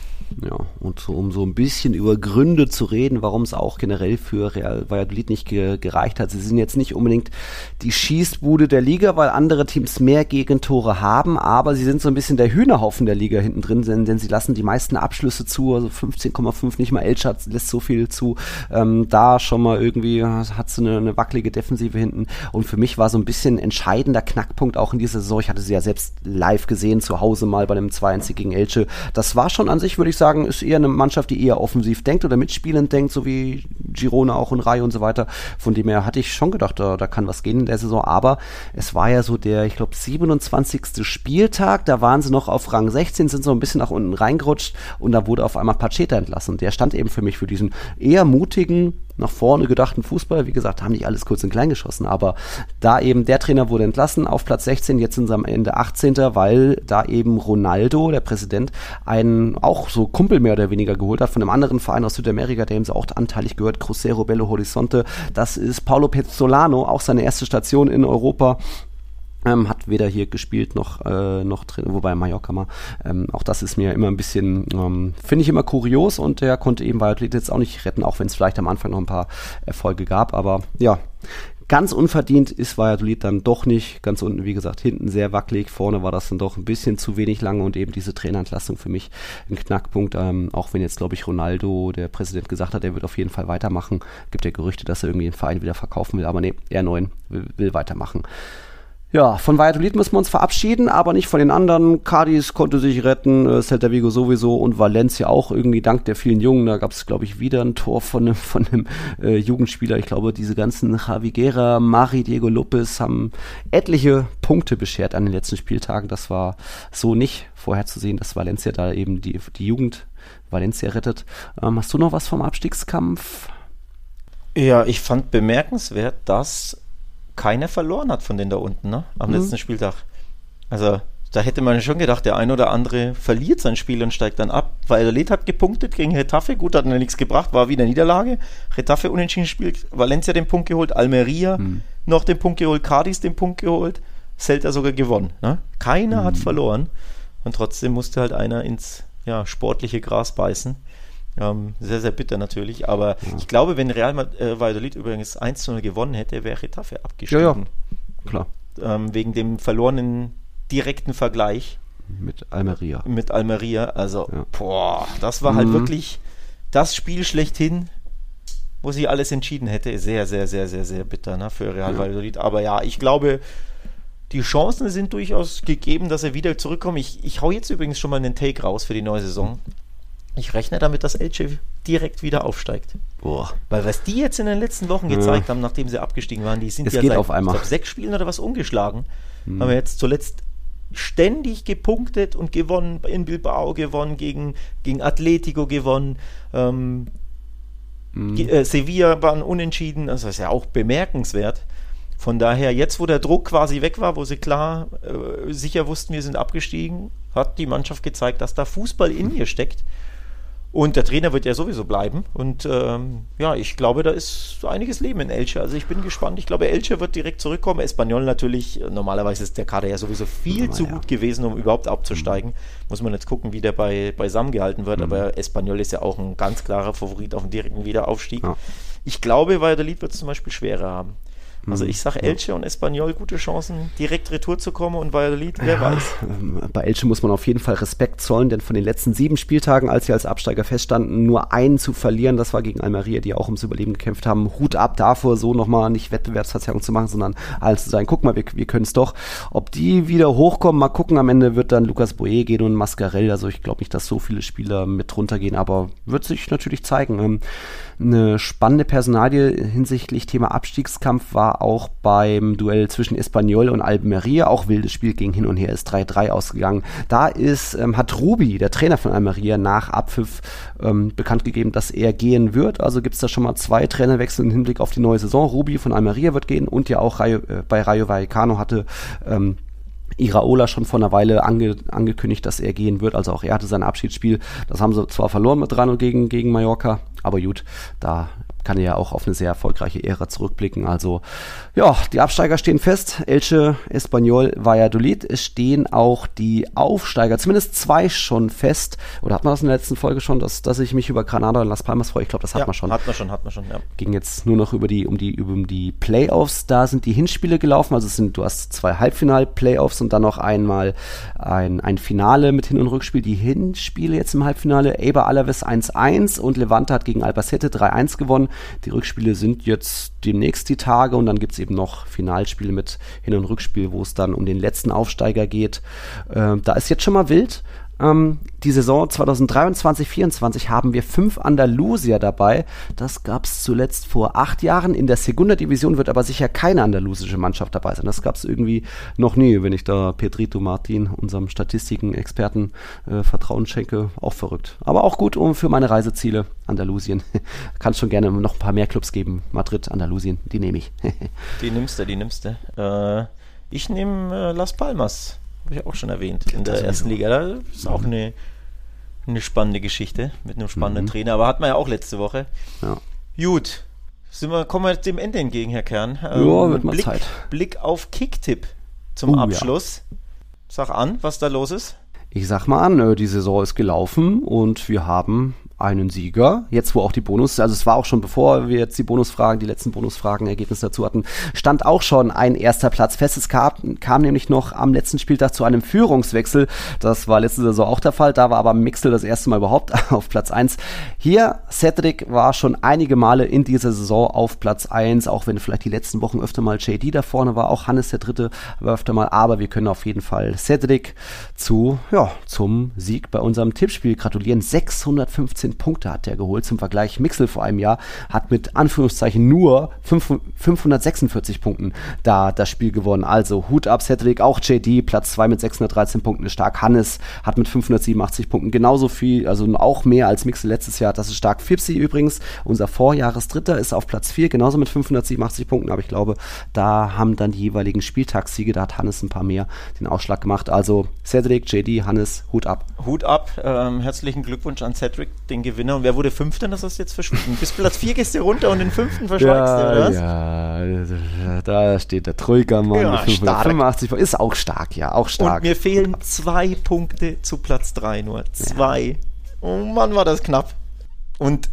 Ja, und so, um so ein bisschen über Gründe zu reden, warum es auch generell für Real Valladolid nicht ge gereicht hat. Sie sind jetzt nicht unbedingt die Schießbude der Liga, weil andere Teams mehr Gegentore haben, aber sie sind so ein bisschen der Hühnerhaufen der Liga hinten drin, denn, denn sie lassen die meisten Abschlüsse zu, also 15,5, nicht mal Elchat lässt so viel zu. Ähm, da schon mal irgendwie hat sie eine, eine wackelige Defensive hinten und für mich war so ein bisschen entscheidender Knackpunkt auch in dieser Saison. Ich hatte sie ja selbst live gesehen, zu Hause mal bei dem 2-1 gegen Elche. Das war schon an sich, würde ich sagen, ist eher eine Mannschaft, die eher offensiv denkt oder mitspielend denkt, so wie Girona auch in Reihe und so weiter. Von dem her hatte ich schon gedacht, da, da kann was gehen in der Saison. Aber es war ja so der, ich glaube, 27. Spieltag. Da waren sie noch auf Rang 16, sind so ein bisschen nach unten reingerutscht und da wurde auf einmal Pacheta entlassen. Der stand eben für mich für diesen eher mutigen, nach vorne gedachten Fußball. Wie gesagt, haben nicht alles kurz und klein geschossen, aber da eben der Trainer wurde entlassen auf Platz 16, jetzt sind sie am Ende 18. weil da eben Ronaldo, der Präsident, einen auch so Kumpel mehr oder weniger geholt hat von einem anderen Verein aus Südamerika, der ihm so auch anteilig gehört, Crucero Bello Horizonte. Das ist Paulo Pezzolano, auch seine erste Station in Europa. Ähm, hat weder hier gespielt noch, äh, noch drin, wobei Mallorca mal. Ähm, auch das ist mir immer ein bisschen, ähm, finde ich immer kurios und der konnte eben Valladolid jetzt auch nicht retten, auch wenn es vielleicht am Anfang noch ein paar Erfolge gab. Aber ja, ganz unverdient ist Valladolid dann doch nicht. Ganz unten, wie gesagt, hinten sehr wackelig. Vorne war das dann doch ein bisschen zu wenig lange und eben diese Trainerentlassung für mich ein Knackpunkt. Ähm, auch wenn jetzt, glaube ich, Ronaldo, der Präsident, gesagt hat, er wird auf jeden Fall weitermachen. Gibt ja Gerüchte, dass er irgendwie den Verein wieder verkaufen will. Aber nee, R9 will, will weitermachen. Ja, von Valladolid müssen wir uns verabschieden, aber nicht von den anderen. Cadiz konnte sich retten, äh, Celta Vigo sowieso und Valencia auch irgendwie dank der vielen Jungen. Da gab es, glaube ich, wieder ein Tor von einem, (laughs) von einem äh, Jugendspieler. Ich glaube, diese ganzen Javi Guerra, Mari, Diego Lopez haben etliche Punkte beschert an den letzten Spieltagen. Das war so nicht vorherzusehen, dass Valencia da eben die, die Jugend Valencia rettet. Ähm, hast du noch was vom Abstiegskampf? Ja, ich fand bemerkenswert, dass keiner verloren hat von denen da unten, ne? Am mhm. letzten Spieltag. Also, da hätte man schon gedacht, der ein oder andere verliert sein Spiel und steigt dann ab. Weil der Led hat gepunktet gegen Retafe, gut, hat er nichts gebracht, war wieder Niederlage. Retafe unentschieden gespielt, Valencia den Punkt geholt, Almeria mhm. noch den Punkt geholt, Cadiz den Punkt geholt, Celta sogar gewonnen. Ne? Keiner mhm. hat verloren und trotzdem musste halt einer ins ja, sportliche Gras beißen. Ähm, sehr, sehr bitter natürlich. Aber ja. ich glaube, wenn Real äh, Valladolid übrigens 1 zu 0 gewonnen hätte, wäre Retafe abgestiegen. Ja, ja. Klar. Ähm, wegen dem verlorenen direkten Vergleich. Mit Almeria. Mit Almeria. Also, ja. boah, das war halt mhm. wirklich das Spiel schlechthin, wo sie alles entschieden hätte. Sehr, sehr, sehr, sehr, sehr bitter ne, für Real ja. Valladolid. Aber ja, ich glaube, die Chancen sind durchaus gegeben, dass er wieder zurückkommt. Ich, ich hau jetzt übrigens schon mal einen Take raus für die neue Saison. Ich rechne damit, dass Elche direkt wieder aufsteigt. Boah. Weil was die jetzt in den letzten Wochen gezeigt ja. haben, nachdem sie abgestiegen waren, die sind es ja seit auf einmal. Glaub, sechs Spielen oder was umgeschlagen. Hm. Haben wir jetzt zuletzt ständig gepunktet und gewonnen, in Bilbao gewonnen, gegen, gegen Atletico gewonnen. Ähm, hm. äh, Sevilla waren unentschieden, also das ist ja auch bemerkenswert. Von daher, jetzt wo der Druck quasi weg war, wo sie klar äh, sicher wussten, wir sind abgestiegen, hat die Mannschaft gezeigt, dass da Fußball in ihr steckt. Und der Trainer wird ja sowieso bleiben. Und ähm, ja, ich glaube, da ist einiges Leben in Elche. Also ich bin gespannt. Ich glaube, Elche wird direkt zurückkommen. Espanyol natürlich, normalerweise ist der Kader ja sowieso viel ja, zu ja. gut gewesen, um überhaupt abzusteigen. Mhm. Muss man jetzt gucken, wie der bei, beisammen gehalten wird. Mhm. Aber Espanyol ist ja auch ein ganz klarer Favorit auf den direkten Wiederaufstieg. Ja. Ich glaube, Valladolid wird es zum Beispiel schwerer haben. Also mhm. ich sage Elche und Espanyol gute Chancen, direkt retour zu kommen und Valladolid, wer ja, weiß. Ähm, bei Elche muss man auf jeden Fall Respekt zollen, denn von den letzten sieben Spieltagen, als sie als Absteiger feststanden, nur einen zu verlieren, das war gegen Almeria, die auch ums Überleben gekämpft haben. Hut ab davor, so nochmal nicht Wettbewerbsverzerrung zu machen, sondern alles zu sagen, guck mal, wir, wir können es doch. Ob die wieder hochkommen, mal gucken, am Ende wird dann Lukas Boe gehen und Mascarell, also ich glaube nicht, dass so viele Spieler mit runtergehen, aber wird sich natürlich zeigen. Eine spannende Personalie hinsichtlich Thema Abstiegskampf war auch beim Duell zwischen Espanyol und Almeria. Auch wildes Spiel ging hin und her, ist 3-3 ausgegangen. Da ist, ähm, hat Rubi, der Trainer von Almeria, nach Abpfiff ähm, bekannt gegeben, dass er gehen wird. Also gibt es da schon mal zwei Trainerwechsel im Hinblick auf die neue Saison. Rubi von Almeria wird gehen und ja auch Rayo, äh, bei Rayo Vallecano hatte ähm, Iraola schon vor einer Weile ange, angekündigt, dass er gehen wird. Also auch er hatte sein Abschiedsspiel. Das haben sie zwar verloren mit 3 gegen, gegen Mallorca, aber gut, da kann ja auch auf eine sehr erfolgreiche Ära zurückblicken. Also ja, die Absteiger stehen fest. Elche, Espanyol, Valladolid. Es stehen auch die Aufsteiger, zumindest zwei schon fest. Oder hat man das in der letzten Folge schon, dass, dass ich mich über Granada und Las Palmas freue? Ich glaube, das hat ja, man schon. Hat man schon, hat man schon, ja. Ging jetzt nur noch über die, um die, um die Playoffs. Da sind die Hinspiele gelaufen. Also es sind, du hast zwei Halbfinal-Playoffs und dann noch einmal ein, ein Finale mit Hin- und Rückspiel. Die Hinspiele jetzt im Halbfinale. Eber Alaves 1-1 und Levante hat gegen Albacete 3-1 gewonnen. Die Rückspiele sind jetzt demnächst die Tage und dann gibt es eben noch Finalspiele mit Hin- und Rückspiel, wo es dann um den letzten Aufsteiger geht. Äh, da ist jetzt schon mal wild. Ähm, die Saison 2023-24 haben wir fünf Andalusier dabei. Das gab es zuletzt vor acht Jahren. In der Segunda Division wird aber sicher keine andalusische Mannschaft dabei sein. Das gab es irgendwie noch nie, wenn ich da Pedrito Martin, unserem Statistiken-Experten, äh, Vertrauen schenke. Auch verrückt. Aber auch gut um für meine Reiseziele. Andalusien. (laughs) Kann schon gerne noch ein paar mehr Clubs geben. Madrid, Andalusien, die nehme ich. (laughs) die nimmst du, die nimmst du. Äh, ich nehme äh, Las Palmas. Habe ich auch schon erwähnt in der ersten Liga. Da ist auch eine, eine spannende Geschichte mit einem spannenden mhm. Trainer. Aber hat man ja auch letzte Woche. Ja. Gut. Sind wir, kommen wir dem Ende entgegen, Herr Kern. Ähm, ja, wird mal Blick, Zeit. Blick auf Kicktipp zum uh, Abschluss. Ja. Sag an, was da los ist. Ich sag mal an, äh, die Saison ist gelaufen und wir haben einen Sieger. Jetzt, wo auch die Bonus, also es war auch schon bevor wir jetzt die Bonusfragen, die letzten Bonusfragen, Ergebnisse dazu hatten, stand auch schon ein erster Platz fest. Es kam, kam nämlich noch am letzten Spieltag zu einem Führungswechsel. Das war letzte Saison auch der Fall. Da war aber Mixel das erste Mal überhaupt (laughs) auf Platz 1. Hier, Cedric war schon einige Male in dieser Saison auf Platz 1, auch wenn vielleicht die letzten Wochen öfter mal JD da vorne war. Auch Hannes der Dritte war öfter mal. Aber wir können auf jeden Fall Cedric zu, ja, zum Sieg bei unserem Tippspiel gratulieren. 615 Punkte hat er geholt. Zum Vergleich, Mixel vor einem Jahr hat mit Anführungszeichen nur 5, 546 Punkten da das Spiel gewonnen. Also Hut ab, Cedric, auch JD, Platz 2 mit 613 Punkten ist stark. Hannes hat mit 587 Punkten genauso viel, also auch mehr als Mixel letztes Jahr. Das ist stark. Fipsi übrigens, unser Vorjahresdritter, ist auf Platz 4, genauso mit 587 Punkten. Aber ich glaube, da haben dann die jeweiligen Spieltagssiege, da hat Hannes ein paar mehr den Ausschlag gemacht. Also Cedric, JD, Hannes, Hut ab. Hut ab. Ähm, herzlichen Glückwunsch an Cedric, den Gewinner. Und wer wurde Fünfter? Das hast du jetzt verschwinden. Bis Platz 4 gehst du runter und den Fünften verschweigst ja, du, oder was? Ja, da steht der Troika-Mann Ja, mit 585 Ist auch stark, ja, auch stark. Und mir fehlen zwei Punkte zu Platz 3 nur. Zwei. Oh Mann, war das knapp. Und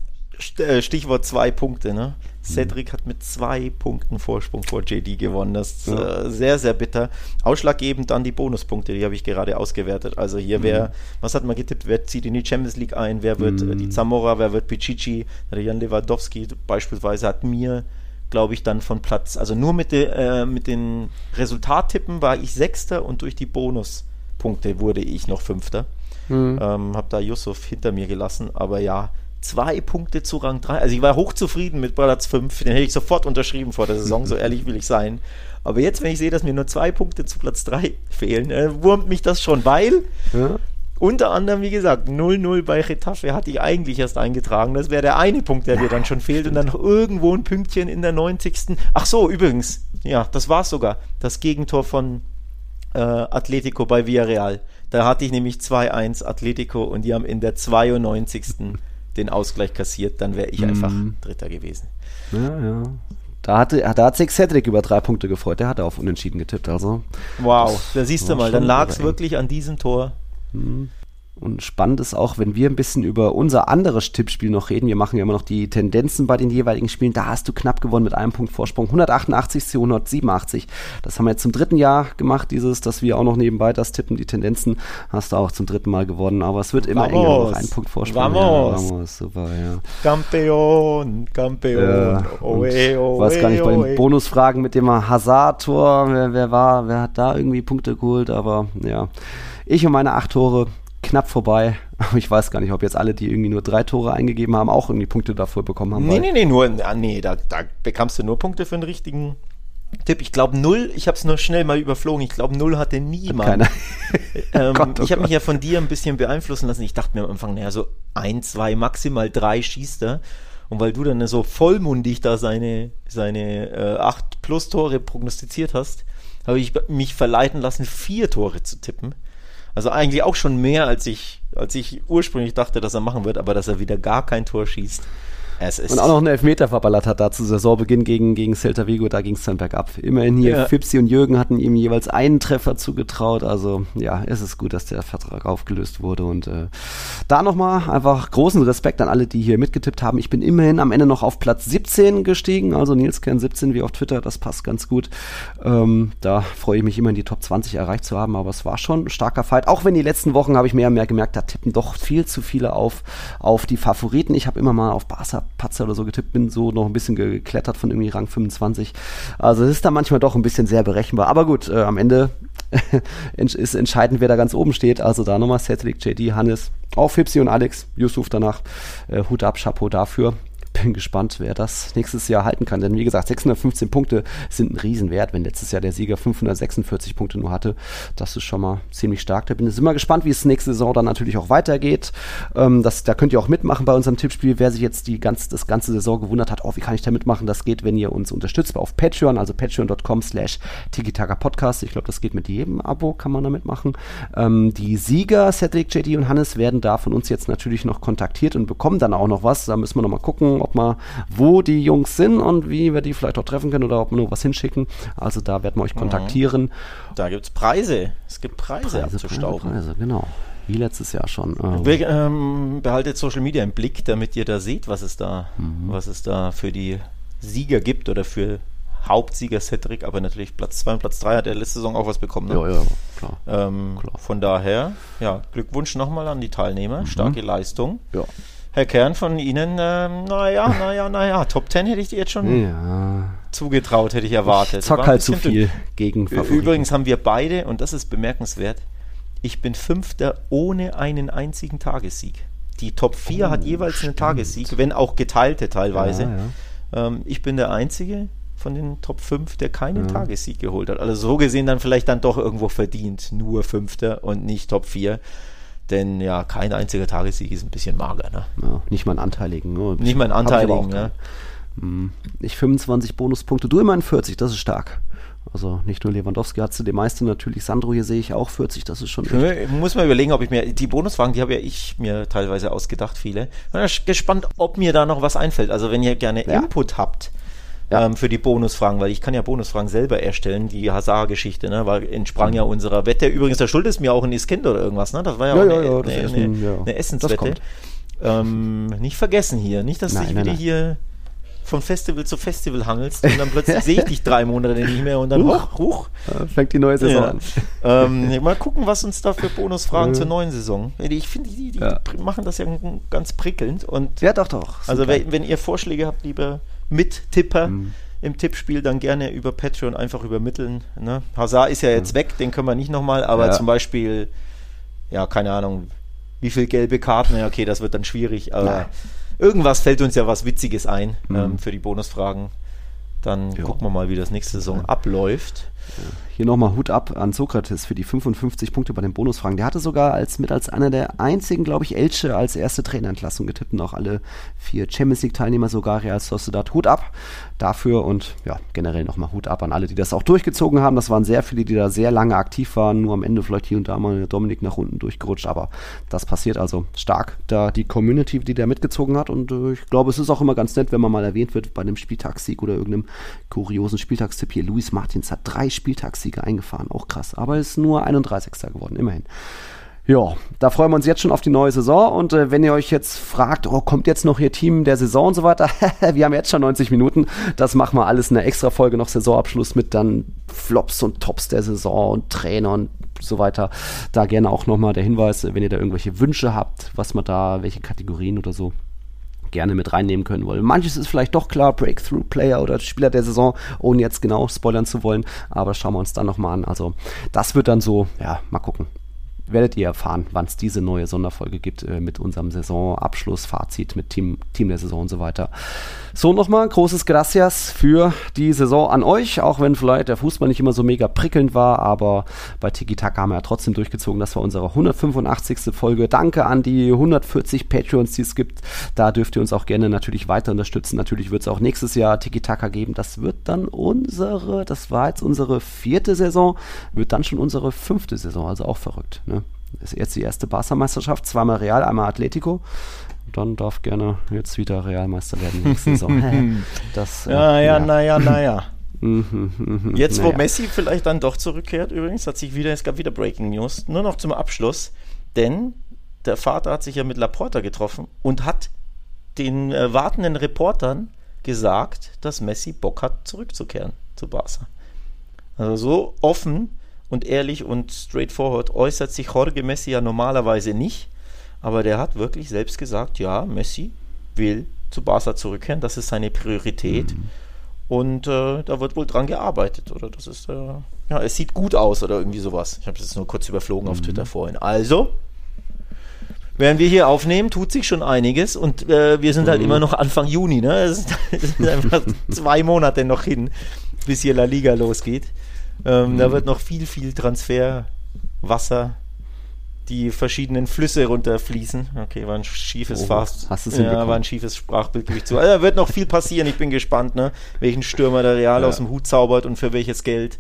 äh, Stichwort zwei Punkte, ne? Cedric hat mit zwei Punkten Vorsprung vor JD gewonnen. Das ist Ja. äh, sehr, sehr bitter. Ausschlaggebend dann die Bonuspunkte, die habe ich gerade ausgewertet. Also hier, wer, was hat man getippt? Wer zieht in die Champions League ein? Wer wird äh, die Zamora? Wer wird Pichichi? Jan Lewandowski beispielsweise hat mir, glaube ich, dann von Platz, also nur mit, de, äh, mit den Resultattippen war ich Sechster und durch die Bonuspunkte wurde ich noch Fünfter. Mhm. Ähm, habe da Yusuf hinter mir gelassen, aber ja, zwei Punkte zu Rang 3. Also ich war hochzufrieden mit Platz 5, den hätte ich sofort unterschrieben vor der Saison, so (laughs) ehrlich will ich sein. Aber jetzt, wenn ich sehe, dass mir nur zwei Punkte zu Platz 3 fehlen, äh, wurmt mich das schon, weil Ja. unter anderem, wie gesagt, 0-0 bei Retafe hatte ich eigentlich erst eingetragen. Das wäre der eine Punkt, der dir dann schon fehlt. Und dann noch irgendwo ein Pünktchen in der 90. Ach so, übrigens, ja, das war's sogar. Das Gegentor von äh, Atletico bei Villarreal. Da hatte ich nämlich 2-1 Atletico und die haben in der 92. den Ausgleich kassiert. Dann wäre ich einfach Dritter gewesen. Ja, ja. Da, hatte, da hat sich Cedric über drei Punkte gefreut. Der hatte auf Unentschieden getippt. Also. Wow, da siehst du mal, dann lag es wirklich an diesem Tor. Und spannend ist auch, wenn wir ein bisschen über unser anderes Tippspiel noch reden. Wir machen ja immer noch die Tendenzen bei den jeweiligen Spielen. Da hast du knapp gewonnen mit einem Punkt Vorsprung. 188 zu 187. Das haben wir jetzt zum dritten Jahr gemacht, dieses, dass wir auch noch nebenbei das tippen. Die Tendenzen hast du auch zum dritten Mal gewonnen. Aber es wird immer enger. Vamos. Noch ein Punkt Vorsprung. Vamos. Ja, vamos. Super, ja. Campeón. Ja, und Oe, oe, weiß gar nicht bei den Bonusfragen mit dem Hazard-Tor, wer, wer war, wer hat da irgendwie Punkte geholt, aber ja. Ich und meine acht Tore knapp vorbei. Aber (laughs) ich weiß gar nicht, ob jetzt alle, die irgendwie nur drei Tore eingegeben haben, auch irgendwie Punkte dafür bekommen haben. Nee, nee, nee, nur, ah, nee, da, da bekamst du nur Punkte für einen richtigen Tipp. Ich glaube null, ich habe es nur schnell mal überflogen, ich glaube null hatte niemand. Keiner. (laughs) Ähm, (laughs) Gott, oh ich habe mich ja von dir ein bisschen beeinflussen lassen. Ich dachte mir am Anfang, naja, so ein, zwei, maximal drei schießt er. Und weil du dann so vollmundig da seine, seine äh, acht plus Tore prognostiziert hast, habe ich mich verleiten lassen, vier Tore zu tippen. Also eigentlich auch schon mehr, als ich, als ich ursprünglich dachte, dass er machen wird, aber dass er wieder gar kein Tor schießt. Es ist Und auch noch einen Elfmeter verballert hat da zu Saisonbeginn gegen, gegen Celta Vigo, da ging es dann bergab. Immerhin hier Ja. Fipsi und Jürgen hatten ihm jeweils einen Treffer zugetraut. Also ja, es ist gut, dass der Vertrag aufgelöst wurde. Und äh, da nochmal einfach großen Respekt an alle, die hier mitgetippt haben. Ich bin immerhin am Ende noch auf Platz 17 gestiegen, also Nils Kern 17 wie auf Twitter, das passt ganz gut. Ähm, da freue ich mich immer in die Top 20 erreicht zu haben, aber es war schon ein starker Fight. Auch wenn die letzten Wochen habe ich mehr und mehr gemerkt, da tippen doch viel zu viele auf, auf die Favoriten. Ich habe immer mal auf Barca Patzer oder so getippt, bin so noch ein bisschen geklettert von irgendwie Rang 25. Also es ist da manchmal doch ein bisschen sehr berechenbar. Aber gut, äh, am Ende (laughs) ist entscheidend, wer da ganz oben steht. Also da nochmal Cedric, JD, Hannes, auch Fipsi und Alex, Yusuf danach. Äh, Hut ab, Chapeau dafür. Bin gespannt, wer das nächstes Jahr halten kann. Denn wie gesagt, 615 Punkte sind ein Riesenwert. Wenn letztes Jahr der Sieger 546 Punkte nur hatte, das ist schon mal ziemlich stark. Da bin ich immer gespannt, wie es nächste Saison dann natürlich auch weitergeht. Ähm, das, da könnt ihr auch mitmachen bei unserem Tippspiel. Wer sich jetzt die ganz, das ganze Saison gewundert hat, oh, wie kann ich da mitmachen? Das geht, wenn ihr uns unterstützt auf Patreon, also patreon.com slash Podcast. Ich glaube, das geht mit jedem Abo, kann man da mitmachen. Ähm, die Sieger, Cedric, JD und Hannes, werden da von uns jetzt natürlich noch kontaktiert und bekommen dann auch noch was. Da müssen wir noch mal gucken, ob mal, wo die Jungs sind und wie wir die vielleicht auch treffen können oder ob wir nur was hinschicken. Also da werden wir euch kontaktieren. Da gibt es Preise. Es gibt Preise, abzustauben. Preise, genau. Wie letztes Jahr schon. Ähm. Be ähm, behaltet Social Media im Blick, damit ihr da seht, was es da, mhm. was es da für die Sieger gibt oder für Hauptsieger Cedric, aber natürlich Platz 2 und Platz 3 hat er letzte Saison auch was bekommen. Ne? Ja, ja, klar. Ähm, klar. Von daher, ja, Glückwunsch nochmal an die Teilnehmer. Mhm. Starke Leistung. Ja. Herr Kern, von Ihnen, ähm, naja, naja, naja, Top 10 hätte ich dir jetzt schon ja. zugetraut, hätte ich erwartet. Ich zock halt zu viel gegen Favoriten. Übrigens haben wir beide, und das ist bemerkenswert, ich bin Fünfter ohne einen einzigen Tagessieg. Die Top 4 oh, hat jeweils stimmt. einen Tagessieg, wenn auch geteilte teilweise. Ja, ja. Ähm, ich bin der Einzige von den Top 5, der keinen ja. Tagessieg geholt hat. Also so gesehen dann vielleicht dann doch irgendwo verdient, nur Fünfter und nicht Top 4. Denn ja, kein einziger Tagessieg ist ein bisschen mager. Ne? Ja, nicht mal einen anteiligen. Ne? Nicht mal einen anteiligen. Ne? Ich 25 Bonuspunkte, du immerhin 40, das ist stark. Also nicht nur Lewandowski hat sie die meiste natürlich, Sandro hier sehe ich auch 40, das ist schon. Ich muss mal überlegen, ob ich mir die Bonusfragen, die habe ja ich mir teilweise ausgedacht, viele. Ich bin gespannt, ob mir da noch was einfällt. Also wenn ihr gerne ja. Input habt, ja. ähm, für die Bonusfragen, weil ich kann ja Bonusfragen selber erstellen, die Hazard-Geschichte, ne? weil entsprang ja unserer Wette. Übrigens, der Schuld ist mir auch ein Iskind oder irgendwas, ne? Das war ja, ja auch eine, ja, eine, eine, eine, eine Essenswette. Ähm, nicht vergessen hier, nicht, dass nein, dich wieder nein. hier von Festival zu Festival hangelst und dann plötzlich sehe ich dich drei Monate nicht mehr und dann huch, huch. fängt die neue Saison an. Ähm, mal gucken, was uns da für Bonusfragen zur neuen Saison. Ich finde, die, die, die machen das ja ganz prickelnd. Und ja, doch, doch. Also, wenn, wenn ihr Vorschläge habt, lieber Mittipper mhm. im Tippspiel dann gerne über Patreon einfach übermitteln. Ne? Hazard ist ja jetzt mhm. weg, den können wir nicht nochmal, aber ja. zum Beispiel, ja, keine Ahnung, wie viele gelbe Karten, ja, okay, das wird dann schwierig, aber Nein. irgendwas fällt uns ja was Witziges ein mhm. ähm, für die Bonusfragen. Dann jo. gucken wir mal, wie das nächste Saison abläuft. Hier nochmal Hut ab an Sokrates für die 55 Punkte bei den Bonusfragen. Der hatte sogar als mit als einer der einzigen, glaube ich, Elche als erste Trainerentlassung getippt und auch alle vier Champions League Teilnehmer sogar Real Sociedad. Hut ab dafür und ja, generell nochmal Hut ab an alle, die das auch durchgezogen haben. Das waren sehr viele, die da sehr lange aktiv waren, nur am Ende vielleicht hier und da mal Dominik nach unten durchgerutscht, aber das passiert also stark, da die Community, die da mitgezogen hat und äh, ich glaube, es ist auch immer ganz nett, wenn man mal erwähnt wird bei einem Spieltagssieg oder irgendeinem kuriosen Spieltagstipp hier. Luis Martins hat drei Spieltagssiege eingefahren. Auch krass. Aber ist nur 31. geworden, immerhin. Ja, da freuen wir uns jetzt schon auf die neue Saison. Und äh, wenn ihr euch jetzt fragt, oh, kommt jetzt noch ihr Team der Saison und so weiter, (laughs) wir haben jetzt schon 90 Minuten. Das machen wir alles in der extra Folge noch Saisonabschluss mit dann Flops und Tops der Saison und Trainer und so weiter. Da gerne auch nochmal der Hinweis, wenn ihr da irgendwelche Wünsche habt, was man da, welche Kategorien oder so gerne mit reinnehmen können wollen. Manches ist vielleicht doch klar, Breakthrough Player oder Spieler der Saison, ohne jetzt genau spoilern zu wollen, aber schauen wir uns dann nochmal an. Also das wird dann so, ja, mal gucken werdet ihr erfahren, wann es diese neue Sonderfolge gibt äh, mit unserem Saisonabschluss, Fazit mit Team, Team der Saison und so weiter. So nochmal großes Gracias für die Saison an euch, auch wenn vielleicht der Fußball nicht immer so mega prickelnd war, aber bei Tiki Taka haben wir ja trotzdem durchgezogen. Das war unsere 185. Folge. Danke an die 140 Patreons, die es gibt. Da dürft ihr uns auch gerne natürlich weiter unterstützen. Natürlich wird es auch nächstes Jahr Tiki Taka geben. Das wird dann unsere, das war jetzt unsere vierte Saison, wird dann schon unsere fünfte Saison, also auch verrückt. Ne? Ist jetzt die erste Barca-Meisterschaft, zweimal Real, einmal Atletico. Dann darf gerne jetzt wieder Realmeister werden nächste Saison. (laughs) das, äh, ja, ja, naja, naja. (laughs) Mhm, mhm, jetzt, wo naja. Messi vielleicht dann doch zurückkehrt, übrigens, hat sich wieder, es gab wieder Breaking News, nur noch zum Abschluss, denn der Vater hat sich ja mit Laporta getroffen und hat den äh, wartenden Reportern gesagt, dass Messi Bock hat, zurückzukehren zu Barca. Also so offen und ehrlich und straightforward äußert sich Jorge Messi ja normalerweise nicht, aber der hat wirklich selbst gesagt, ja, Messi will zu Barca zurückkehren, das ist seine Priorität. Mhm. Und äh, da wird wohl dran gearbeitet, oder? Das ist, äh, ja, es sieht gut aus oder irgendwie sowas. Ich habe es nur kurz überflogen mhm. auf Twitter vorhin. Also, während wir hier aufnehmen, tut sich schon einiges und äh, wir sind halt mhm. immer noch Anfang Juni, ne? Es sind (laughs) einfach (laughs) zwei Monate noch hin, bis hier La Liga losgeht. Ähm, mhm. Da wird noch viel, viel Transferwasser die verschiedenen Flüsse runterfließen. Okay, war ein schiefes oh, Fast. Hast Ja, war ein schiefes Sprachbild, gebe ich zu. Also, da wird noch viel passieren. Ich bin gespannt, ne? welchen Stürmer der Real ja. aus dem Hut zaubert und für welches Geld.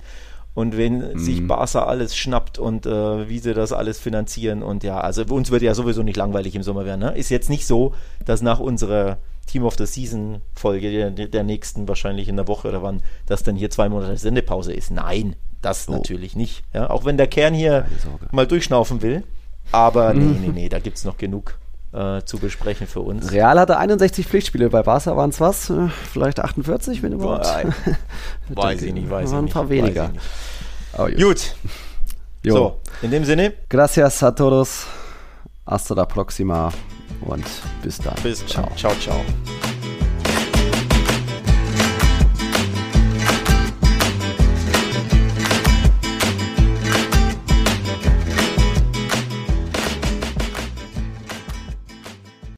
Und wenn mhm. sich Barca alles schnappt und äh, wie sie das alles finanzieren. Und ja, also uns wird ja sowieso nicht langweilig im Sommer werden. Ne? Ist jetzt nicht so, dass nach unserer Team of the Season Folge, der, der nächsten wahrscheinlich in der Woche oder wann, dass dann hier zwei Monate Sendepause ist. Nein, das oh. natürlich nicht. Ja? Auch wenn der Kern hier mal durchschnaufen will Aber (laughs) nee, nee, nee, da gibt es noch genug äh, zu besprechen für uns. Real hatte 61 Pflichtspiele, bei Barca waren es was? Äh, vielleicht 48, wenn überhaupt? (laughs) weiß ich nicht, weiß waren ich ein paar nicht, weniger. Oh, gut. Jo. So, in dem Sinne. Gracias a todos. Hasta la próxima und bis dann. Bis ciao. Ciao, ciao.